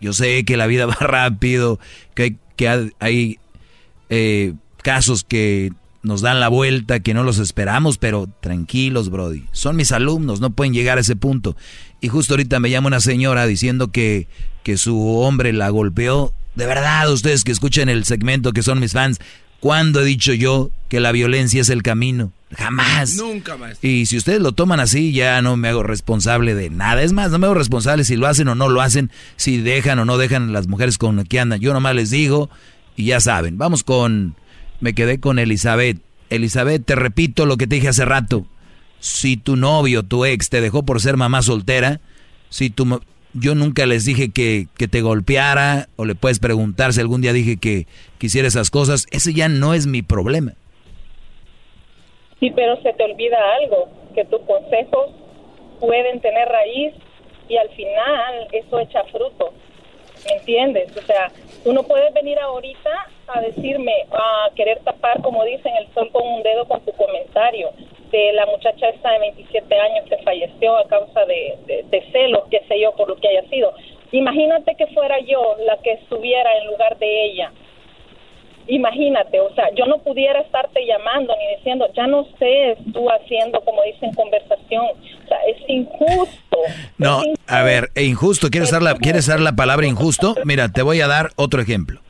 Yo sé que la vida *laughs* va rápido, que hay, que hay eh, casos que nos dan la vuelta, que no los esperamos, pero tranquilos, Brody. Son mis alumnos, no pueden llegar a ese punto. Y justo ahorita me llama una señora diciendo que, que su hombre la golpeó. De verdad, ustedes que escuchen el segmento, que son mis fans, ¿cuándo he dicho yo que la violencia es el camino? Jamás. Nunca más. Y si ustedes lo toman así, ya no me hago responsable de nada. Es más, no me hago responsable si lo hacen o no lo hacen, si dejan o no dejan las mujeres con las que andan. Yo nomás les digo y ya saben. Vamos con... Me quedé con Elizabeth. Elizabeth, te repito lo que te dije hace rato. Si tu novio, tu ex, te dejó por ser mamá soltera, si tu, yo nunca les dije que, que, te golpeara o le puedes preguntar si algún día dije que quisiera esas cosas. Ese ya no es mi problema. Sí, pero se te olvida algo, que tus consejos pueden tener raíz y al final eso echa fruto. ¿Me entiendes? O sea, tú no puedes venir ahorita a decirme, a querer tapar, como dicen, el sol con un dedo con tu comentario de la muchacha esta de 27 años que falleció a causa de, de, celos, qué sé yo, por lo que haya sido. Imagínate que fuera yo la que estuviera en lugar de ella. Imagínate, o sea, yo no pudiera estarte llamando ni diciendo, ya no sé, tú haciendo, como dicen, conversación. O sea, es injusto. No, a ver, e injusto, ¿quieres dar, la, ¿quieres dar la palabra injusto? Mira, te voy a dar otro ejemplo.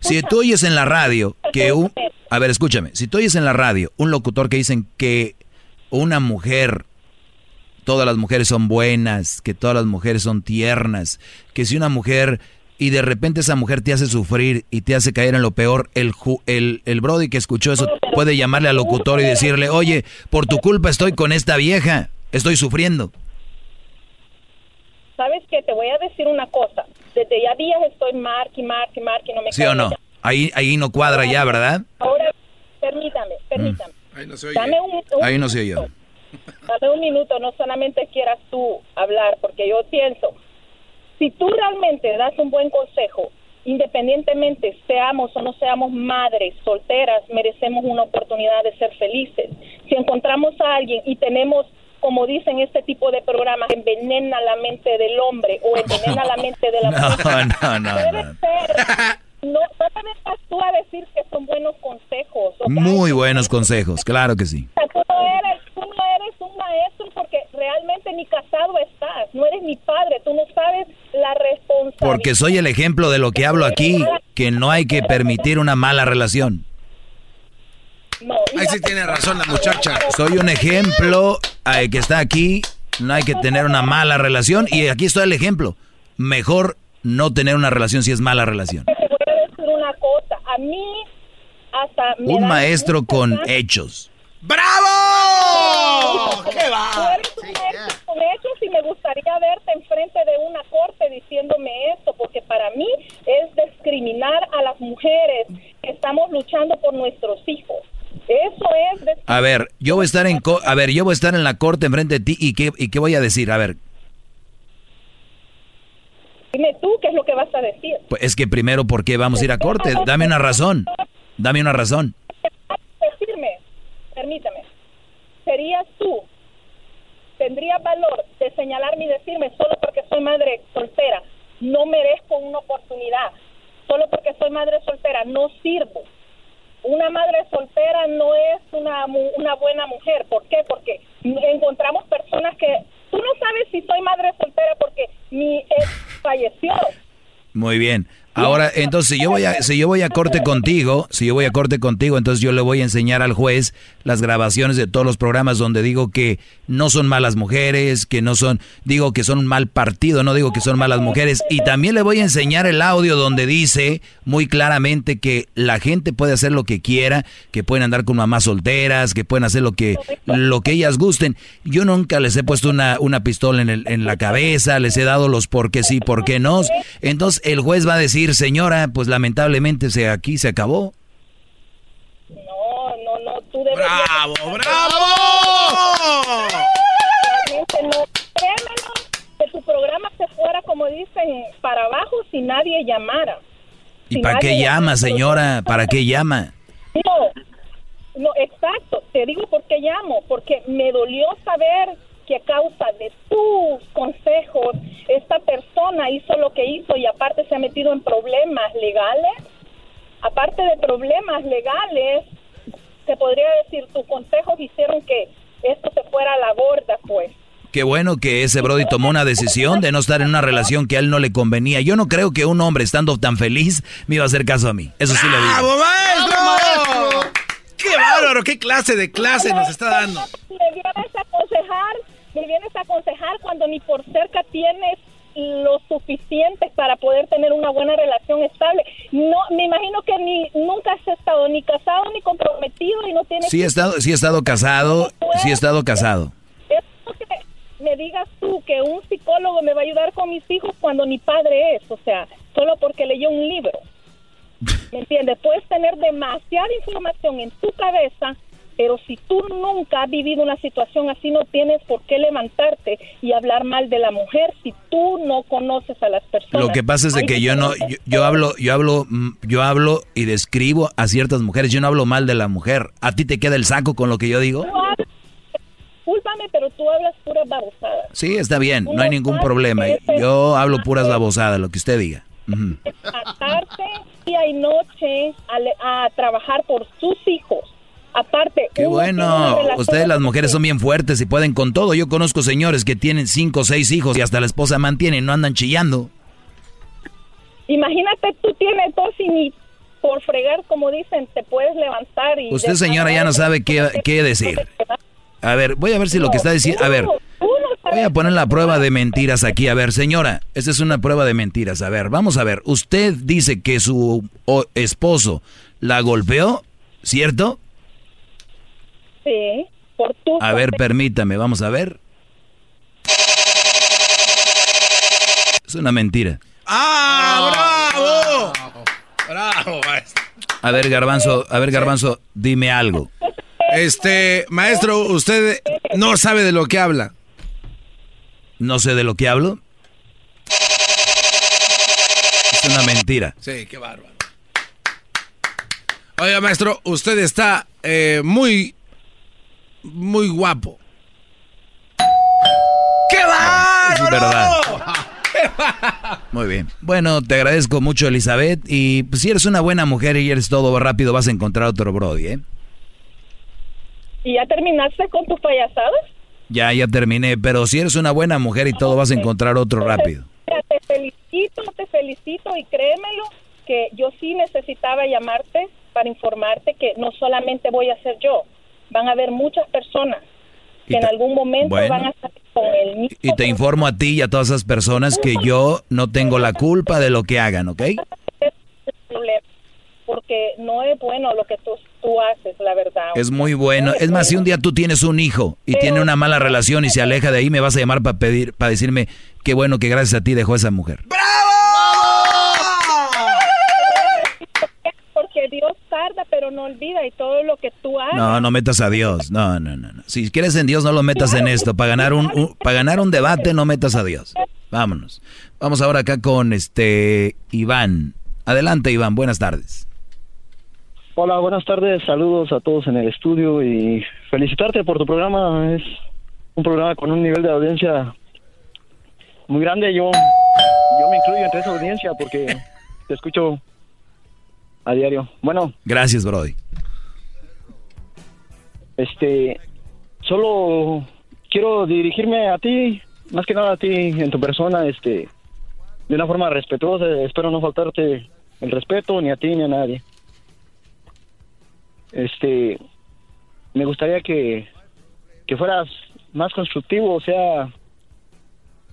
Si tú oyes en la radio que un... A ver, escúchame. Si tú oyes en la radio un locutor que dicen que una mujer, todas las mujeres son buenas, que todas las mujeres son tiernas, que si una mujer y de repente esa mujer te hace sufrir y te hace caer en lo peor, el, el, el Brody que escuchó eso puede llamarle al locutor y decirle, oye, por tu culpa estoy con esta vieja, estoy sufriendo. ¿Sabes qué? Te voy a decir una cosa. Desde ya días estoy y mark y no me ¿Sí o no? Ahí, ahí no cuadra ya, ¿verdad? Ahora, permítame, permítame. Mm. Ahí no se oye. Dame un, ahí no se oye. Dame un minuto, no solamente quieras tú hablar, porque yo pienso, si tú realmente das un buen consejo, independientemente seamos o no seamos madres solteras, merecemos una oportunidad de ser felices. Si encontramos a alguien y tenemos como dicen este tipo de programas, envenena la mente del hombre o envenena la mente de la *laughs* mujer. No, no, no. Debe ser, no, no te vengas tú a decir que son buenos consejos. o sea, Muy buenos consejos, claro que sí. o sea, tú, no eres, tú no eres un maestro porque realmente ni casado estás, no eres mi padre, tú no sabes la responsabilidad. Porque soy el ejemplo de lo que hablo aquí, que no hay que permitir una mala relación. Ahí sí tiene razón la muchacha. Soy un ejemplo eh, que está aquí, no hay que tener una mala relación y aquí está el ejemplo. Mejor no tener una relación si es mala relación. Te voy a decir una cosa, a mí hasta... me Un maestro mucha con hechos. ¡Bravo! ¡Qué va! Tú eres un maestro con hechos y me gustaría verte enfrente de una corte diciéndome esto, porque para mí es discriminar a las mujeres que estamos luchando por nuestros hijos. Eso es A ver, yo voy a estar en co- a ver, yo voy a estar en la corte enfrente de ti y qué y qué voy a decir, a ver, Dime tú qué es lo que vas a decir. pues es que primero por qué vamos a ir a corte, dame una razón. Dame una razón. Decirme, permítame, serías tú, tendrías valor de señalarme y decirme solo porque soy madre soltera, no merezco una oportunidad, solo porque soy madre soltera, no sirvo. Una madre soltera no es una, una buena mujer. ¿Por qué? Porque encontramos personas que... Tú no sabes si soy madre soltera porque mi ex falleció. Muy bien. Ahora, entonces, si yo voy a, si yo voy a corte contigo, si yo voy a corte contigo, entonces yo le voy a enseñar al juez las grabaciones de todos los programas donde digo que no son malas mujeres, que no son, digo que son un mal partido, no digo que son malas mujeres. Y también le voy a enseñar el audio donde dice muy claramente que la gente puede hacer lo que quiera, que pueden andar con mamás solteras, que pueden hacer lo que, lo que ellas gusten. Yo nunca les he puesto una, una pistola en, el- en la cabeza, les he dado los por qué sí, por qué no. Entonces el juez va a decir decir, señora, pues lamentablemente se, aquí se acabó. No, no, no, tú debes... ¡Bravo, bravo! No, créemelo, que tu programa se fuera, como dicen, para abajo si nadie llamara. ¿Y para qué llama, señora? ¿Para qué llama? No, no, exacto. Te digo por qué llamo. Porque me dolió saber que a causa de tus consejos, esta persona hizo lo que hizo y aparte se ha metido en problemas legales. Aparte de problemas legales, se podría decir, tus consejos hicieron que esto se fuera a la borda, pues. Qué bueno que ese Brody tomó una decisión de no estar en una relación que a él no le convenía. Yo no creo que un hombre estando tan feliz me iba a hacer caso a mí. Eso sí lo digo. ¡Bravo, maestro! ¡Qué bárbaro! ¿Qué clase de clase nos está dando? Me vienes a aconsejar, me vienes a aconsejar cuando ni por cerca tienes lo suficiente para poder tener una buena relación estable. No, me imagino que ni nunca has estado ni casado ni comprometido y no tienes. Sí he estado, sí he estado casado, sí he estado casado. Es que me digas tú que un psicólogo me va a ayudar con mis hijos cuando ni padre es, o sea, solo porque leyó un libro. *laughs* ¿Me entiendes? Puedes tener demasiada información en tu cabeza, pero si tú nunca has vivido una situación así, no tienes por qué levantarte y hablar mal de la mujer si tú no conoces a las personas. Lo que pasa es de que yo no, yo, yo hablo, yo hablo, mm, yo hablo y describo a ciertas mujeres. Yo no hablo mal de la mujer. ¿A ti te queda el saco con lo que yo digo? Discúlpame, pero tú hablas puras babosadas. Sí, está bien, no hay ningún problema. Yo hablo puras babosadas, lo que usted diga. Ujú. Atarte día y noche a, a trabajar por sus hijos. Aparte, Qué bueno, ustedes las mujeres son bien fuertes y pueden con todo. Yo conozco señores que tienen cinco o seis hijos y hasta la esposa mantiene y no andan chillando. Imagínate, tú tienes dos y ni por fregar, como dicen, te puedes levantar y... Usted señora ya no sabe qué, qué decir. A ver, voy a ver si lo que está diciendo... A ver, voy a poner la prueba de mentiras aquí. A ver, señora, esta es una prueba de mentiras. A ver, vamos a ver. Usted dice que su esposo la golpeó, ¿cierto? Sí, por tu... A ver, permítame, vamos a ver. Es una mentira. ¡Ah, bravo! ¡Bravo, maestro! A ver, Garbanzo, a ver, Garbanzo, dime algo. Este, maestro, usted no sabe de lo que habla. No sé de lo que hablo. Es una mentira. Sí, qué bárbaro. Oiga, maestro, usted está eh, muy, muy guapo. ¡Qué Es verdad. *laughs* Muy bien. Bueno, te agradezco mucho, Elizabeth. Y pues, si eres una buena mujer y eres todo rápido, vas a encontrar otro Brody, ¿eh? ¿Y ya terminaste con tus payasadas? Ya, ya terminé. Pero si eres una buena mujer y todo, vas a encontrar otro rápido. Te felicito, te felicito y créemelo que yo sí necesitaba llamarte para informarte que no solamente voy a ser yo, van a haber muchas personas que en algún momento bueno. van a estar con el mismo Y te informo a ti y a todas esas personas que yo no tengo la culpa de lo que hagan, ¿ok? porque no es bueno lo que tú, tú haces, la verdad. Es muy bueno. Es más, si un día tú tienes un hijo y tiene una mala relación y se aleja de ahí, me vas a llamar para pedir, para decirme qué bueno que gracias a ti dejó esa mujer. Porque tarda, pero no olvida y todo lo que tú haces. No, no metas a Dios. No, no, no, no. Si quieres en Dios, no lo metas en esto. Para ganar un, un- para ganar un debate, no metas a Dios. Vámonos. Vamos ahora acá con este Iván. Adelante, Iván. Buenas tardes. Hola, buenas tardes, saludos a todos en el estudio y felicitarte por tu programa. Es un programa con un nivel de audiencia muy grande. Yo, yo me incluyo entre esa audiencia porque te escucho a diario. Bueno, Gracias, Brody. este, solo quiero dirigirme a ti, más que nada a ti en tu persona, este, de una forma respetuosa. Espero no faltarte el respeto ni a ti ni a nadie. Este, me gustaría que, que fueras más constructivo, o sea,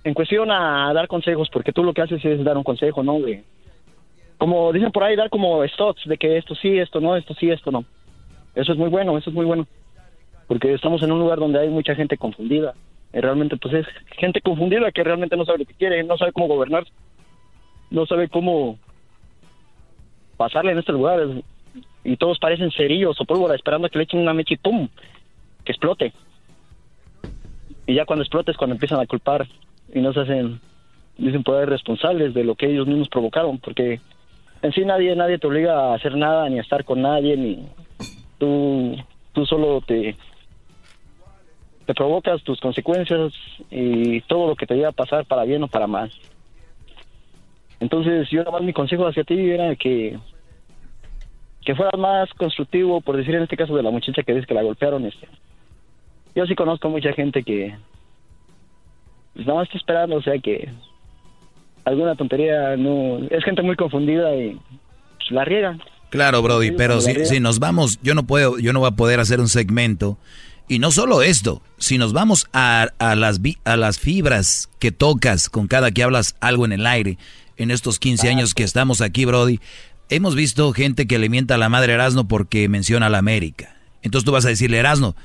en cuestión a dar consejos, porque tú lo que haces es dar un consejo, ¿no? De, como dicen por ahí, dar como stocks de que esto sí, esto no, esto sí, esto no. Eso es muy bueno, eso es muy bueno. Porque estamos en un lugar donde hay mucha gente confundida. Y realmente, pues es gente confundida que realmente no sabe lo que quiere, no sabe cómo gobernar, no sabe cómo pasarle en este lugar y todos parecen cerillos o pólvora esperando a que le echen una mecha y ¡pum! que explote. Y ya cuando explote es cuando empiezan a culpar y no se hacen, dicen poder responsables de lo que ellos mismos provocaron, porque en sí nadie, nadie te obliga a hacer nada, ni a estar con nadie, ni tú, tú solo te, te provocas tus consecuencias y todo lo que te llega a pasar para bien o para mal. Entonces, yo nada más mi consejo hacia ti era que que fueras más constructivo, por decir en este caso de la muchacha que dice que la golpearon. Este. Yo sí conozco mucha gente que pues, nada más está esperando, o sea que alguna tontería, no es gente muy confundida y pues, la riega. Claro, Brody, pero si, si, nos vamos, yo no puedo, yo no voy a poder hacer un segmento. Y no solo esto, si nos vamos a, a, las, a las fibras que tocas con cada que hablas algo en el aire, en estos 15 años que estamos aquí, Brody, hemos visto gente que le mienta a la madre Erasno porque menciona a la América. Entonces tú vas a decirle, Erasno, ah,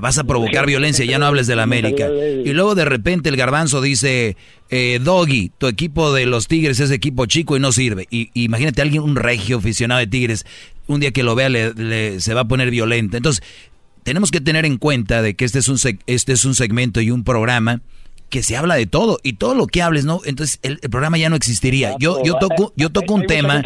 vas a provocar violencia, ya no hables de la América. Y luego de repente el garbanzo dice, eh, Doggy, tu equipo de los Tigres es equipo chico y no sirve. Y, imagínate a alguien, un regio aficionado de Tigres, un día que lo vea le, se va a poner violento. Entonces, tenemos que tener en cuenta de que este es un, este es un segmento y un programa que se habla de todo y todo lo que hables, ¿no? Entonces el, programa ya no existiría. Yo yo toco yo toco un tema,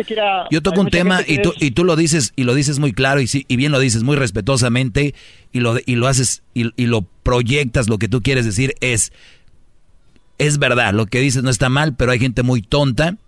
yo toco un tema y tú y tú lo dices y lo dices muy claro y, y bien lo dices muy respetuosamente y lo y lo haces y, y lo proyectas lo que tú quieres decir es es verdad, lo que dices no está mal, pero hay gente muy tonta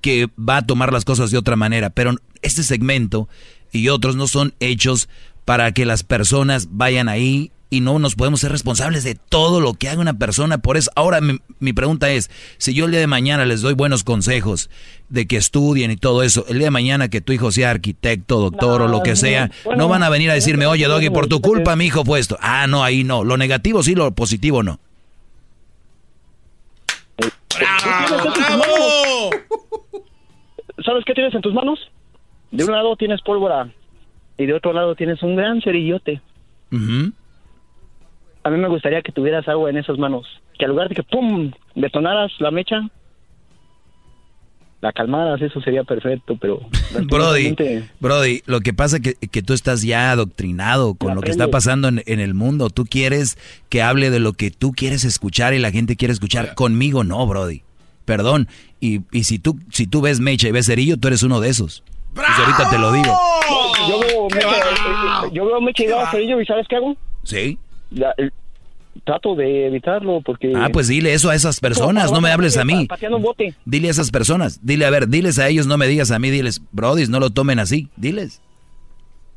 que va a tomar las cosas de otra manera, pero este segmento y otros no son hechos para que las personas vayan ahí y no nos podemos ser responsables de todo lo que haga una persona. Por eso, ahora mi, pregunta es, si yo el día de mañana les doy buenos consejos de que estudien y todo eso, el día de mañana que tu hijo sea arquitecto, doctor o lo que sea, no van a venir a decirme, oye, Doggy, por tu culpa mi hijo fue esto. Ah, no, ahí no. Lo negativo sí, lo positivo no. ¡Bravo! ¿Sabes qué tienes en tus manos? De un lado tienes pólvora y de otro lado tienes un gran cerillote a mí me gustaría que tuvieras agua en esas manos. Que al lugar de que ¡pum! detonaras la mecha, la calmaras, eso sería perfecto, pero... *laughs* Brody, Brody, lo que pasa es que, tú estás ya adoctrinado con lo que está pasando en, el mundo. Tú quieres que hable de lo que tú quieres escuchar y la gente quiere escuchar. Conmigo no, Brody. Perdón. Y, y si, tú, si tú ves mecha y ves cerillo, tú eres uno de esos. Pues ahorita te lo digo. Yo veo mecha, yo veo mecha y cerillo y ¿sabes qué hago? Sí trato de evitarlo porque... Ah, pues dile eso a esas personas, no me hables a mí. Dile a esas personas, dile, a ver, diles a ellos, no me digas a mí, diles, brodis, no lo tomen así, diles.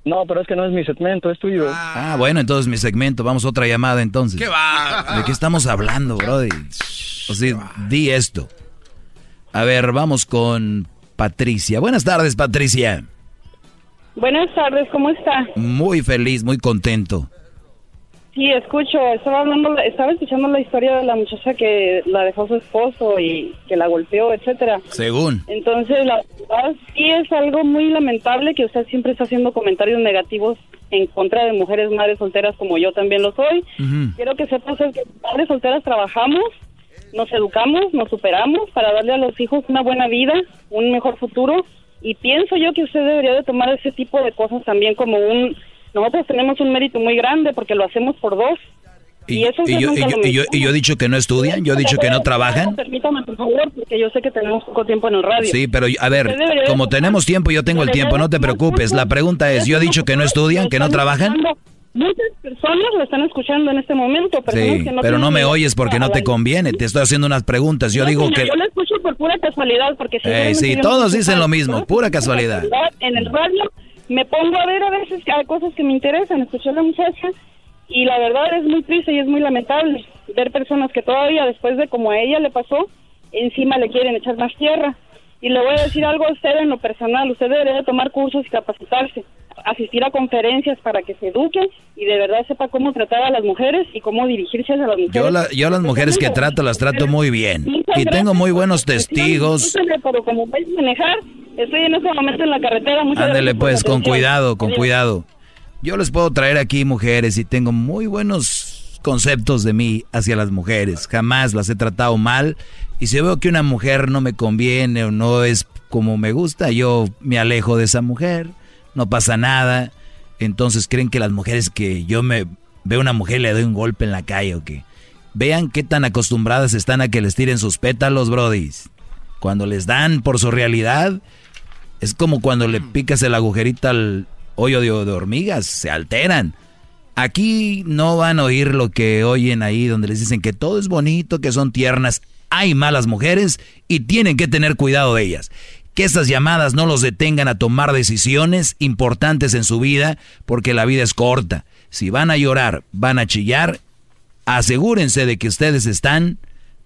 No, pero es que no es mi segmento, es tuyo. Ah, bueno, entonces mi segmento, vamos a otra llamada entonces. ¿Qué va? ¿De qué estamos hablando, brody? O sea, di esto. A ver, vamos con Patricia. Buenas tardes, Patricia. Buenas tardes, ¿cómo está? Muy feliz, muy contento. Sí, escucho, estaba hablando, estaba escuchando la historia de la muchacha que la dejó su esposo y que la golpeó, etcétera. Según. Entonces, la verdad sí es algo muy lamentable que usted siempre está haciendo comentarios negativos en contra de mujeres madres solteras como yo también lo soy. Quiero que sepas que madres solteras trabajamos, nos educamos, nos superamos para darle a los hijos una buena vida, un mejor futuro y pienso yo que usted debería de tomar ese tipo de cosas también como un nosotros tenemos un mérito muy grande porque lo hacemos por dos. Y, eso y, yo, y, yo, y, yo, he dicho que no estudian, yo he dicho que no trabajan. Permítame, por favor, porque yo sé que tenemos poco tiempo en el radio. Sí, pero a ver, como tenemos tiempo, yo tengo el tiempo, no te preocupes. La pregunta es, yo he dicho que no estudian, que no trabajan. Muchas personas lo están escuchando en este momento. Sí, que no pero no me oyes porque no te conviene. Te estoy haciendo unas preguntas. Yo digo que... Yo lo escucho por pura casualidad. porque eh, Sí, todos dicen lo mismo, pura casualidad. En el radio me pongo a ver a veces hay cosas que me interesan, escuchar a la muchacha y la verdad es muy triste y es muy lamentable ver personas que todavía después de como a ella le pasó, encima le quieren echar más tierra. Y le voy a decir algo a usted en lo personal, usted debería tomar cursos y capacitarse, asistir a conferencias para que se eduque y de verdad sepa cómo tratar a las mujeres y cómo dirigirse a las mujeres. Yo, la, yo las mujeres que trato las trato muy bien y tengo muy buenos testigos. Pero como a manejar, Estoy en este momento en la carretera. Ándele pues, con cuidado, con cuidado. Yo les puedo traer aquí mujeres y tengo muy buenos conceptos de mí hacia las mujeres. Jamás las he tratado mal. Y si veo que una mujer no me conviene o no es como me gusta, yo me alejo de esa mujer, no pasa nada. Entonces creen que las mujeres que yo me veo una mujer le doy un golpe en la calle o qué. Vean qué tan acostumbradas están a que les tiren sus pétalos, brodis. Cuando les dan por su realidad, es como cuando le picas el agujerito al hoyo de, de hormigas, se alteran. Aquí no van a oír lo que oyen ahí donde les dicen que todo es bonito, que son tiernas. Hay malas mujeres y tienen que tener cuidado de ellas. Que estas llamadas no los detengan a tomar decisiones importantes en su vida porque la vida es corta. Si van a llorar, van a chillar, asegúrense de que ustedes están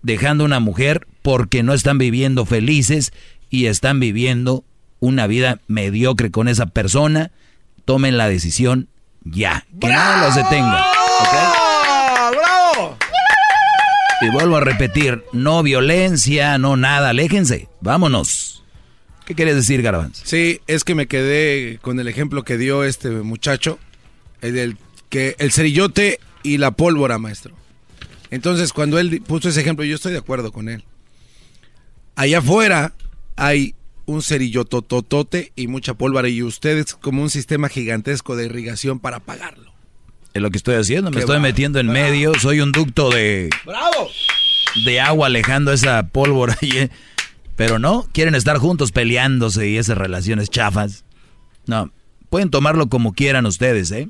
dejando una mujer porque no están viviendo felices y están viviendo una vida mediocre con esa persona. Tomen la decisión ya. Que nada los detenga. ¡Bravo! Y vuelvo a repetir, no violencia, no nada, aléjense, vámonos. ¿Qué quieres decir, Garbanzo? Sí, es que me quedé con el ejemplo que dio este muchacho, el del que el cerillote y la pólvora, maestro. Entonces, cuando él puso ese ejemplo, yo estoy de acuerdo con él. Allá afuera hay un cerillotototote y mucha pólvora y ustedes como un sistema gigantesco de irrigación para apagarlo. Es lo que estoy haciendo, me Qué estoy bravo, metiendo en bravo. medio, soy un ducto de, ¡Bravo! de agua alejando esa pólvora. *laughs* y, eh, Pero no, quieren estar juntos peleándose y esas relaciones chafas. No, pueden tomarlo como quieran ustedes, ¿eh?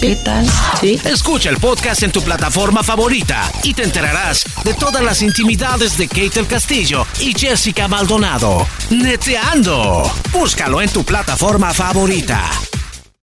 ¿Qué tal? Sí. Escucha el podcast en tu plataforma favorita y te enterarás de todas las intimidades de Kate del Castillo y Jessica Maldonado. Neteando. Búscalo en tu plataforma favorita.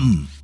come.